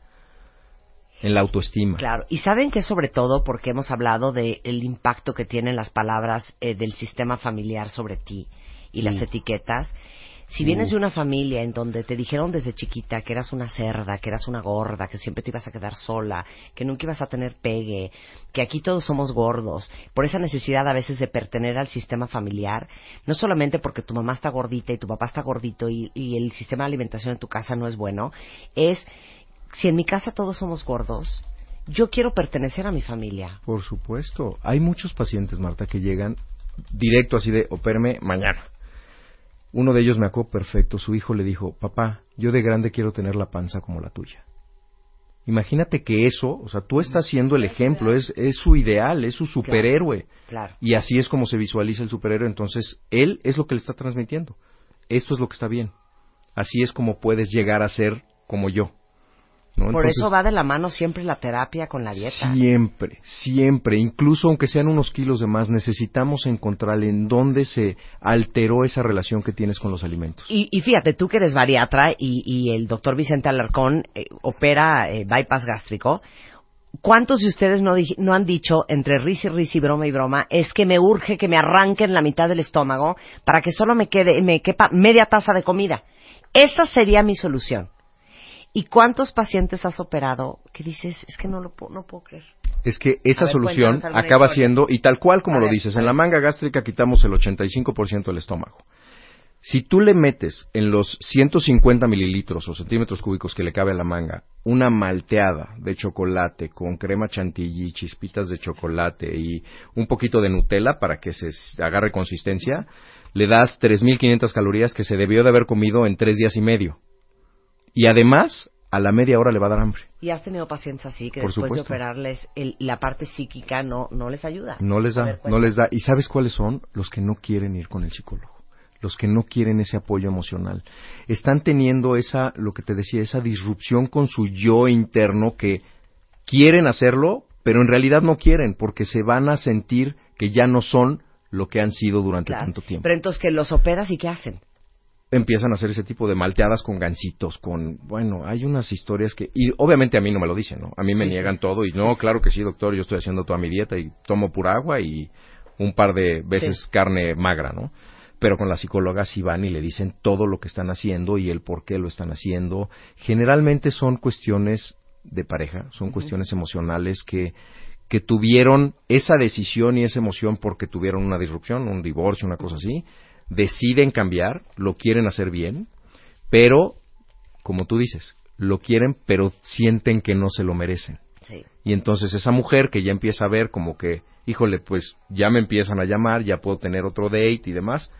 en la autoestima. Claro, y saben que sobre todo porque hemos hablado del impacto que tienen las palabras eh, del sistema familiar sobre ti y las etiquetas. Si vienes de una familia en donde te dijeron desde chiquita que eras una cerda, que eras una gorda, que siempre te ibas a quedar sola, que nunca ibas a tener pegue, que aquí todos somos gordos, por esa necesidad a veces de pertenecer al sistema familiar, no solamente porque tu mamá está gordita y tu papá está gordito y, y el sistema de alimentación en tu casa no es bueno, es si en mi casa todos somos gordos, yo quiero pertenecer a mi familia. Por supuesto. Hay muchos pacientes, Marta, que llegan directo así de, opérame mañana. Uno de ellos me acuerdo perfecto, su hijo le dijo, papá, yo de grande quiero tener la panza como la tuya. Imagínate que eso, o sea, tú estás siendo el ejemplo, es, es su ideal, es su superhéroe. Claro. Y así es como se visualiza el superhéroe, entonces él es lo que le está transmitiendo. Esto es lo que está bien. Así es como puedes llegar a ser como yo. ¿No? Por Entonces, eso va de la mano siempre la terapia con la dieta. Siempre, siempre, incluso aunque sean unos kilos de más, necesitamos encontrar en dónde se alteró esa relación que tienes con los alimentos. Y, y fíjate, tú que eres bariatra y, y el doctor Vicente Alarcón eh, opera eh, bypass gástrico, ¿cuántos de ustedes no, han dicho entre risa y risa y broma y broma, es que me urge que me arranquen la mitad del estómago para que solo me quede, me quepa media taza de comida? Esa sería mi solución. ¿Y cuántos pacientes has operado que dices, es que no lo puedo, no puedo creer? Es que esa ver, solución acaba historia. siendo, y tal cual como A lo ver, dices, en la manga gástrica quitamos el 85% del estómago. Si tú le metes en los 150 mililitros o centímetros cúbicos que le cabe a la manga una malteada de chocolate con crema chantilly, chispitas de chocolate y un poquito de Nutella para que se agarre consistencia, le das 3.500 calorías que se debió de haber comido en tres días y medio. Y además, a la media hora le va a dar hambre. ¿Y has tenido pacientes así que Por después de operarles el- la parte psíquica no, no les ayuda? No les da, ver, no les da. ¿Y sabes cuáles son? Los que no quieren ir con el psicólogo. Los que no quieren ese apoyo emocional. Están teniendo esa, lo que te decía, esa disrupción con su yo interno que quieren hacerlo, pero en realidad no quieren porque se van a sentir que ya no son lo que han sido durante Claro. tanto tiempo. Pero entonces que los operas y qué hacen? Empiezan a hacer ese tipo de malteadas con gancitos, con, bueno, hay unas historias que, y obviamente a mí no me lo dicen, ¿no? A mí me Sí, niegan sí. todo y no, claro que sí, doctor, yo estoy haciendo toda mi dieta y tomo pura agua y un par de veces Sí. carne magra, ¿no? Pero con la psicóloga sí van y le dicen todo lo que están haciendo y el por qué lo están haciendo. Generalmente son cuestiones de pareja, son cuestiones emocionales que, que tuvieron esa decisión y esa emoción porque tuvieron una disrupción, un divorcio, una cosa así, deciden cambiar, lo quieren hacer bien, pero, como tú dices, lo quieren, pero sienten que no se lo merecen. Sí. Y entonces esa mujer que ya empieza a ver como que, híjole, pues ya me empiezan a llamar, ya puedo tener otro date y demás,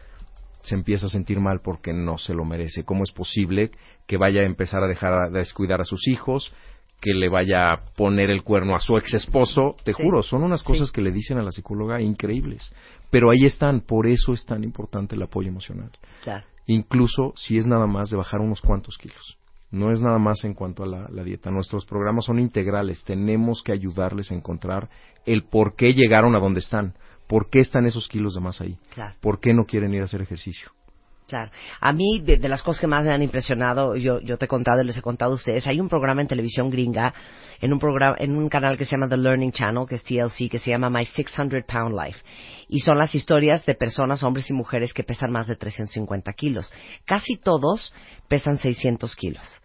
se empieza a sentir mal porque no se lo merece. ¿Cómo es posible que vaya a empezar a dejar a descuidar a sus hijos, que le vaya a poner el cuerno a su ex esposo? Te Sí. juro, son unas cosas que le dicen a la psicóloga increíbles. Pero ahí están, por eso es tan importante el apoyo emocional. Claro. Incluso si es nada más de bajar unos cuantos kilos. No es nada más en cuanto a la, la dieta. Nuestros programas son integrales. Tenemos que ayudarles a encontrar el por qué llegaron a donde están. ¿Por qué están esos kilos de más ahí? Claro. ¿Por qué no quieren ir a hacer ejercicio? Claro. A mí, de, las cosas que más me han impresionado, yo, yo te he contado y les he contado a ustedes, hay un programa en televisión gringa, en un programa, en un canal que se llama The Learning Channel, que es TLC, que se llama My 600 Pound Life. Y son las historias de personas, hombres y mujeres, que pesan más de 350 kilos. Casi todos pesan 600 kilos.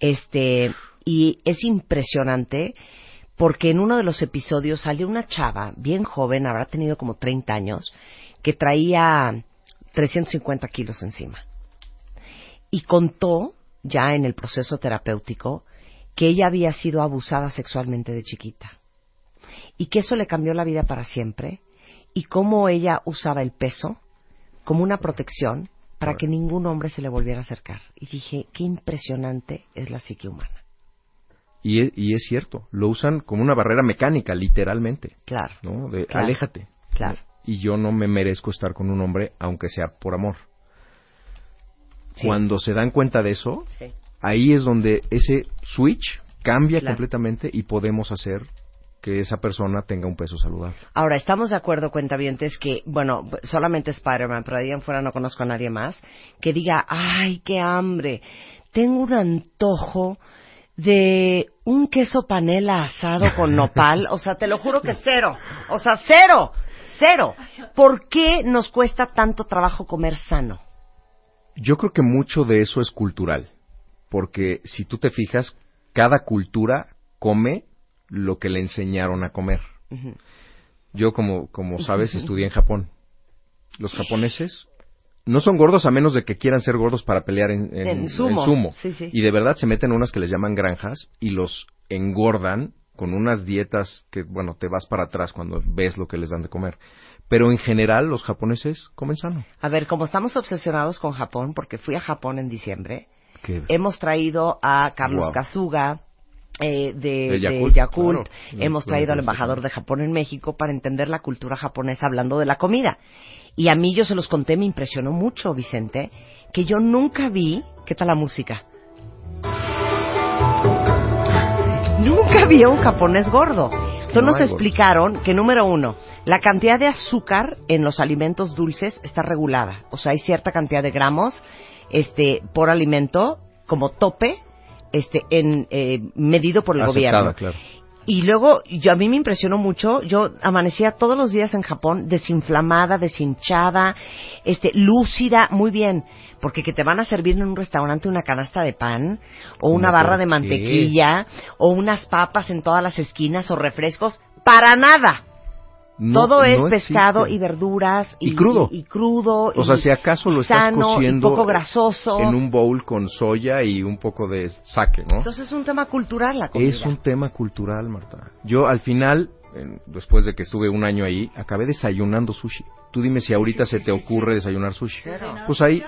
Este, y es impresionante porque en uno de los episodios salió una chava bien joven, habrá tenido como 30 años, que traía 350 kilos encima. Y contó, ya en el proceso terapéutico, que ella había sido abusada sexualmente de chiquita. Y que eso le cambió la vida para siempre. Y cómo ella usaba el peso como una protección para que ningún hombre se le volviera a acercar. Y dije, qué impresionante es la psique humana. Y es, y es cierto, lo usan como una barrera mecánica, literalmente. Claro. ¿no? De Claro. aléjate. Claro. Y yo no me merezco estar con un hombre, aunque sea por amor. Sí. Cuando se dan cuenta de eso, Sí. ahí es donde ese switch cambia Claro. completamente y podemos hacer que esa persona tenga un peso saludable. Ahora, estamos de acuerdo, cuentavientes, que, bueno, solamente Spider-Man, pero ahí en fuera no conozco a nadie más, que diga, ay, qué hambre, tengo un antojo de un queso panela asado con nopal, o sea, te lo juro que cero, o sea, cero, cero. ¿Por qué nos cuesta tanto trabajo comer sano? Yo creo que mucho de eso es cultural, porque si tú te fijas, cada cultura come lo que le enseñaron a comer. Yo, como, como sabes, estudié en Japón. Los japoneses no son gordos a menos de que quieran ser gordos para pelear en, en- En sumo. en sumo. Sí, sí. Y de verdad se meten unas que les llaman granjas y los engordan con unas dietas que, bueno, te vas para atrás cuando ves lo que les dan de comer. Pero en general los japoneses comen sano. A ver, como estamos obsesionados con Japón, porque fui a Japón en diciembre, hemos traído a Carlos Wow. Kazuga eh, de, De de Yakult, claro. hemos Claro, traído al embajador de Japón en México para entender la cultura japonesa hablando de la comida. Y a mí yo se los conté, me impresionó mucho, Vicente, que yo nunca vi, ¿qué tal la música? Nunca vi a un japonés gordo. Entonces no nos explicaron que, número uno, la cantidad de azúcar en los alimentos dulces está regulada. O sea, hay cierta cantidad de gramos este, por alimento como tope este, en, eh, medido por el Aceptada, gobierno. claro. Y luego, yo, a mí me impresionó mucho, yo amanecía todos los días en Japón desinflamada, deshinchada, este, lúcida, muy bien, porque que te van a servir en un restaurante una canasta de pan, o una ¿Cómo barra de qué? mantequilla, o unas papas en todas las esquinas, o refrescos, para nada. No- Todo es no pescado existe. y verduras y, Y crudo. y, y crudo O sea, si acaso lo y estás sano, cociendo poco grasoso. en un bowl con soya y un poco de saque, ¿no? Entonces es un tema cultural la comida. Es un tema cultural, Marta. Yo al final, después de que estuve un año ahí, acabé desayunando sushi. Tú dime si ahorita se te ocurre desayunar sushi. Pues ahí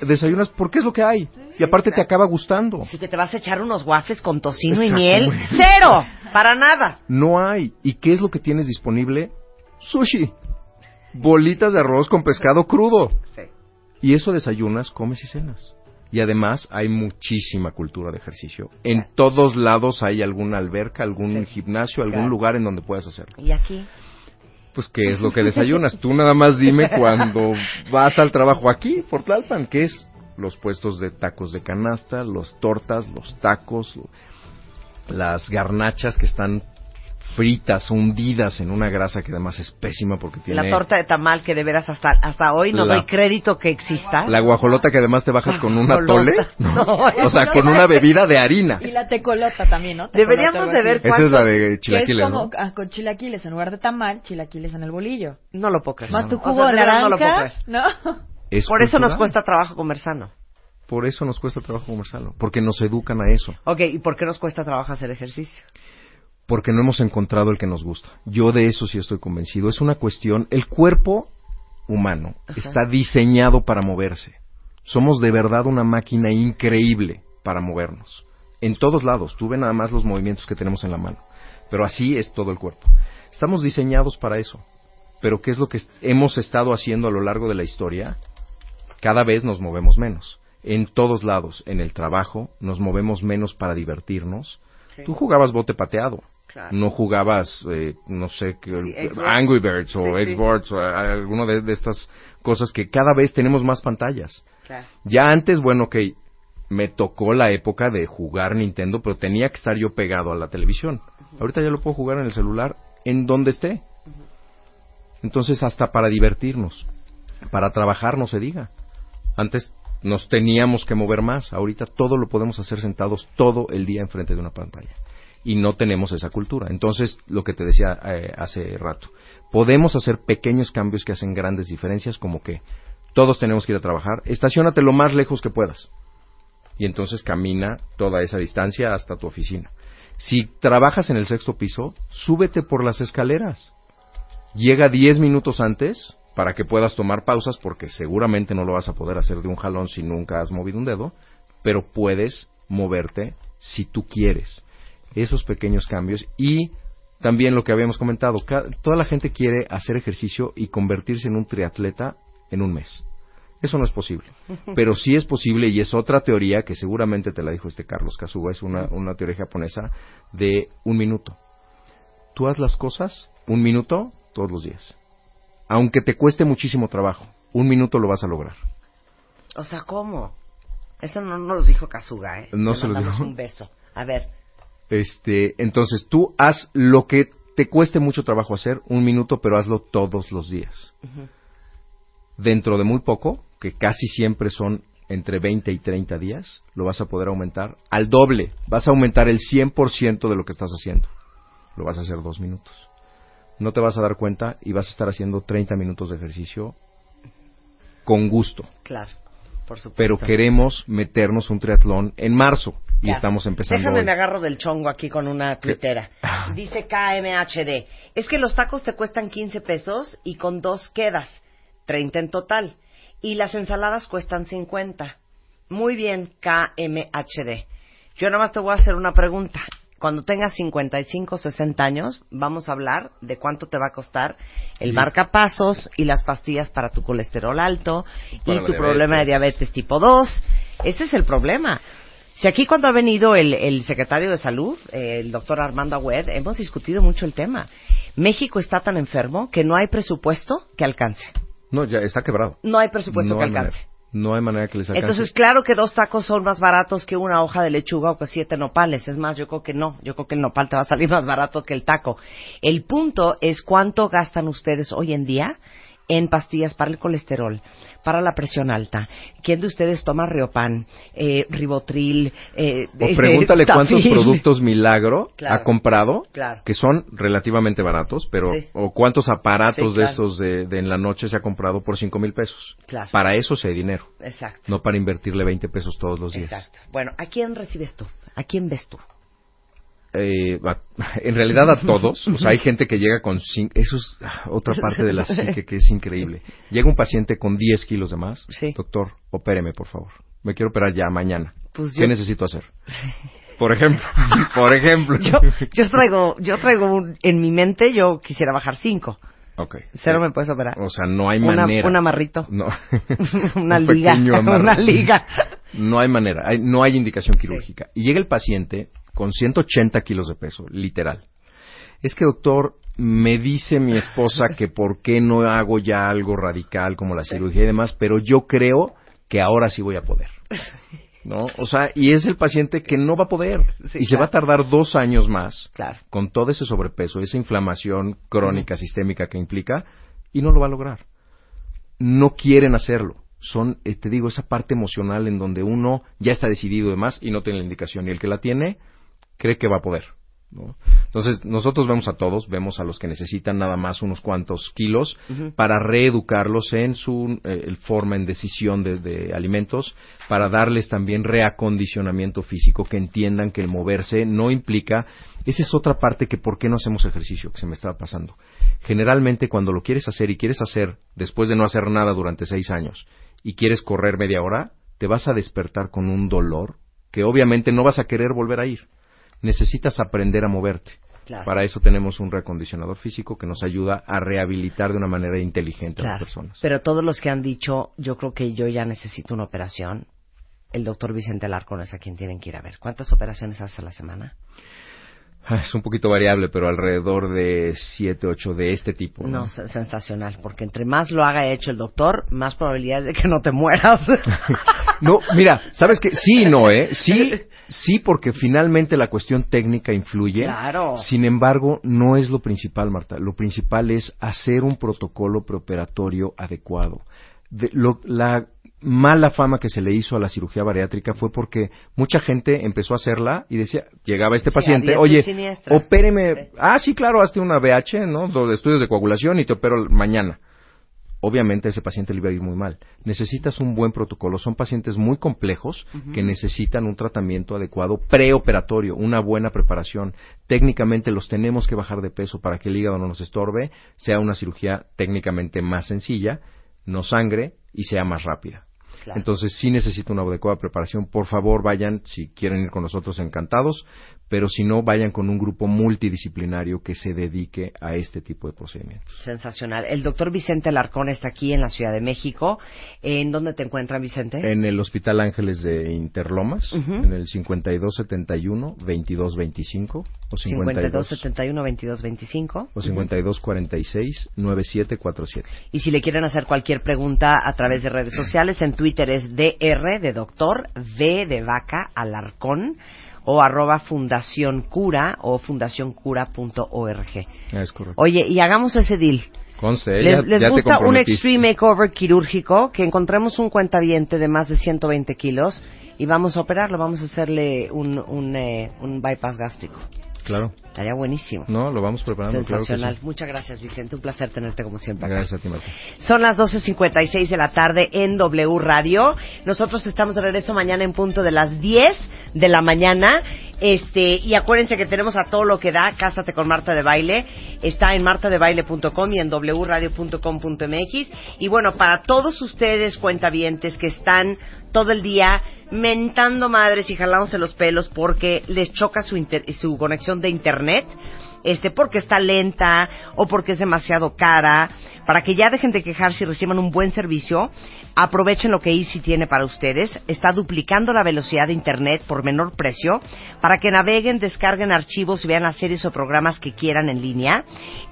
desayunas porque es lo que hay. y aparte te acaba gustando. Así que te vas a echar unos waffles con tocino y miel. ¡Cero! Para nada. No hay. ¿Y qué es lo que tienes disponible? Sushi. Bolitas de arroz con pescado crudo. Sí. Y eso desayunas, comes y cenas. Y además hay muchísima cultura de ejercicio. En todos lados hay alguna alberca, algún gimnasio, algún Claro. lugar en donde puedas hacerlo. ¿Y aquí? Pues, ¿qué es lo que desayunas? Tú nada más dime cuando vas al trabajo aquí, por Tlalpan, ¿qué es los puestos de tacos de canasta, los tortas, los tacos, las garnachas que están fritas, hundidas en una grasa que además es pésima porque tiene... La torta de tamal que de veras hasta, hasta hoy no La- doy crédito que exista. La guajolota que además te bajas con una Guajolota. tole. No, o sea, con una bebida de harina. Y la tecolota también, ¿no? Deberíamos Tecolote, de ver así. Esa es la de Que es chilaquiles, como ¿no? ah, con chilaquiles, en lugar de tamal, chilaquiles en el bolillo. No lo puedo creer. Más tu O sea, jugo de de verdad no lo puedo naranja, creer. ¿no? Es Por eso nos cultural. cuesta trabajo comer sano. Por eso nos cuesta trabajo conversarlo. Porque nos educan a eso. Ok, ¿y por qué nos cuesta trabajo hacer ejercicio? Porque no hemos encontrado el que nos gusta. Yo de eso sí estoy convencido. Es una cuestión, el cuerpo humano Ajá. está diseñado para moverse. Somos de verdad una máquina increíble para movernos. En todos lados, tú ve nada más los movimientos que tenemos en la mano. Pero así es todo el cuerpo. Estamos diseñados para eso. Pero ¿qué es lo que hemos estado haciendo a lo largo de la historia? Cada vez nos movemos menos. En todos lados, en el trabajo, nos movemos menos para divertirnos. Sí. Tú jugabas bote pateado. Claro. No jugabas, eh, no sé, Sí. Angry Birds o Sí, sí. Xbox o a- alguno de, de estas cosas que cada vez tenemos más pantallas. Claro. Ya antes, bueno, ok, me tocó la época de jugar Nintendo, pero tenía que estar yo pegado a la televisión. Ahorita ya lo puedo jugar en el celular, en donde esté. Entonces, hasta para divertirnos, para trabajar, no se diga. Antes nos teníamos que mover más, ahorita todo lo podemos hacer sentados todo el día enfrente de una pantalla. Y no tenemos esa cultura. Entonces, lo que te decía eh, hace rato, podemos hacer pequeños cambios que hacen grandes diferencias, como que todos tenemos que ir a trabajar, estacionate lo más lejos que puedas. Y entonces camina toda esa distancia hasta tu oficina. Si trabajas en el sexto piso, súbete por las escaleras. Llega 10 minutos antes para que puedas tomar pausas porque seguramente no lo vas a poder hacer de un jalón si nunca has movido un dedo, pero puedes moverte si tú quieres. Esos pequeños cambios y también lo que habíamos comentado, toda la gente quiere hacer ejercicio y convertirse en un triatleta en un mes. Eso no es posible. Pero sí es posible y es otra teoría que seguramente te la dijo este Carlos Kasuga, es una, una teoría japonesa de un minuto. Tú haz las cosas un minuto todos los días. Aunque te cueste muchísimo trabajo, un minuto lo vas a lograr. O sea, ¿cómo? Eso no nos lo dijo Kazuga, ¿eh? No Le se mandamos dijo. un beso. A ver, Este, entonces tú haz lo que te cueste mucho trabajo hacer, un minuto, pero hazlo todos los días. Dentro de muy poco, que casi siempre son entre 20 y 30 días, lo vas a poder aumentar al doble. Vas a aumentar el 100% de lo que estás haciendo. Lo vas a hacer dos minutos. No te vas a dar cuenta y vas a estar haciendo 30 minutos de ejercicio con gusto. claro, por supuesto. Pero queremos meternos un triatlón en marzo y Ya. estamos empezando. Déjame hoy. me agarro del chongo aquí con una tuitera. Dice KMHD. Es que los tacos te cuestan 15 pesos y con dos quedas. 30 en total. Y las ensaladas cuestan 50. Muy bien, KMHD. Yo nada más te voy a hacer una pregunta. Cuando tengas 55 60 años, vamos a hablar de cuánto te va a costar el Sí. marcapasos y las pastillas para tu colesterol alto y tu problema de diabetes. diabetes tipo 2. Ese es el problema. Si aquí cuando ha venido el, el secretario de Salud, el doctor Armando Agüed, hemos discutido mucho el tema. México está tan enfermo que no hay presupuesto que alcance. No, ya está quebrado. No hay presupuesto No que hay alcance. manera. No hay manera que les alcance. Entonces, claro que dos tacos son más baratos que una hoja de lechuga o que siete nopales. Es más, yo creo que no. Yo creo que el nopal te va a salir más barato que el taco. El punto es cuánto gastan ustedes hoy en día en pastillas para el colesterol, para la presión alta. ¿Quién de ustedes toma Riopan, eh, Ribotril? Eh, O pregúntale cuántos productos milagro Claro. ha comprado, Claro. que son relativamente baratos, pero Sí. o cuántos aparatos Sí, de estos de, de en la noche se ha comprado por cinco mil pesos. Para eso se hay dinero, Exacto. no para invertirle 20 pesos todos los días. Exacto. Bueno, ¿a quién recibes tú? ¿A quién ves tú? Eh, a- en realidad a todos, o sea, hay gente que llega con eso es ah, otra parte de la psique que es increíble. Llega un paciente con 10 kilos de más, doctor, opéreme por favor, me quiero operar ya mañana. Pues ¿Qué yo- necesito hacer? Por ejemplo, por ejemplo. Yo, yo traigo, yo traigo un- en mi mente, yo quisiera bajar cinco. Ok. Cero me puedes operar. O sea, no hay Una- manera. un amarrito. No. Una Un liga. Una liga. No hay manera. Hay- no hay indicación quirúrgica. Y llega el paciente con 180 kilos de peso, literal. Es que, doctor, me dice mi esposa que por qué no hago ya algo radical como la cirugía y demás, pero yo creo que ahora sí voy a poder. ¿No? O sea, y es el paciente que no va a poder. Sí, y se va a tardar dos años más Claro. con todo ese sobrepeso, esa inflamación crónica, sistémica que implica, y no lo va a lograr. No quieren hacerlo. Son, eh, te digo, esa parte emocional en donde uno ya está decidido y demás y no tiene la indicación. Y el que la tiene, cree que va a poder. ¿no? Entonces, nosotros vemos a todos, vemos a los que necesitan nada más unos cuantos kilos para reeducarlos en su eh, forma en decisión de, de alimentos, para darles también reacondicionamiento físico, que entiendan que el moverse no implica, esa es otra parte que por qué no hacemos ejercicio, que se me estaba pasando. Generalmente cuando lo quieres hacer y quieres hacer después de no hacer nada durante seis años y quieres correr media hora, te vas a despertar con un dolor que obviamente no vas a querer volver a ir. Necesitas aprender a moverte. Claro. Para eso tenemos un reacondicionador físico que nos ayuda a rehabilitar de una manera inteligente a las personas. Pero todos los que han dicho, yo creo que yo ya necesito una operación, el doctor Vicente Alarcón es a quien tienen que ir a ver. ¿Cuántas operaciones hace a la semana? Ah, Es un poquito variable, pero alrededor de siete, ocho de este tipo. No, se- sensacional, porque entre más lo haga hecho el doctor, más probabilidades de que no te mueras. No, mira, sabes que sí y no, ¿eh? Sí, sí, porque finalmente la cuestión técnica influye. Claro. Sin embargo, no es lo principal, Marta. Lo principal es hacer un protocolo preoperatorio adecuado. De- lo- la mala fama que se le hizo a la cirugía bariátrica fue porque mucha gente empezó a hacerla y decía, llegaba este Sí, paciente, oye, siniestra". opéreme, ah, sí, claro, hazte una BH, ¿no? De estudios de coagulación y te opero mañana obviamente a ese paciente le iba a ir muy mal. Necesitas un buen protocolo. Son pacientes muy complejos que necesitan un tratamiento adecuado preoperatorio, una buena preparación. Técnicamente los tenemos que bajar de peso para que el hígado no nos estorbe, sea una cirugía técnicamente más sencilla, no sangre y sea más rápida. Entonces sí necesita una adecuada preparación. Por favor, vayan, si quieren ir con nosotros, encantados, pero si no, vayan con un grupo multidisciplinario que se dedique a este tipo de procedimientos. Sensacional. El doctor Vicente Alarcón está aquí en la Ciudad de México. ¿En dónde te encuentran, Vicente? En el Hospital Ángeles de Interlomas, Ujú. en el 5271-2225 o 52, 5271 2225 o 5246-9747. Y si le quieren hacer cualquier pregunta a través de redes sociales, en Twitter es DR de doctor, V de vaca, Alarcón, o arroba Fundación Cura o fundacioncura.org. Es correcto. Oye, y hagamos ese deal. Conste, ¿Les, ya- les ya te gusta un extreme makeover quirúrgico? Que encontremos un cuentaviente de más de 120 kilos y vamos a operarlo, vamos a hacerle un, un, eh, un bypass gástrico. Claro. Estaría buenísimo. No, lo vamos preparando, claro Sensacional. sí. Muchas gracias, Vicente. Un placer tenerte como siempre. acá. Gracias a ti, Marta. Son las 12.56 de la tarde en W Radio. Nosotros estamos de regreso mañana en punto de las 10 de la mañana. Este, y acuérdense que tenemos a todo lo que da Cásate con Marta de Baile. Está en martadebaile.com y en wradio.com.mx. Y bueno, para todos ustedes cuentavientes que están todo el día mentando madres y jalándose los pelos porque les choca su, inter- su conexión de internet, este, porque está lenta o porque es demasiado cara, para que ya dejen de quejarse y reciban un buen servicio, aprovechen lo que Easy tiene para ustedes. Está duplicando la velocidad de internet por menor precio para que naveguen, descarguen archivos y vean las series o programas que quieran en línea.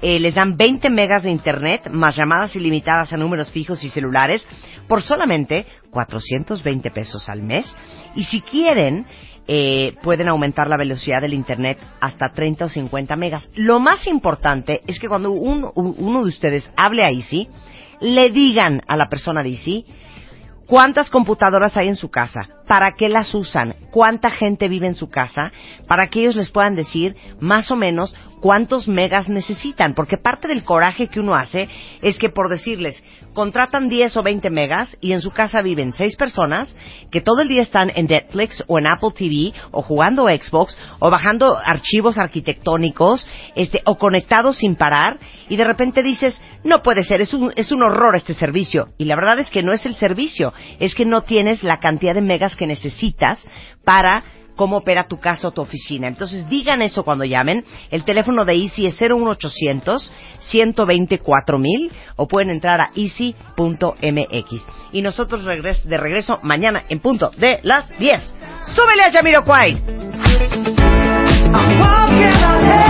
Eh, les dan 20 megas de internet más llamadas ilimitadas a números fijos y celulares por solamente 420 pesos al mes. Y si quieren, eh, pueden aumentar la velocidad del Internet hasta 30 o 50 megas. Lo más importante es que cuando un- uno de ustedes hable a Easy, le digan a la persona Easy cuántas computadoras hay en su casa, para qué las usan, cuánta gente vive en su casa, para que ellos les puedan decir más o menos cuántos megas necesitan, porque parte del coraje que uno hace es que por decirles, contratan 10 o 20 megas y en su casa viven 6 personas que todo el día están en Netflix o en Apple TV o jugando Xbox o bajando archivos arquitectónicos este, o conectados sin parar y de repente dices, no puede ser, es un, es un horror este servicio. Y la verdad es que no es el servicio, es que no tienes la cantidad de megas que necesitas para cómo opera tu casa o tu oficina. Entonces digan eso cuando llamen. El teléfono de Easy es 01800 124 mil o pueden entrar a easy.mx. Y nosotros regres de regreso mañana en punto de las 10. ¡Súbele a Jamiroquai! I'm